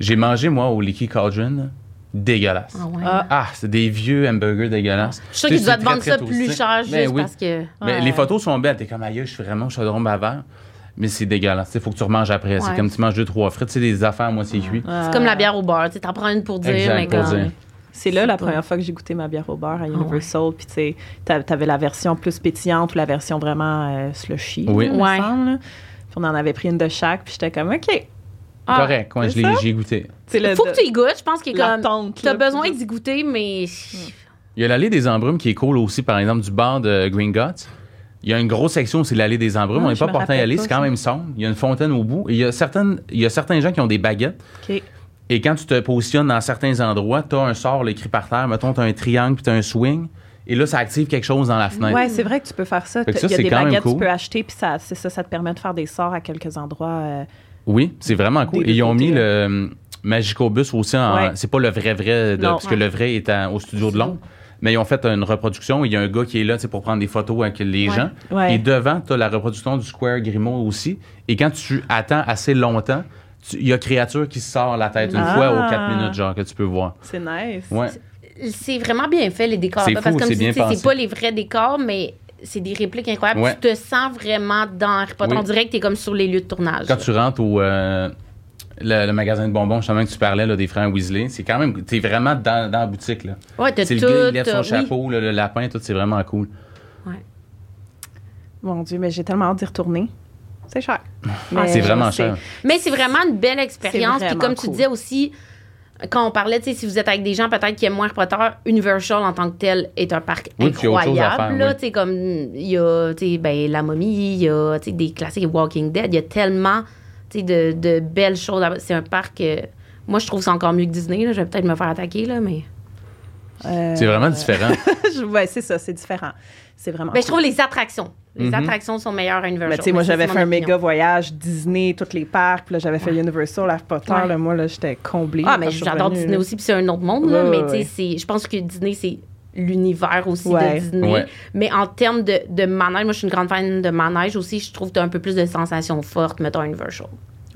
S2: J'ai mangé, moi, au Leaky Cauldron. Dégueulasse.
S3: Ah ouais.
S1: Ah.
S2: Ah, c'est des vieux hamburgers dégueulasses.
S3: Je suis
S2: sais,
S3: qu'ils doivent vendre ça plus cher juste
S2: Ben oui.
S3: parce que.
S2: Mais
S1: Ouais.
S2: les photos sont belles. T'es comme, aïe, je suis vraiment chaudron bavard. Mais c'est dégueulasse. Il faut que tu remanges après. C'est comme tu manges deux, trois frites. C'est des affaires moitié cuites.
S1: Ah.
S3: C'est comme la bière au beurre, tu t'en prends une pour dire,
S2: Exact,
S3: mais
S2: pour
S3: comme.
S2: dire.
S1: C'est là la
S3: pas.
S1: première fois que j'ai goûté ma bière au beurre
S2: Ah
S1: à Universal. Puis, tu sais, t'a- t'avais la version plus pétillante ou la version vraiment euh, slushy.
S2: Oui.
S1: là, il me
S3: Ouais.
S1: semble, là. Puis, on en avait pris une de chaque. Puis, j'étais comme, OK. Ah,
S2: Correct. Moi,
S1: c'est
S2: je l'ai- goûté.
S1: C'est le-
S3: Faut que tu y goûtes, je pense qu'il est comme. T'as besoin d'y goûter, mais.
S2: Il y a l'allée des embrumes qui est cool aussi, par exemple, du bar de Green Guts. Il y a une grosse section, c'est l'allée des embrumes.
S1: Ah,
S2: on n'est pas porté à y aller, c'est quand même sombre. Il y a une fontaine au bout. Et il y a, certaines, il y a certains gens qui ont des baguettes. Et quand tu te positionnes dans certains endroits, tu as un sort écrit par terre. Mettons, tu as un triangle puis tu as un swing. Et là, ça active quelque chose dans la fenêtre.
S1: Ouais, c'est vrai que tu peux faire ça. Il y a des baguettes que
S2: cool.
S1: tu peux acheter, puis ça, c'est ça, ça te permet de faire des sorts à quelques endroits. euh,
S2: Oui, c'est vraiment cool. Et ils ont mis le euh, Magicobus aussi en.
S1: Ouais.
S2: C'est pas le vrai vrai, de-
S1: Non.
S2: parce que le vrai est en- au studio de Londres. Mais ils ont fait une reproduction. Il y a un gars qui est là tu pour prendre des photos avec les
S3: Ouais.
S2: gens.
S1: Ouais.
S2: Et devant, tu as la reproduction du Square Grimaud aussi. Et quand tu attends assez longtemps, tu- il y a créature qui sort la tête une
S1: Ah.
S2: fois aux 4 minutes, genre, que tu peux voir.
S1: C'est nice.
S2: Ouais.
S3: c'est vraiment bien fait, les décors.
S2: C'est
S3: parce que comme
S2: c'est
S3: tu dis,
S2: bien
S3: tu sais,
S2: pensé.
S3: c'est pas les vrais décors, mais c'est des répliques incroyables.
S2: Ouais.
S3: Tu te sens vraiment dans Harry Potter.
S2: Oui.
S3: On dirait que t'es comme sur les lieux de tournage.
S2: Quand tu rentres au. euh, le, le magasin de bonbons, justement, que tu parlais là, des frères Weasley, c'est quand même. T'es vraiment dans, dans la boutique, là.
S3: Ouais, t'as
S2: C'est
S3: tout.
S2: le gars, il lève son
S3: oui.
S2: chapeau, le, le lapin, tout, c'est vraiment cool.
S1: Mon Dieu, mais j'ai tellement hâte d'y retourner. C'est cher.
S3: Ah,
S2: c'est vraiment cher.
S3: Mais c'est vraiment une belle expérience.
S1: C'est
S3: Puis comme tu
S1: cool.
S3: disais aussi, quand on parlait, tu sais, si vous êtes avec des gens peut-être qui aiment moins Harry Potter, Universal en tant que tel est un parc
S2: Oui,
S3: incroyable. là,
S2: oui.
S3: tu sais, comme il y a tu sais, ben, La Momie, il y a tu sais, des classiques Walking Dead, il y a tellement tu de, de belles choses. C'est un parc. euh, moi, je trouve que c'est encore mieux que Disney. Là. Je vais peut-être me faire attaquer, là, mais.
S1: Euh,
S2: C'est vraiment différent.
S1: je- ouais, c'est ça, c'est différent. C'est vraiment.
S3: Ben, je trouve les attractions. Les
S2: Mhm.
S3: attractions sont meilleures à Universal.
S1: Mais tu sais, moi,
S3: Mais ça,
S1: j'avais fait un
S3: opinion.
S1: méga voyage Disney, tous les parcs. Puis là, j'avais fait
S3: Ouais.
S1: Universal, Harry Potter.
S3: Ouais.
S1: Là, moi, là, j'étais comblée.
S3: Ah, mais j'adore
S1: revenue,
S3: Disney
S1: là.
S3: aussi, puis c'est un autre monde, là,
S1: Ouais,
S3: mais tu sais, je pense que Disney, c'est l'univers aussi
S1: Ouais.
S3: de Disney.
S2: Ouais.
S3: Mais en termes de, de manège, moi, je suis une grande fan de manège aussi. Je trouve que tu as un peu plus de sensations fortes, mettons, Universal.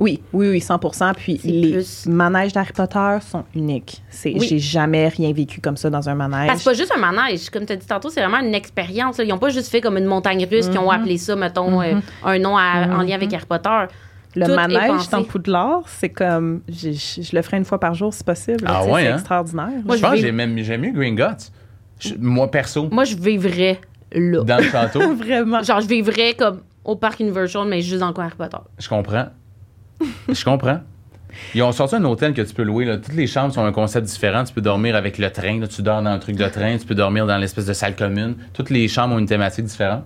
S1: Oui, oui, oui, 100% Puis les
S3: plus-
S1: manèges d'Harry Potter sont uniques. C'est,
S3: Oui.
S1: J'ai jamais rien vécu comme ça dans un manège.
S3: Parce que c'est pas juste un manège. Comme tu as dit tantôt, c'est vraiment une expérience. là. Ils n'ont pas juste fait comme une montagne russe, qui ont
S1: Mm-hmm.
S3: appelé ça, mettons, euh, un nom à- en lien avec Harry Potter.
S1: le
S3: tout
S1: manège dans Poudlard, c'est comme. Je, je le ferai une fois par jour si possible.
S2: Ah ouais,
S1: c'est
S2: hein?
S1: extraordinaire.
S3: Moi,
S2: je pense
S3: je
S2: que
S3: vais-
S2: j'ai même- j'aime mieux Green Guts. Je- moi, perso,
S3: Moi, je vivrais là.
S2: dans le château,
S1: Vraiment.
S3: Genre, je vivrais comme au parc Universal, mais juste dans le coin Harry Potter.
S2: je comprends. Je comprends. Ils ont sorti un hôtel que tu peux louer. Là. Toutes les chambres sont un concept différent. Tu peux dormir avec le train. Là. Tu dors dans le truc de train. Tu peux dormir dans l'espèce de salle commune. Toutes les chambres ont une thématique différente.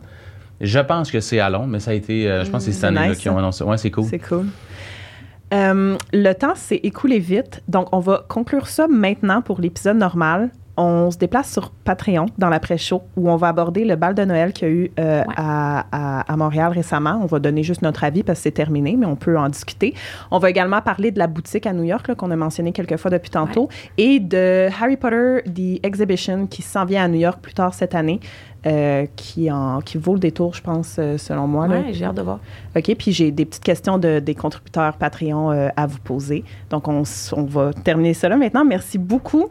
S2: Je pense que c'est à Londres, mais ça a été. euh, je pense que c'est cette
S1: nice,
S2: qu'ils ont
S1: ça.
S2: annoncé. Ouais, c'est cool.
S1: C'est cool. Euh, le temps s'est écoulé vite, donc on va conclure ça maintenant pour l'épisode normal. On se déplace sur Patreon dans l'après-show où on va aborder le bal de Noël qu'il y a eu euh,
S3: Ouais.
S1: à, à- à Montréal récemment. On va donner juste notre avis parce que c'est terminé, mais on peut en discuter. On va également parler de la boutique à New York qu'on a mentionné quelques fois depuis tantôt et de Harry Potter The Exhibition qui s'en vient à New York plus tard cette année, euh, qui, en, qui vaut le détour, je pense, euh, selon moi.
S3: Ouais, j'ai hâte de voir.
S1: OK, puis j'ai des petites questions de, des contributeurs Patreon euh, à vous poser. Donc, on, on va terminer cela maintenant. Merci beaucoup,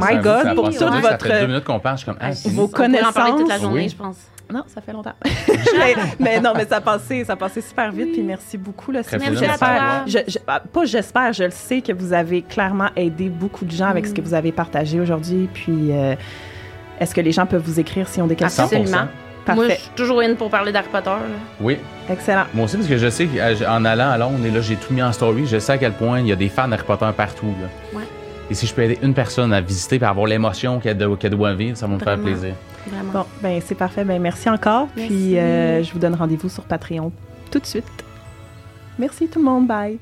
S1: my
S2: à vous, ça a
S1: God, pour toute votre...
S2: Ça fait deux minutes qu'on parle. Je suis comme. Ah, c'est-
S1: Vos
S3: On en parler toute la
S1: connaissances.
S3: journée,
S2: Oui.
S3: je pense.
S1: Non, ça fait longtemps. mais, mais non, mais ça passait, ça passait super vite, puis merci beaucoup. Là, J'espère, je, je- ah, pas j'espère, je le sais que vous avez clairement aidé beaucoup de gens avec ce que vous avez partagé aujourd'hui, puis... euh, Est-ce que les gens peuvent vous écrire s'ils ont des questions?
S2: 100%.
S3: Absolument. Moi,
S1: Parfait.
S3: je suis toujours in pour parler d'Harry Potter. là.
S2: Oui.
S1: Excellent.
S2: Moi aussi, parce que je sais qu'en allant à Londres, et là, j'ai tout mis en story, je sais à quel point il y a des fans d'Harry Potter partout. Là.
S3: Ouais.
S2: Et si je peux aider une personne à visiter et avoir l'émotion qu'elle doit, vivre, ça va me faire plaisir.
S3: Vraiment.
S1: Bon, ben c'est parfait. Ben merci encore.
S3: Merci.
S1: Puis euh, je vous donne rendez-vous sur Patreon tout de suite. Merci tout le monde. Bye.